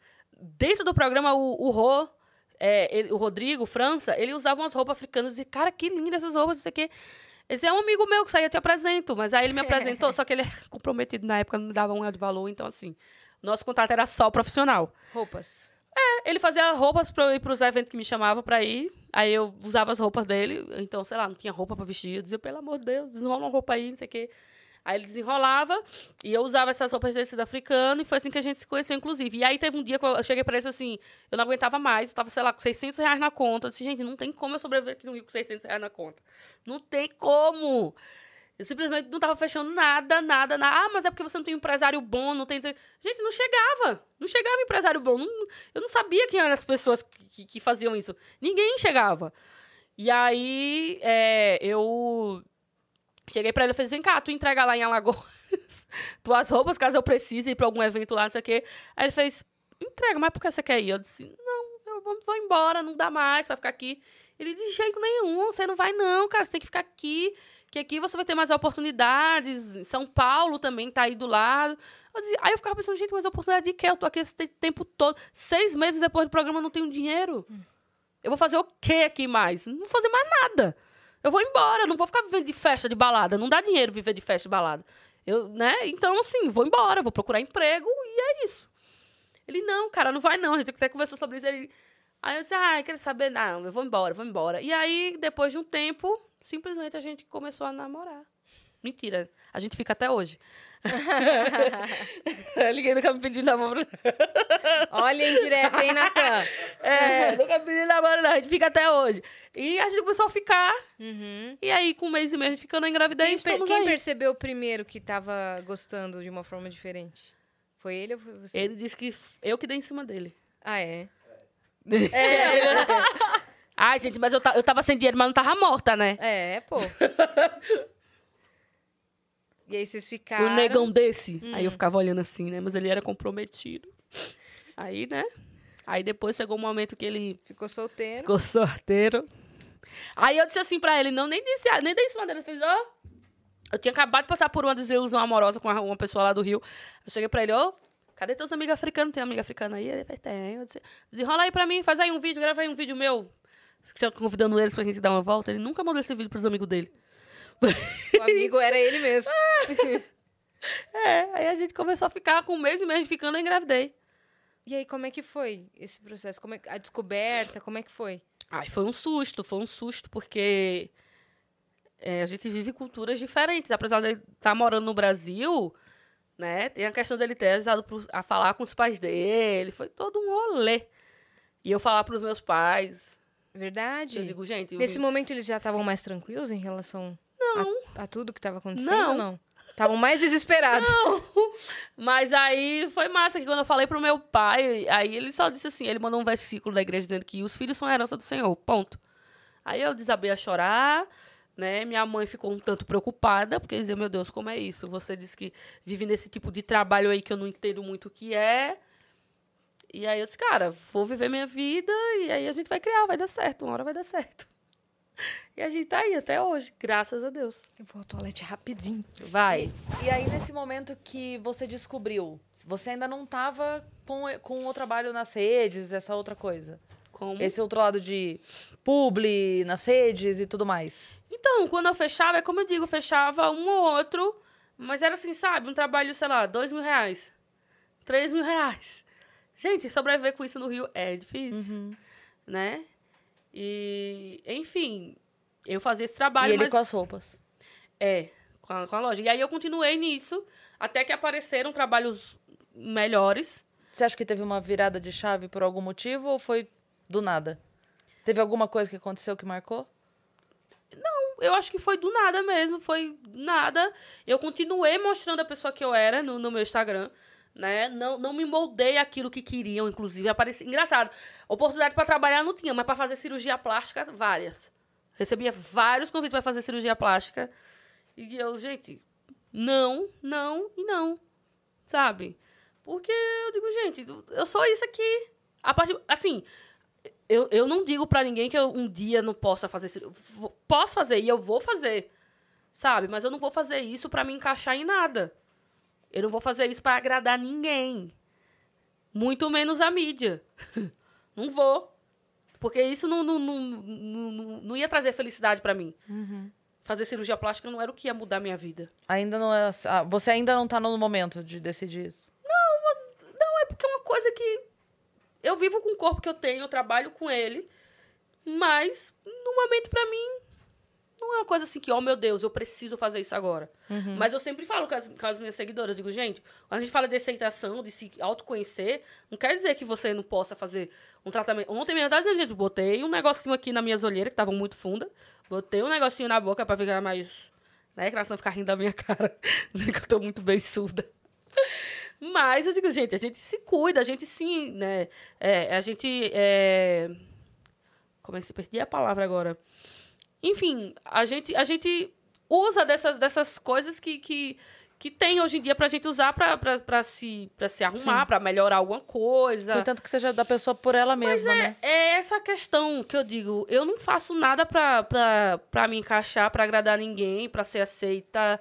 Dentro do programa, o, o Rô, é, ele- o Rodrigo, França, ele usava umas roupas africanas. Eu dizia, cara, que linda essas roupas, não sei o quê. Dizia, é um amigo meu que saiu, eu te apresento. Mas aí ele me apresentou, só que ele era comprometido na época, não me dava um real de valor. Então, assim, nosso contato era só profissional. Roupas. Ele fazia roupas pra eu ir pros eventos que me chamavam pra ir. Aí eu usava as roupas dele. Então, sei lá, não tinha roupa pra vestir. Eu dizia, pelo amor de Deus, desenrola uma roupa aí, não sei o quê. Aí ele desenrolava e eu usava essas roupas de tecido africano e foi assim que a gente se conheceu, inclusive. E aí teve um dia que eu cheguei pra ele assim, eu não aguentava mais, eu tava, sei lá, com 600 reais na conta. Eu disse, gente, não tem como eu sobreviver aqui no Rio com 600 reais na conta. Não tem como. Eu simplesmente não tava fechando nada, nada, nada. Ah, mas é porque você não tem empresário bom, não tem... Gente, não chegava. Não chegava empresário bom. Não- eu não sabia quem eram as pessoas que, que- faziam isso. Ninguém chegava. E aí, é, eu cheguei pra ele e falei, vem cá, tu entrega lá em Alagoas tuas roupas, caso eu precise ir pra algum evento lá, não sei o quê. Aí ele fez, entrega, mas por que você quer ir? Eu disse, não, eu vou, vou embora, não dá mais pra ficar aqui. Ele, de jeito nenhum, você não vai não, cara, você tem que ficar aqui, que aqui você vai ter mais oportunidades. São Paulo também tá aí do lado. Eu dizia- aí eu ficava pensando, gente, mas oportunidade de quê? Eu tô aqui esse te- tempo todo. Seis meses depois do programa eu não tenho dinheiro. Eu vou fazer o quê aqui mais? Não vou fazer mais nada. Eu vou embora, não vou ficar vivendo de festa de balada. Não dá dinheiro viver de festa de balada. Eu, né? Então, assim, vou embora, vou procurar emprego e é isso. Ele, não, cara, não vai não. A gente até conversou sobre isso. Ele... Aí eu disse, ah, quer saber? Não, eu vou embora, vou embora. E aí, depois de um tempo, simplesmente a gente começou a namorar. Mentira, a gente fica até hoje. Liguei nunca me pediu namoro. Olha em direto, hein, Natan? É, nunca me pediu namoro, não. A gente fica até hoje. E a gente começou a ficar. Uhum. E aí, com um mês e meio, a gente ficando, engravidei Quem, e per- quem percebeu primeiro que tava gostando de uma forma diferente? Foi ele ou foi você? Ele disse que eu que dei em cima dele. Ah, é? Ai, gente, mas eu, ta- eu tava sem dinheiro, mas não tava morta, né? É, pô. e aí vocês ficaram... Um negão desse. Hum. Aí eu ficava olhando assim, né? Mas ele era comprometido. Aí, né? Aí depois chegou um momento que ele Ficou solteiro. ficou sorteiro. Aí eu disse assim pra ele, não, nem disse, nem dei em cima dele. Eu fiz, ó. Eu tinha acabado de passar por uma desilusão amorosa com uma, pessoa lá do Rio. Eu cheguei pra ele, ó, cadê teus amigos africanos? Tem amiga africana aí? Ele fez, tem. Eu disse, desenrola aí pra mim, faz aí um vídeo, grava aí um vídeo meu. Tinha convidando eles pra gente dar uma volta. Ele nunca mandou esse vídeo pros amigos dele. O amigo era ele mesmo. É, aí a gente começou a ficar com um mês e meio ficando, eu engravidei. E aí, como é que foi esse processo? Como é a descoberta, como é que foi? Ai, foi um susto, foi um susto, porque é, a gente vive culturas diferentes. Apesar de ele estar morando no Brasil, né? Tem a questão dele ter ajudado a falar com os pais dele. Foi todo um rolê. E eu falar pros meus pais. Verdade? Eu digo, gente. eu Nesse vim- momento eles já estavam mais tranquilos em relação a, a tudo que estava acontecendo Não. ou não? Estavam mais desesperados. Mas aí foi massa que quando eu falei pro meu pai, aí ele só disse assim, ele mandou um versículo da igreja dizendo que os filhos são a herança do Senhor, ponto. Aí eu desabei a chorar, né? Minha mãe ficou um tanto preocupada, porque dizia, meu Deus, como é isso? Você disse que vive nesse tipo de trabalho aí que eu não entendo muito o que é. E aí eu disse, cara, vou viver minha vida e aí a gente vai criar, vai dar certo, uma hora vai dar certo. E a gente tá aí até hoje, graças a Deus. Eu vou ao toalete rapidinho. Vai. E aí, nesse momento que você descobriu, você ainda não tava com, com o trabalho nas redes, essa outra coisa? Como? Esse outro lado de publi nas redes e tudo mais. Então, quando eu fechava, é como eu digo, fechava um ou outro, mas era assim, sabe? Um trabalho, sei lá, dois mil reais, três mil reais. Gente, sobreviver com isso no Rio é difícil, né? E, enfim, eu fazia esse trabalho, e ele mas... com as roupas. É, com a, com a loja. E aí eu continuei nisso, até que apareceram trabalhos melhores. Você acha que teve uma virada de chave por algum motivo ou foi do nada? Teve alguma coisa que aconteceu que marcou? eu acho que foi do nada mesmo, foi nada. Eu continuei mostrando a pessoa que eu era no, no meu Instagram, né? Não, não me moldei aquilo que queriam, inclusive. Apareci... Engraçado, oportunidade para trabalhar não tinha, mas para fazer cirurgia plástica, várias. Recebia vários convites para fazer cirurgia plástica. E eu, gente, não, não e não. Sabe? Porque eu digo, gente, eu sou isso aqui. A partir, assim, eu, eu não digo pra ninguém que eu um dia não possa fazer cirurgia. Posso fazer e eu vou fazer, sabe? Mas eu não vou fazer isso pra me encaixar em nada. Eu não vou fazer isso pra agradar ninguém. Muito menos a mídia. não vou. Porque isso não, não, não, não, não- não ia trazer felicidade pra mim. Fazer cirurgia plástica não era o que ia mudar minha vida. Ainda não é. ah, Você ainda não tá no momento de decidir isso. Não, é porque é uma coisa que eu vivo com o corpo que eu tenho, eu trabalho com ele, mas no momento pra mim não é uma coisa assim que, oh meu Deus, eu preciso fazer isso agora. Mas eu sempre falo com as, com as minhas seguidoras, eu digo, gente, quando a gente fala de aceitação, de se autoconhecer, não quer dizer que você não possa fazer um tratamento. Ontem tava dizendo, gente, botei um negocinho aqui nas minhas olheiras, que estavam muito fundas, botei um negocinho na boca pra ficar mais. Né, que elas não ficar rindo da minha cara, dizendo que eu tô muito bem surda. Mas eu digo, gente, a gente se cuida, a gente sim, né? É, a gente. É... Como é que se perdi a palavra agora? Enfim, a gente, a gente usa dessas, dessas coisas que, que, que tem hoje em dia pra gente usar pra, pra, pra, se, pra se arrumar, pra melhorar alguma coisa. Contanto que seja da pessoa por ela mesma, né? É essa questão que eu digo. Eu não faço nada pra, pra, pra me encaixar, pra agradar ninguém, pra ser aceita.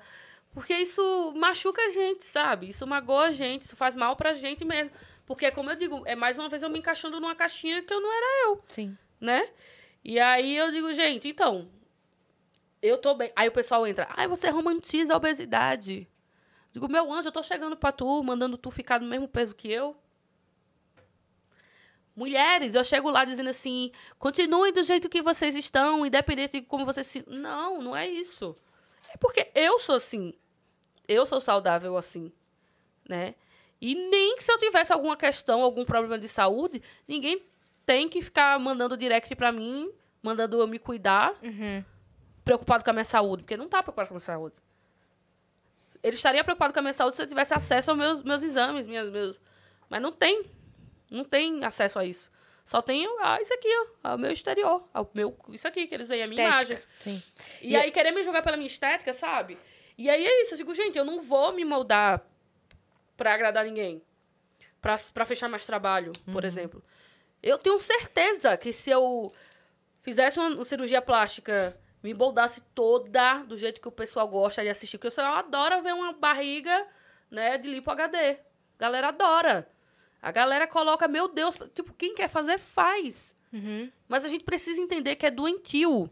Porque isso machuca a gente, sabe? Isso magoa a gente, isso faz mal pra gente mesmo. Porque, como eu digo, é mais uma vez eu me encaixando numa caixinha que eu não era eu, Sim. né? E aí eu digo, gente, então, eu tô bem. Aí o pessoal entra, ai, você romantiza a obesidade. Digo, meu anjo, eu tô chegando pra tu, mandando tu ficar no mesmo peso que eu. Mulheres, eu chego lá dizendo assim, continuem do jeito que vocês estão, independente de como vocês se. Não, não é isso. É porque eu sou assim. Eu sou saudável assim, né? E nem que se eu tivesse alguma questão, algum problema de saúde, ninguém tem que ficar mandando direct pra mim, mandando eu me cuidar, preocupado com a minha saúde, porque não tá preocupado com a minha saúde. Ele estaria preocupado com a minha saúde se eu tivesse acesso aos meus, meus exames, minhas, meus. Mas não tem. Não tem acesso a isso. Só tem ah, isso aqui, ó, o meu exterior. O meu, isso aqui, que eles veem a minha imagem. Sim. E, aí querer me julgar pela minha estética, sabe? E aí é isso, eu digo, gente, eu não vou me moldar pra agradar ninguém. Pra, pra fechar mais trabalho, por exemplo. Eu tenho certeza que se eu fizesse uma, cirurgia plástica, me moldasse toda do jeito que o pessoal gosta de assistir, porque o pessoal adora ver uma barriga, né, de lipo HD. A galera adora. A galera coloca, meu Deus, tipo, quem quer fazer, faz. Mas a gente precisa entender que é doentio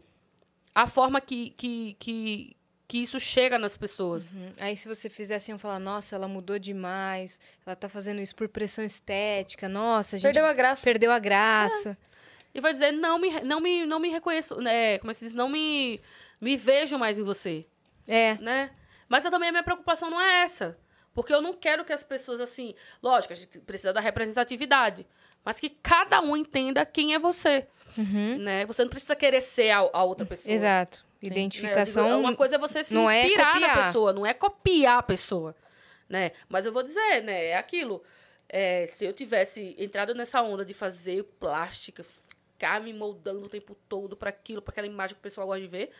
a forma que, que, que, que isso chega nas pessoas. Uhum. Aí se você fizer assim, eu falar, nossa, ela mudou demais, ela tá fazendo isso por pressão estética, nossa, a gente Perdeu a graça. perdeu a graça. E vai dizer, não me, não me, não me reconheço, né? Como é que se diz? Não me, me vejo mais em você, É. né? Mas eu também a minha preocupação não é essa. Porque eu não quero que as pessoas, assim... Lógico, a gente precisa da representatividade. Mas que cada um entenda quem é você, né? Você não precisa querer ser a, a outra pessoa. Uhum. Exato. né? Identificação. uma coisa é você se é inspirar na copiar. pessoa, não é copiar a pessoa, né? Mas eu vou dizer, né? É aquilo. É, se eu tivesse entrado nessa onda de fazer plástica, ficar me moldando o tempo todo para aquilo, para aquela imagem que o pessoal gosta de ver,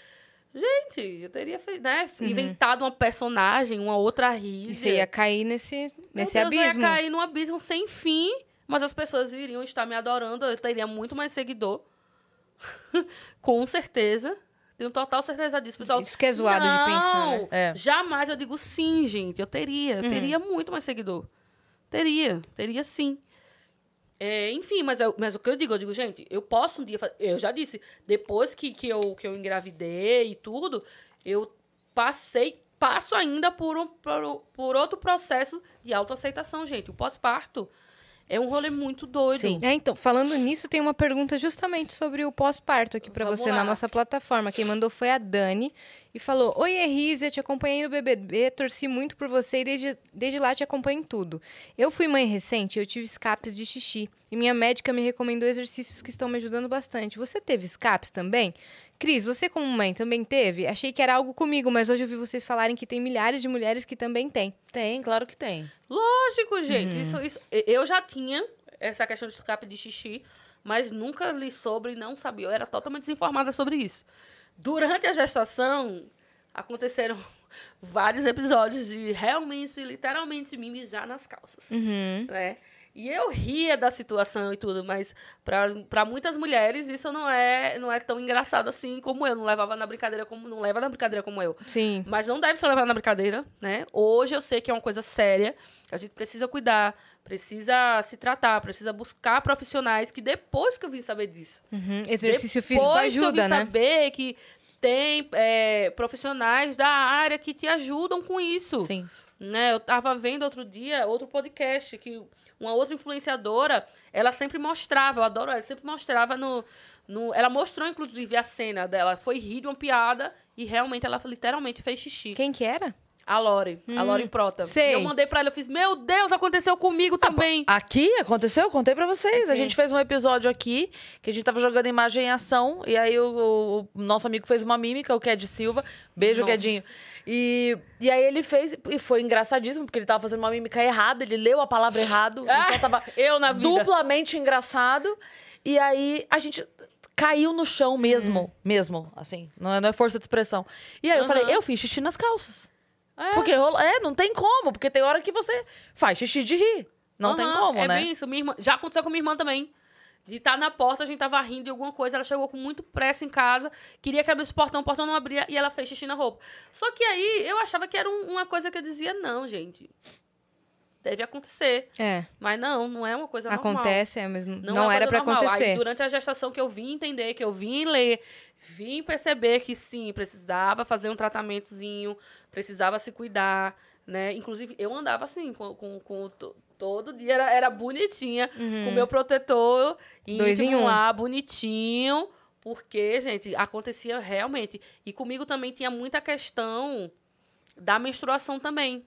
gente, eu teria né, inventado uma personagem, uma outra Uhum. E você ia cair nesse, Meu nesse Deus, Eu abismo. ia cair num abismo sem fim, mas as pessoas iriam estar me adorando, eu teria muito mais seguidor. Com certeza. Tenho total certeza disso. Pessoal, Isso que é zoado de pensar, né? não, É. Jamais eu digo sim, gente. Eu teria. Eu teria muito mais seguidor. Teria. Teria sim. É, enfim, mas, eu- mas o que eu digo, eu digo, gente, eu posso um dia fazer. Eu já disse, depois que, que, eu, que eu engravidei e tudo, eu passei, passo ainda por, um, por, por outro processo de autoaceitação, gente. O pós-parto é um rolê muito doido. Sim. É, então, falando nisso, tem uma pergunta justamente sobre o pós-parto aqui Vamos você lá. na nossa plataforma. Quem mandou foi a Dani e falou: Oi, Rizia, te acompanhei no BBB, torci muito por você e desde, desde lá te acompanho em tudo. Eu fui mãe recente, eu tive escapes de xixi e minha médica me recomendou exercícios que estão me ajudando bastante. Você teve escapes também? Cris, você como mãe também teve? Achei que era algo comigo, mas hoje eu vi vocês falarem que tem milhares de mulheres que também têm. Tem, claro que tem. Lógico, gente. Uhum. Isso, isso, eu já tinha essa questão de escape de xixi, mas nunca li sobre e não sabia. Eu era totalmente desinformada sobre isso. Durante a gestação, aconteceram vários episódios de realmente, literalmente, me mijar nas calças. Uhum. Né? E eu ria da situação e tudo, mas para muitas mulheres isso não é, não é tão engraçado assim como eu. Não levava na brincadeira como. Não leva na brincadeira como eu. Sim. Mas não deve ser levado na brincadeira, né? Hoje eu sei que é uma coisa séria, que a gente precisa cuidar, precisa se tratar, precisa buscar profissionais que depois que eu vim saber disso. Uhum. Exercício depois físico que eu ajuda, vim né? saber que tem é, profissionais da área que te ajudam com isso. Sim. Né? Eu tava vendo outro dia, outro podcast, que uma outra influenciadora, ela sempre mostrava, eu adoro ela, sempre mostrava no, no... Ela mostrou, inclusive, a cena dela. Foi rir de uma piada e realmente ela literalmente fez xixi. Quem que era? A Lore, a Lore Prota. sei. E eu mandei pra ela, eu fiz, meu Deus, aconteceu comigo também. Aqui aconteceu, eu contei pra vocês. A gente fez um episódio aqui que a gente tava jogando imagem em ação. E aí o, o nosso amigo fez uma mímica, o Ked Silva. Beijo, Nossa. Kedinho. E, e aí ele fez, e foi engraçadíssimo, porque ele tava fazendo uma mímica errada, ele leu a palavra errado. Ah, então tava eu na vida. duplamente engraçado. E aí a gente caiu no chão mesmo, mesmo, assim. Não é, não é força de expressão. E aí eu Hum. Aham. falei, eu fiz xixi nas calças. É. Porque rola, é, não tem como, porque tem hora que você faz xixi de rir. Não tem Aham, como, é né? bem isso. Minha irmã, já aconteceu com minha irmã também. De estar na porta, a gente tava rindo de alguma coisa, ela chegou com muito pressa em casa, queria que abrisse o portão, o portão não abria e ela fez xixi na roupa. Só que aí eu achava que era um- uma coisa que eu dizia, não, gente. Deve acontecer. É. Mas não, não é uma coisa normal. Acontece, é, mas não, Não, não é era normal. acontecer. Aí, durante a gestação que eu vim entender, que eu vim ler, vim perceber que sim, precisava fazer um tratamentozinho, precisava se cuidar, né? Inclusive, eu andava assim, com, com, com todo dia, era, era bonitinha, com o meu protetor Uhum. Dois em um. lá, bonitinho, porque, gente, acontecia realmente. E comigo também tinha muita questão da menstruação também.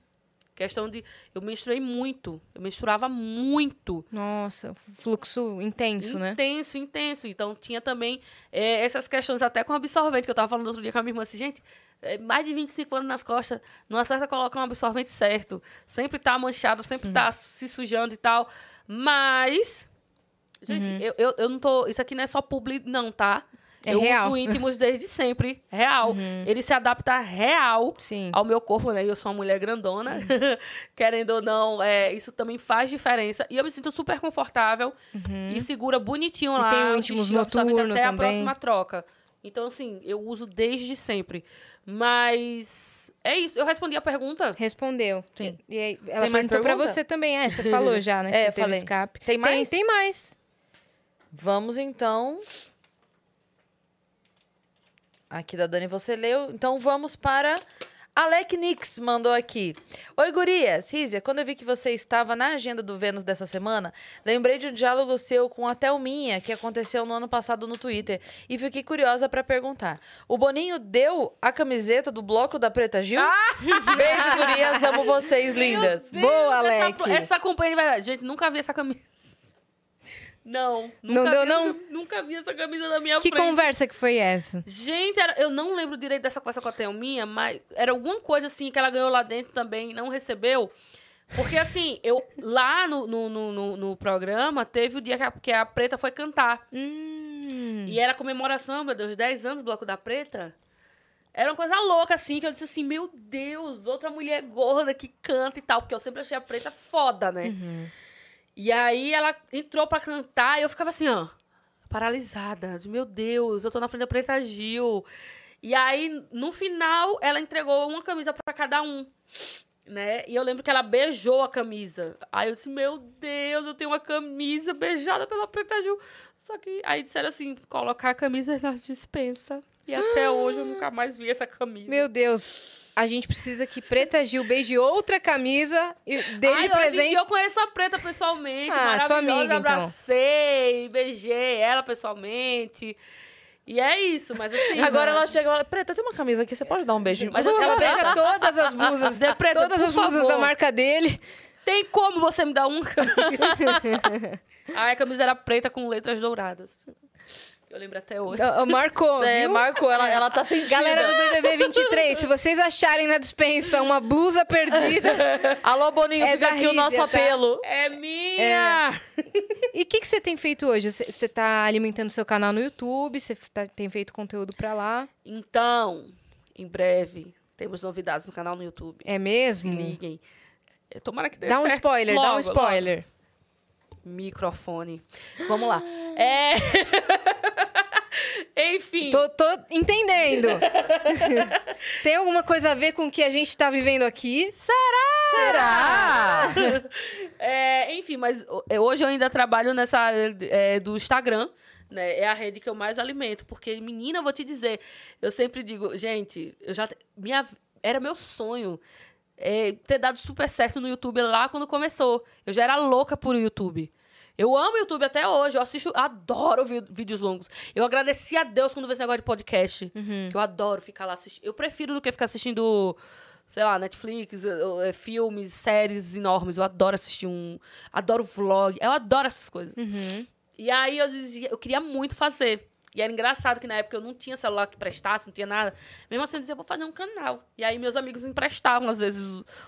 Questão de. Eu menstruei muito. Eu menstruava muito. Nossa, fluxo intenso, né? Intenso, intenso. Então tinha também é, essas questões até com absorvente, que eu tava falando outro dia com a minha irmã assim, gente, é, mais de 25 anos nas costas, não acerta colocar um absorvente certo. Sempre tá manchado, sempre tá se sujando e tal. Mas. Gente, eu, eu, eu não tô. Isso aqui não é só publi, não, tá? É eu real. uso íntimos desde sempre. Real. Ele se adapta real Sim. ao meu corpo, né? Eu sou uma mulher grandona, querendo ou não, é, isso também faz diferença. E eu me sinto super confortável e segura bonitinho Uhum. E lá. tem o íntimos noturno até a também. próxima troca. Então, assim, eu uso desde sempre. Mas é isso. Eu respondi a pergunta. Respondeu. Sim. E aí, ela Tem mais perguntou pra pergunta? você também. É, você falou já, né? Que É, você teve falei. escape. Tem mais? Tem, tem mais. Vamos então. Aqui da Dani você leu. Então vamos para. Alec Nix mandou aqui. Oi, gurias. Rízia, quando eu vi que você estava na agenda do Vênus dessa semana, lembrei de um diálogo seu com a Thelminha, que aconteceu no ano passado no Twitter, e fiquei curiosa para perguntar. O Boninho deu a camiseta do bloco da Preta Gil? Beijo, gurias. Amo vocês, lindas. Deus, Boa, essa, Alec. Essa companhia de verdade. Gente, nunca vi essa camisa. Não. Não nunca deu, vi, não? Nunca vi essa camisa na minha Que frente. conversa que foi essa? Gente, era- eu não lembro direito dessa conversa com a Thelminha, mas era alguma coisa assim que ela ganhou lá dentro também, não recebeu. Porque assim, eu lá no, no, no, no- programa teve o dia que a, que a Preta foi cantar. Hum. E era comemoração, meu Deus, 10 anos do Bloco da Preta. Era uma coisa louca, assim, que eu disse assim, meu Deus, outra mulher gorda que canta e tal. Porque eu sempre achei a Preta foda, né? Uhum. E aí ela entrou pra cantar e eu ficava assim, ó, paralisada. Meu Deus, eu tô na frente da Preta Gil. E aí, no final, ela entregou uma camisa pra cada um. Né? E eu lembro que ela beijou a camisa. Aí eu disse, meu Deus, eu tenho uma camisa beijada pela Preta Gil. Só que aí disseram assim, colocar a camisa na dispensa. E até hoje eu nunca mais vi essa camisa. Meu Deus. A gente precisa que Preta Gil beije outra camisa e dê Ai, de presente. eu conheço a Preta pessoalmente, Ah, sua maravilhosa. amiga, então. abracei, beijei ela pessoalmente. E é isso, mas assim... Agora né? ela chega e fala: Preta, tem uma camisa aqui, você pode dar um beijinho? Mas assim, favor?" Ela beija todas as blusas, Zé Preta, todas as blusas favor. da marca dele. Tem como você me dar um? Ai, a camisa era preta com letras douradas. Eu lembro até hoje. Marcou, É, viu? marcou, ela, ela tá sentida. Galera do BBB 23, se vocês acharem na dispensa uma blusa perdida, Alô, Boninho, É fica da aqui o nosso Rízia, tá? apelo. É minha! E o que, que você tem feito hoje? Você, você tá alimentando seu canal no YouTube? Você tá- tem feito conteúdo pra lá? Então, em breve, temos novidades no canal no YouTube. É Se mesmo? liguem. É, Tomara que dê Dá um certo spoiler, dá um logo, spoiler. Microfone. Vamos lá. É. Enfim. Tô, tô entendendo. Tem alguma coisa a ver com o que a gente tá vivendo aqui? Será? É, enfim, mas é, hoje eu ainda trabalho nessa área é, do Instagram. Né? É a rede que eu mais alimento. Porque, menina, eu vou te dizer, eu sempre digo, gente, eu já. Minha, era meu sonho é, ter dado super certo no YouTube lá quando começou. Eu já era louca por YouTube. Eu amo YouTube até hoje. Eu assisto, adoro vídeos longos. Eu agradeci a Deus quando veio esse negócio de podcast. Que eu adoro ficar lá assistindo. Eu prefiro do que ficar assistindo, sei lá, Netflix, eh, eh, filmes, séries enormes. Eu adoro assistir um. Adoro vlog. Eu adoro essas coisas. E aí eu dizia, eu queria muito fazer. E era engraçado que na época eu não tinha celular que prestasse, não tinha nada. Mesmo assim eu dizia, vou fazer um canal. E aí meus amigos emprestavam, às vezes,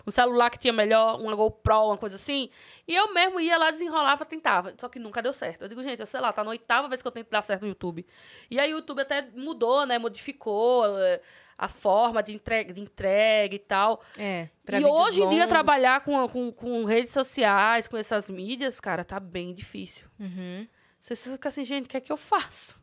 um celular que tinha melhor, uma GoPro, uma coisa assim. E eu mesmo ia lá, desenrolava, tentava. Só que nunca deu certo. Eu digo, gente, eu sei lá, tá na oitava vez que eu tento dar certo no YouTube. E aí o YouTube até mudou, né? Modificou eh, a forma de entrega, de entrega e tal. É. e hoje em dia, trabalhar com, com, com redes sociais, com essas mídias, cara, tá bem difícil. Uhum. Você fica assim, gente, o que é que eu faço?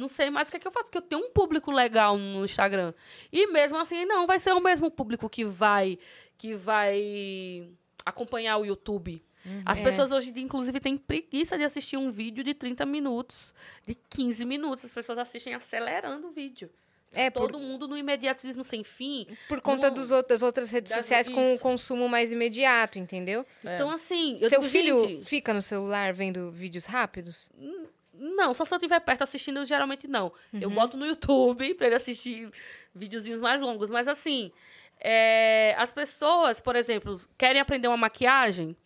Não sei mais o que é que eu faço, porque eu tenho um público legal no Instagram. E mesmo assim, não vai ser o mesmo público que vai que vai acompanhar o YouTube. As É. pessoas hoje em dia, inclusive, têm preguiça de assistir um vídeo de 30 minutos, de 15 minutos. As pessoas assistem acelerando o vídeo. É, por, Todo mundo no imediatismo sem fim. por conta não- dos out- das outras redes das- sociais com o isso. consumo mais imediato, entendeu? Então, assim, eu Seu digo, filho gente, fica no celular vendo vídeos rápidos? Não, só se eu estiver perto assistindo, geralmente não. Uhum. Eu boto no YouTube pra ele assistir videozinhos mais longos. Mas assim, é, as pessoas, por exemplo, querem aprender uma maquiagem,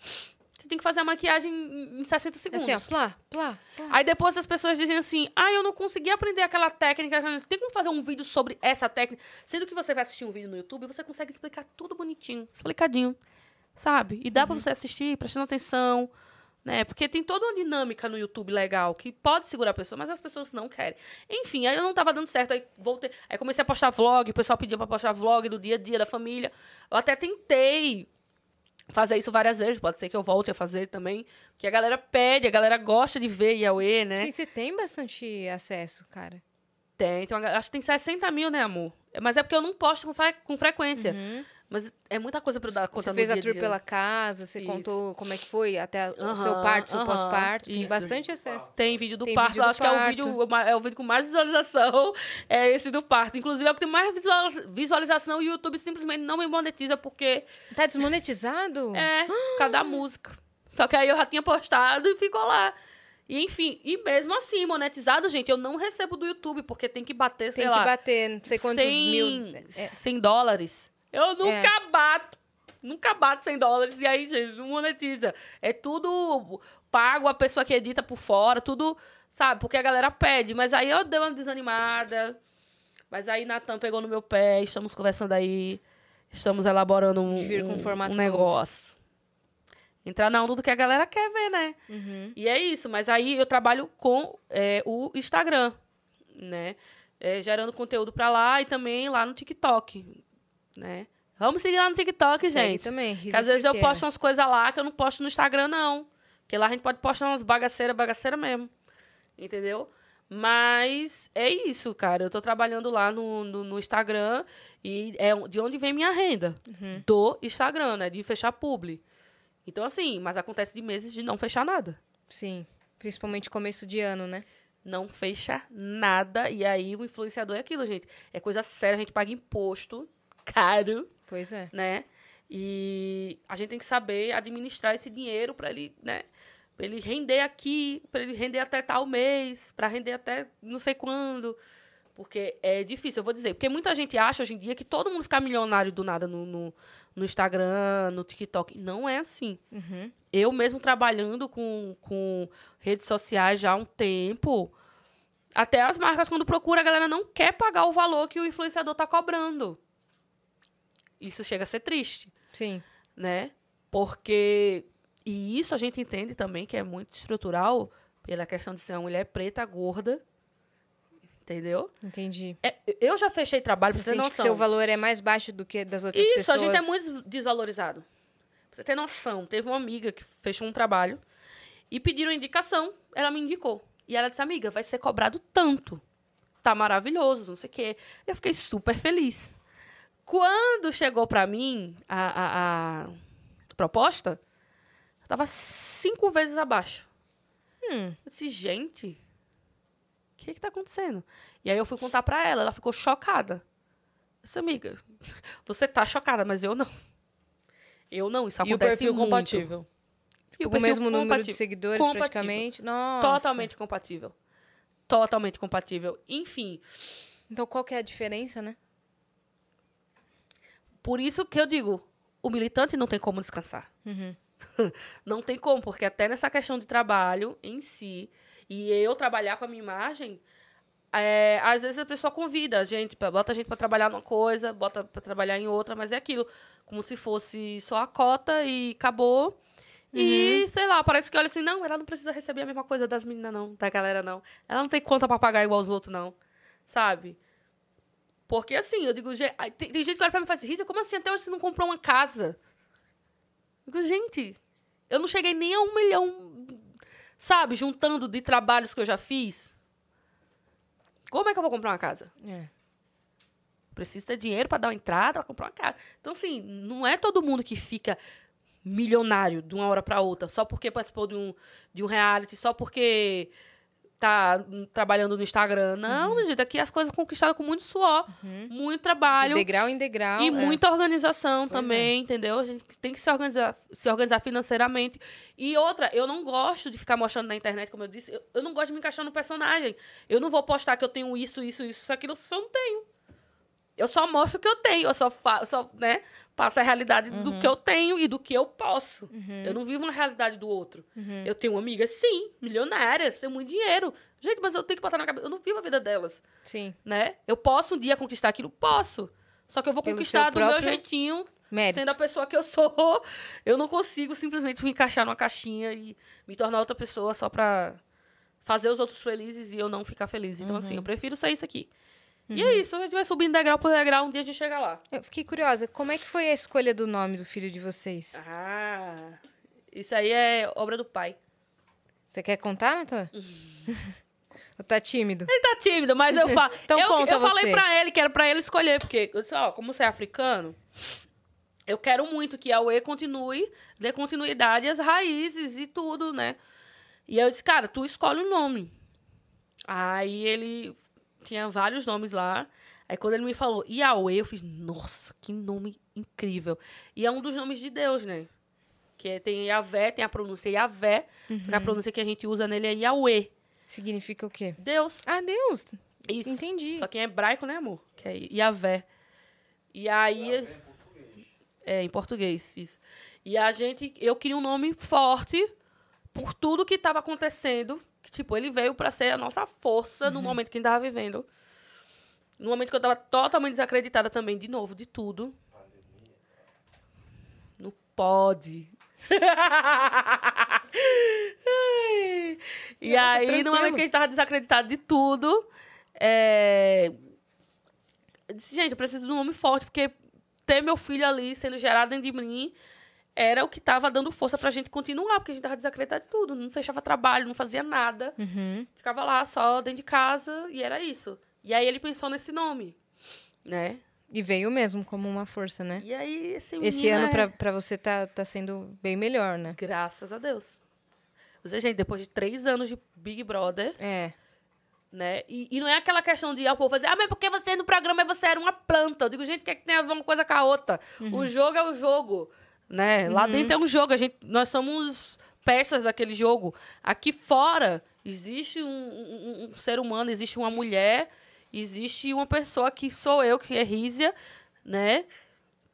você tem que fazer a maquiagem em em 60 segundos. Assim, ó, plá, plá, plá. Aí depois as pessoas dizem assim: ah, eu não consegui aprender aquela técnica. Tem como fazer um vídeo sobre essa técnica? Sendo que você vai assistir um vídeo no YouTube, você consegue explicar tudo bonitinho, explicadinho, sabe? E dá Uhum. pra você assistir, prestando atenção, né? Porque tem toda uma dinâmica no YouTube legal que pode segurar a pessoa, mas as pessoas não querem. Enfim, aí eu não tava dando certo, aí voltei, aí comecei a postar vlog, o pessoal pediu pra postar vlog do dia a dia da família. Eu até tentei fazer isso várias vezes, pode ser que eu volte a fazer também, porque a galera pede, a galera gosta de ver Yahweh, né? Sim, você tem bastante acesso, cara. Tem, ga- acho que tem 60 mil, né, amor? Mas é porque eu não posto com, fre- com frequência. Mas é muita coisa pra eu dar conta Você fez a tour pela casa, você Isso. contou como é que foi até o seu parto, seu pós-parto. Tem bastante acesso. Tem vídeo do Tem parto, vídeo do acho que é o parto. vídeo, é o vídeo com mais visualização, é esse do parto. Inclusive, é o que tem mais visualiza- visualização e o YouTube simplesmente não me monetiza porque Tá desmonetizado? é cada música. Só que aí eu já tinha postado e ficou lá. E enfim, e mesmo assim, monetizado, gente, eu não recebo do YouTube, porque tem que bater, sei Tem que lá, bater não sei quantos 100, mil. É. 100 dólares. Eu nunca bato. Nunca bato 100 dólares. E aí, gente, não monetiza. É tudo pago, a pessoa que edita por fora, tudo, sabe? Porque a galera pede. Mas aí eu dei uma desanimada. Mas aí Natan pegou no meu pé, estamos conversando aí. Estamos elaborando um, um- um novo. negócio. Entrar na onda do que a galera quer ver, né? Uhum. E é isso, mas aí eu trabalho com é, o Instagram, né? É, gerando conteúdo pra lá e também lá no TikTok, né? Vamos seguir lá no TikTok, Segue gente. também. Que às vezes eu posto umas coisas lá que eu não posto no Instagram, não. Porque lá a gente pode postar umas bagaceiras, bagaceira mesmo. Entendeu? Mas é isso, cara. Eu tô trabalhando lá no, no, no Instagram e é de onde vem minha renda. Do Instagram, né? De fechar publi. Então, assim, mas acontece de meses de não fechar nada. Sim. Principalmente começo de ano, né? Não fecha nada. E aí o influenciador é aquilo, gente. É coisa séria, a gente paga imposto caro, Pois é. né? E a gente tem que saber administrar esse dinheiro para ele, né? Pra ele render aqui, para ele render até tal mês, para render até não sei quando. Porque é difícil, eu vou dizer. Porque muita gente acha hoje em dia que todo mundo fica milionário do nada no, no, no Instagram, no TikTok. Não é assim. Uhum. Eu mesmo trabalhando com, com redes sociais já há um tempo, até as marcas, quando procura, a galera não quer pagar o valor que o influenciador está cobrando. Isso chega a ser triste, Sim. né? Porque. E isso a gente entende também que é muito estrutural pela questão de ser uma mulher preta, gorda. Entendeu? Entendi. É, eu já fechei trabalho, Você pra você ter sente que noção. seu valor é mais baixo do que das outras Isso, pessoas? a gente é muito desvalorizado. Pra você ter noção, teve uma amiga que fechou um trabalho E pediram indicação, ela me indicou. E ela disse, amiga, vai ser cobrado tanto. Tá maravilhoso, não sei o quê. Eu fiquei super feliz. Quando chegou para mim a, a, a, proposta, tava cinco vezes abaixo. Hum. Eu disse, gente, o que que tá acontecendo? E aí eu fui contar para ela, ela ficou chocada. Eu disse, amiga, você tá chocada, mas eu não. Eu não, isso E o acontece perfil muito. compatível. E Com o mesmo número de seguidores, Compatível. praticamente. Nossa. Totalmente compatível. Totalmente compatível. Enfim, Então, qual que é a diferença, né? Por isso que eu digo, o militante não tem como descansar. Uhum. Não tem como, porque até nessa questão de trabalho em si, e eu trabalhar com a minha imagem, é, às vezes a pessoa convida a gente, bota a gente para trabalhar numa coisa, bota para trabalhar em outra, mas é aquilo, como se fosse só a cota e acabou. E, sei lá, parece que olha assim, não, ela não precisa receber a mesma coisa das meninas, não, da galera, não. Ela não tem conta pra pagar igual os outros, não. Sabe? Porque assim, eu digo, "Ge- ai, tem, tem gente que olha pra mim e fala assim, Rita, como assim até hoje você não comprou uma casa? Eu digo, gente, eu não cheguei nem a um milhão, sabe, juntando de trabalhos que eu já fiz. Como é que eu vou comprar uma casa? É. Preciso ter dinheiro para dar uma entrada, para comprar uma casa. Então, assim, não é todo mundo que fica milionário de uma hora para outra, só porque participou de um, de um reality, só porque tá hum, trabalhando no Instagram. Não, gente, aqui as coisas conquistadas com muito suor, muito De trabalho. degrau em degrau. E é. muita organização Pois também, entendeu? A gente tem que se organizar, se organizar financeiramente. E outra, eu não gosto de ficar mostrando na internet, como eu disse, eu, eu não gosto de me encaixar no personagem. Eu não vou postar que eu tenho isso, isso, isso, aquilo, se eu não tenho. Eu só mostro o que eu tenho, eu só, fa eu só né, passo a realidade do que eu tenho e do que eu posso. Eu não vivo uma realidade do outro. Eu tenho amigas, sim, milionárias, tenho muito dinheiro. Gente, mas eu tenho que botar na cabeça. Eu não vivo a vida delas Sim. né? Eu posso um dia conquistar aquilo? Posso. Só que eu vou Pelo conquistar do meu jeitinho, Mérito. sendo a pessoa que eu sou. Eu não consigo simplesmente me encaixar numa caixinha e me tornar outra pessoa só pra fazer os outros felizes e eu não ficar feliz. Então, assim, eu prefiro ser isso aqui. E é isso, a gente vai subindo degrau por degrau, um dia a gente chega lá. Eu fiquei curiosa, como é que foi a escolha do nome do filho de vocês? Ah, isso aí é obra do pai. Você quer contar, Natan? Ou tá tímido? Ele tá tímido, mas eu falo. Então eu, conta eu falei você. pra ele que era pra ele escolher, porque, eu disse, ó, como você é africano, eu quero muito que a UE continue, dê continuidade às raízes e tudo, né? E eu disse, cara, tu escolhe o nome. Aí ele tinha vários nomes lá. Aí quando ele me falou Yahweh, eu fiz, nossa, que nome incrível. E é um dos nomes de Deus, né? Que é- tem Yahvé, tem a pronúncia Yahvé, só que a pronúncia que a gente usa nele é Yahweh. Significa o quê? Deus. Ah, Deus! Isso. Entendi. Só que em hebraico, né, amor? Que é Yavé. E aí. É, em português, isso. E a gente. Eu queria um nome forte por tudo que estava acontecendo. Que, tipo, ele veio para ser a nossa força no momento que a gente tava vivendo. No momento que eu tava totalmente desacreditada também, de novo, de tudo. Não pode. e Nossa, aí, tranquilo. no momento que a gente tava desacreditado de tudo, é... eu disse, gente, eu preciso de um nome forte, porque ter meu filho ali sendo gerado dentro de mim era o que tava dando força pra gente continuar, porque a gente tava desacreditado de tudo. Não fechava trabalho, não fazia nada. Uhum. Ficava lá só dentro de casa e era isso. E aí ele pensou nesse nome, né? E veio mesmo como uma força, né? E aí esse Esse ano é- pra, pra você tá, tá sendo bem melhor, né? Graças a Deus. Ou seja, gente, depois de três anos de Big Brother, É. né? E, e não é aquela questão de ah, o povo fazer, ah, mas porque você no programa você era uma planta. Eu digo, gente, o que, é que tem a ver uma coisa com a outra? O jogo é o jogo, né? Lá dentro é um jogo, a gente, nós somos peças daquele jogo. Aqui fora existe um, um- um ser humano, existe uma mulher, existe uma pessoa que sou eu, que é Rízia, né?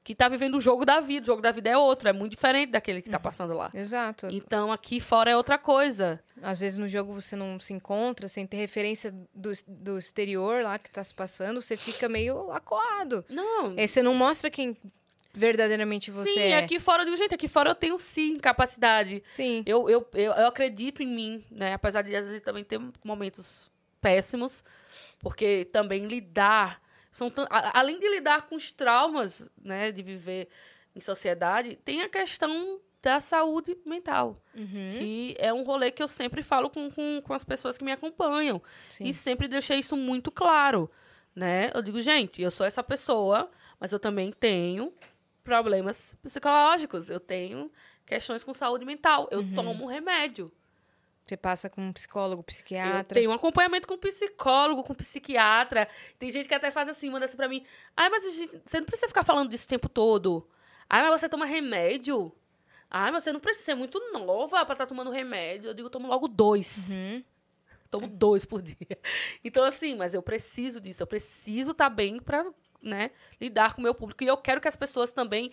Que tá vivendo o jogo da vida. O jogo da vida é outro, é muito diferente daquele que tá passando lá. Exato. Então, aqui fora é outra coisa. Às vezes no jogo você não se encontra, sem ter referência do, do exterior lá que tá se passando, você fica meio acuado. Não, Aí você não mostra quem verdadeiramente você sim, é. aqui fora eu digo, gente, aqui fora eu tenho sim capacidade. Sim. Eu, eu, eu, eu acredito em mim, né? Apesar de às vezes também ter momentos péssimos, porque também lidar. São tan- a- além de lidar com os traumas, né, de viver em sociedade, tem a questão da saúde mental. Que é um rolê que eu sempre falo com, com, com as pessoas que me acompanham. Sim. E sempre deixei isso muito claro, né? Eu digo, gente, eu sou essa pessoa, mas eu também tenho problemas psicológicos. Eu tenho questões com saúde mental. Eu tomo remédio. Você passa com um psicólogo, Eu psiquiatra. tenho um acompanhamento com psicólogo, com psiquiatra. Tem gente que até faz assim, manda assim pra mim. Ai, mas gente- você não precisa ficar falando disso o tempo todo. Ai, mas você toma remédio. Ai, mas você não precisa ser muito nova pra estar tomando remédio. Eu digo, eu tomo logo dois. Uhum. Tomo dois por dia. Então, assim, mas eu preciso disso. Eu preciso estar bem pra né, lidar com o meu público. E eu quero que as pessoas também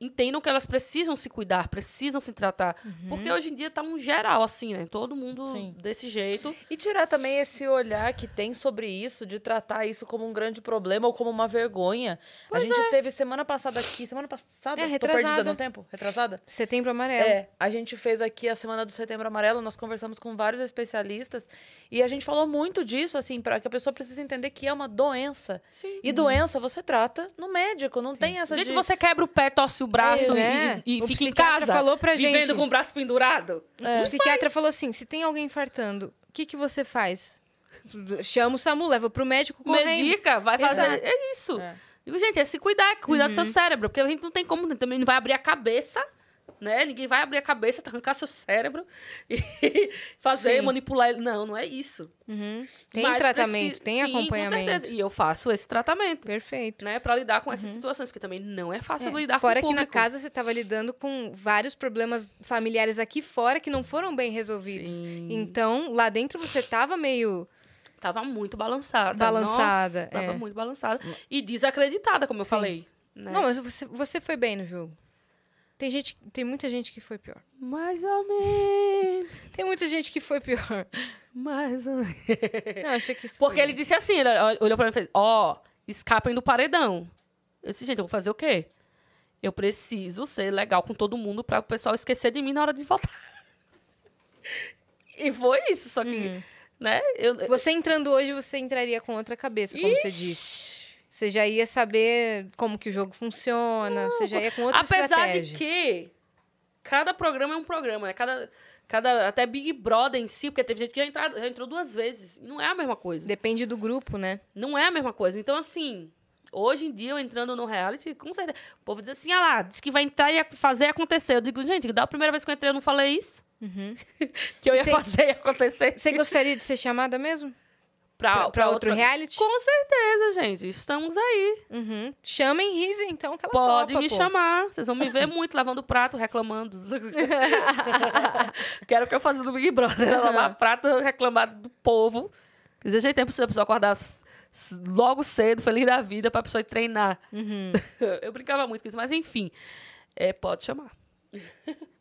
entendam que elas precisam se cuidar, precisam se tratar. Porque hoje em dia tá um geral, assim, né? Todo mundo Sim. desse jeito. E tirar também esse olhar que tem sobre isso, de tratar isso como um grande problema ou como uma vergonha. a gente teve semana passada aqui, semana passada? É, Tô retrasada. perdida no tempo? Retrasada? Setembro amarelo. É, a gente fez aqui a Semana do Setembro Amarelo, nós conversamos com vários especialistas e a gente falou muito disso, assim, para que a pessoa precisa entender que é uma doença. Sim. E doença você trata no médico, não tem essa Gente, de... você quebra o pé, torce o braço É, e, e o fica em psiquiatra casa. falou pra vivendo gente. com o braço pendurado. É. O psiquiatra falou assim: se tem alguém infartando, o que, que você faz? Chama o SAMU, leva pro médico correndo. Medica, vai fazer. Exato. É isso. É. Digo, gente, é se cuidar, cuidar do seu cérebro. Porque a gente não tem como, também não vai abrir a cabeça, né? Ninguém vai abrir a cabeça, arrancar seu cérebro e fazer, Sim. manipular ele. Não, não é isso. Uhum. Tem Mas tratamento, preci- tem Sim, com acompanhamento. E eu faço esse tratamento, Perfeito. né? Pra lidar com essas situações, que também não é fácil É, lidar Fora com o que na casa você estava lidando com vários problemas familiares aqui fora que não foram bem resolvidos. Sim. Então, lá dentro você tava meio. Tava muito balançada. Balançada, Nossa, tava é. muito balançada. E desacreditada, como eu Sim. falei. Né? Não, mas você, você foi bem no jogo. Tem, gente, tem muita gente que foi pior. Mais ou menos. Tem muita gente que foi pior. Mais ou menos. Não, achei que isso Porque foi ele disse assim, ele olhou pra mim e fez, ó, escapem do paredão. Eu disse, gente, eu vou fazer o quê? Eu preciso ser legal com todo mundo pra o pessoal esquecer de mim na hora de votar. e foi isso, só que, Hum. né? Eu, Você entrando hoje, você entraria com outra cabeça, como você disse. Você já ia saber como que o jogo funciona, você já ia com outra Apesar estratégia. de que cada programa é um programa, né? Cada, cada, até Big Brother em si, porque teve gente que já, entrado, já entrou duas vezes. Não é a mesma coisa. Depende do grupo, né? Não é a mesma coisa. Então, assim, hoje em dia, eu entrando no reality, com certeza. O povo diz assim, ah lá, diz que vai entrar e fazer acontecer. Eu digo, gente, da primeira vez que eu entrei, eu não falei isso. que eu ia Você- fazer acontecer. Você gostaria de ser chamada mesmo? Pra outro reality? Com certeza, gente. Estamos aí. Uhum. Chamem Risa, então, que ela Pode topa, me pô. chamar. Vocês vão me ver muito lavando prato, reclamando. Quero que eu faço no Big Brother. né? Lavar prato, reclamar do povo. Quer dizer, gente, é possível a pessoa acordar logo cedo, feliz da vida, pra pessoa ir treinar. Uhum. Eu brincava muito com isso, mas enfim. É, pode chamar.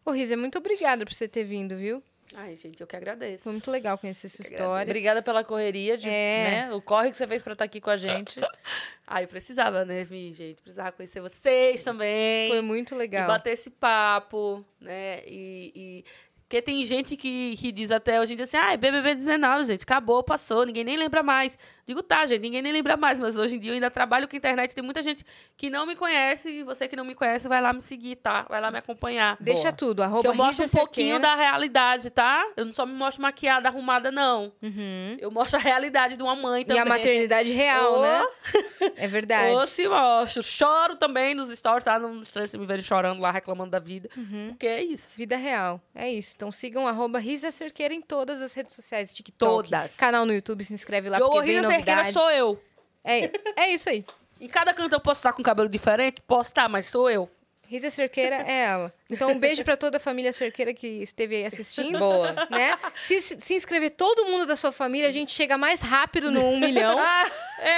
Ô, Risa, muito obrigada por você ter vindo, viu? Ai, gente, eu que agradeço. Foi muito legal conhecer sua que história. Obrigada pela correria, de, É. né? O corre que você fez pra estar aqui com a gente. Ai, eu precisava, né, vir, gente? Precisava conhecer vocês também. Foi muito E legal. bater esse papo, né? E. e- Porque tem gente que, que diz até hoje em dia assim, ah, BBB 19, gente, acabou, passou, ninguém nem lembra mais. Digo, tá, gente, ninguém nem lembra mais, mas hoje em dia eu ainda trabalho com internet, tem muita gente que não me conhece, e você que não me conhece, vai lá me seguir, tá? Vai lá me acompanhar. Deixa Boa. tudo, Que arroba eu mostro um pouquinho da realidade, tá? Eu não só me mostro maquiada, arrumada, não. Uhum. Eu mostro a realidade de uma mãe E também. a maternidade real, Ô. né? É verdade. Ou se mostro. Choro também nos stories, tá? Não estranho se me verem chorando lá, reclamando da vida. Uhum. Porque é isso. Vida real. É isso. Então sigam arroba Risa Cerqueira em todas as redes sociais, TikTok, Todas. canal no YouTube, se inscreve lá eu, porque vem Rita Cerqueira, novidade. sou eu. É, é isso aí. Em cada canto eu posso estar com cabelo diferente? Posso estar, mas sou eu. Risa Cerqueira é ela. Então um beijo pra toda a família Cerqueira que esteve aí assistindo. Boa. Né? Se, se inscrever todo mundo da sua família, a gente chega mais rápido no 1 milhão.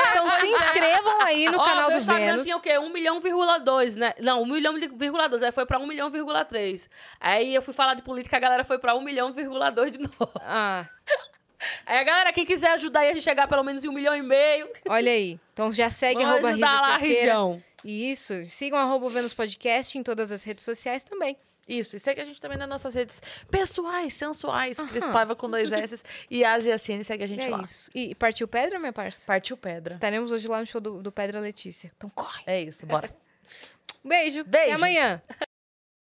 Então se inscrevam aí no Ó, canal do Instagram Vênus. tinha o quê? 1 milhão, vírgula 2, né? Não, 1 milhão, vírgula 2. Aí foi pra 1 milhão, vírgula 3. Aí eu fui falar de política, a galera foi pra 1 milhão, vírgula 2 de novo. Ah, Aí a galera, quem quiser ajudar aí a gente chegar pelo menos em 1 milhão e meio, olha aí. Então já segue vamos arroba ajudar lá a região. Isso. Sigam arroba Vênus Podcast em todas as redes sociais também. Isso, e segue a gente também nas nossas redes pessoais, sensuais, Cris Aham. Paiva com dois S e Asia Cine, segue a gente é lá. isso. E partiu Pedra, minha parça? Partiu pedra. Estaremos hoje lá no show do, do Pedra Letícia. Então corre. É isso, bora. Beijo. Beijo. Até amanhã.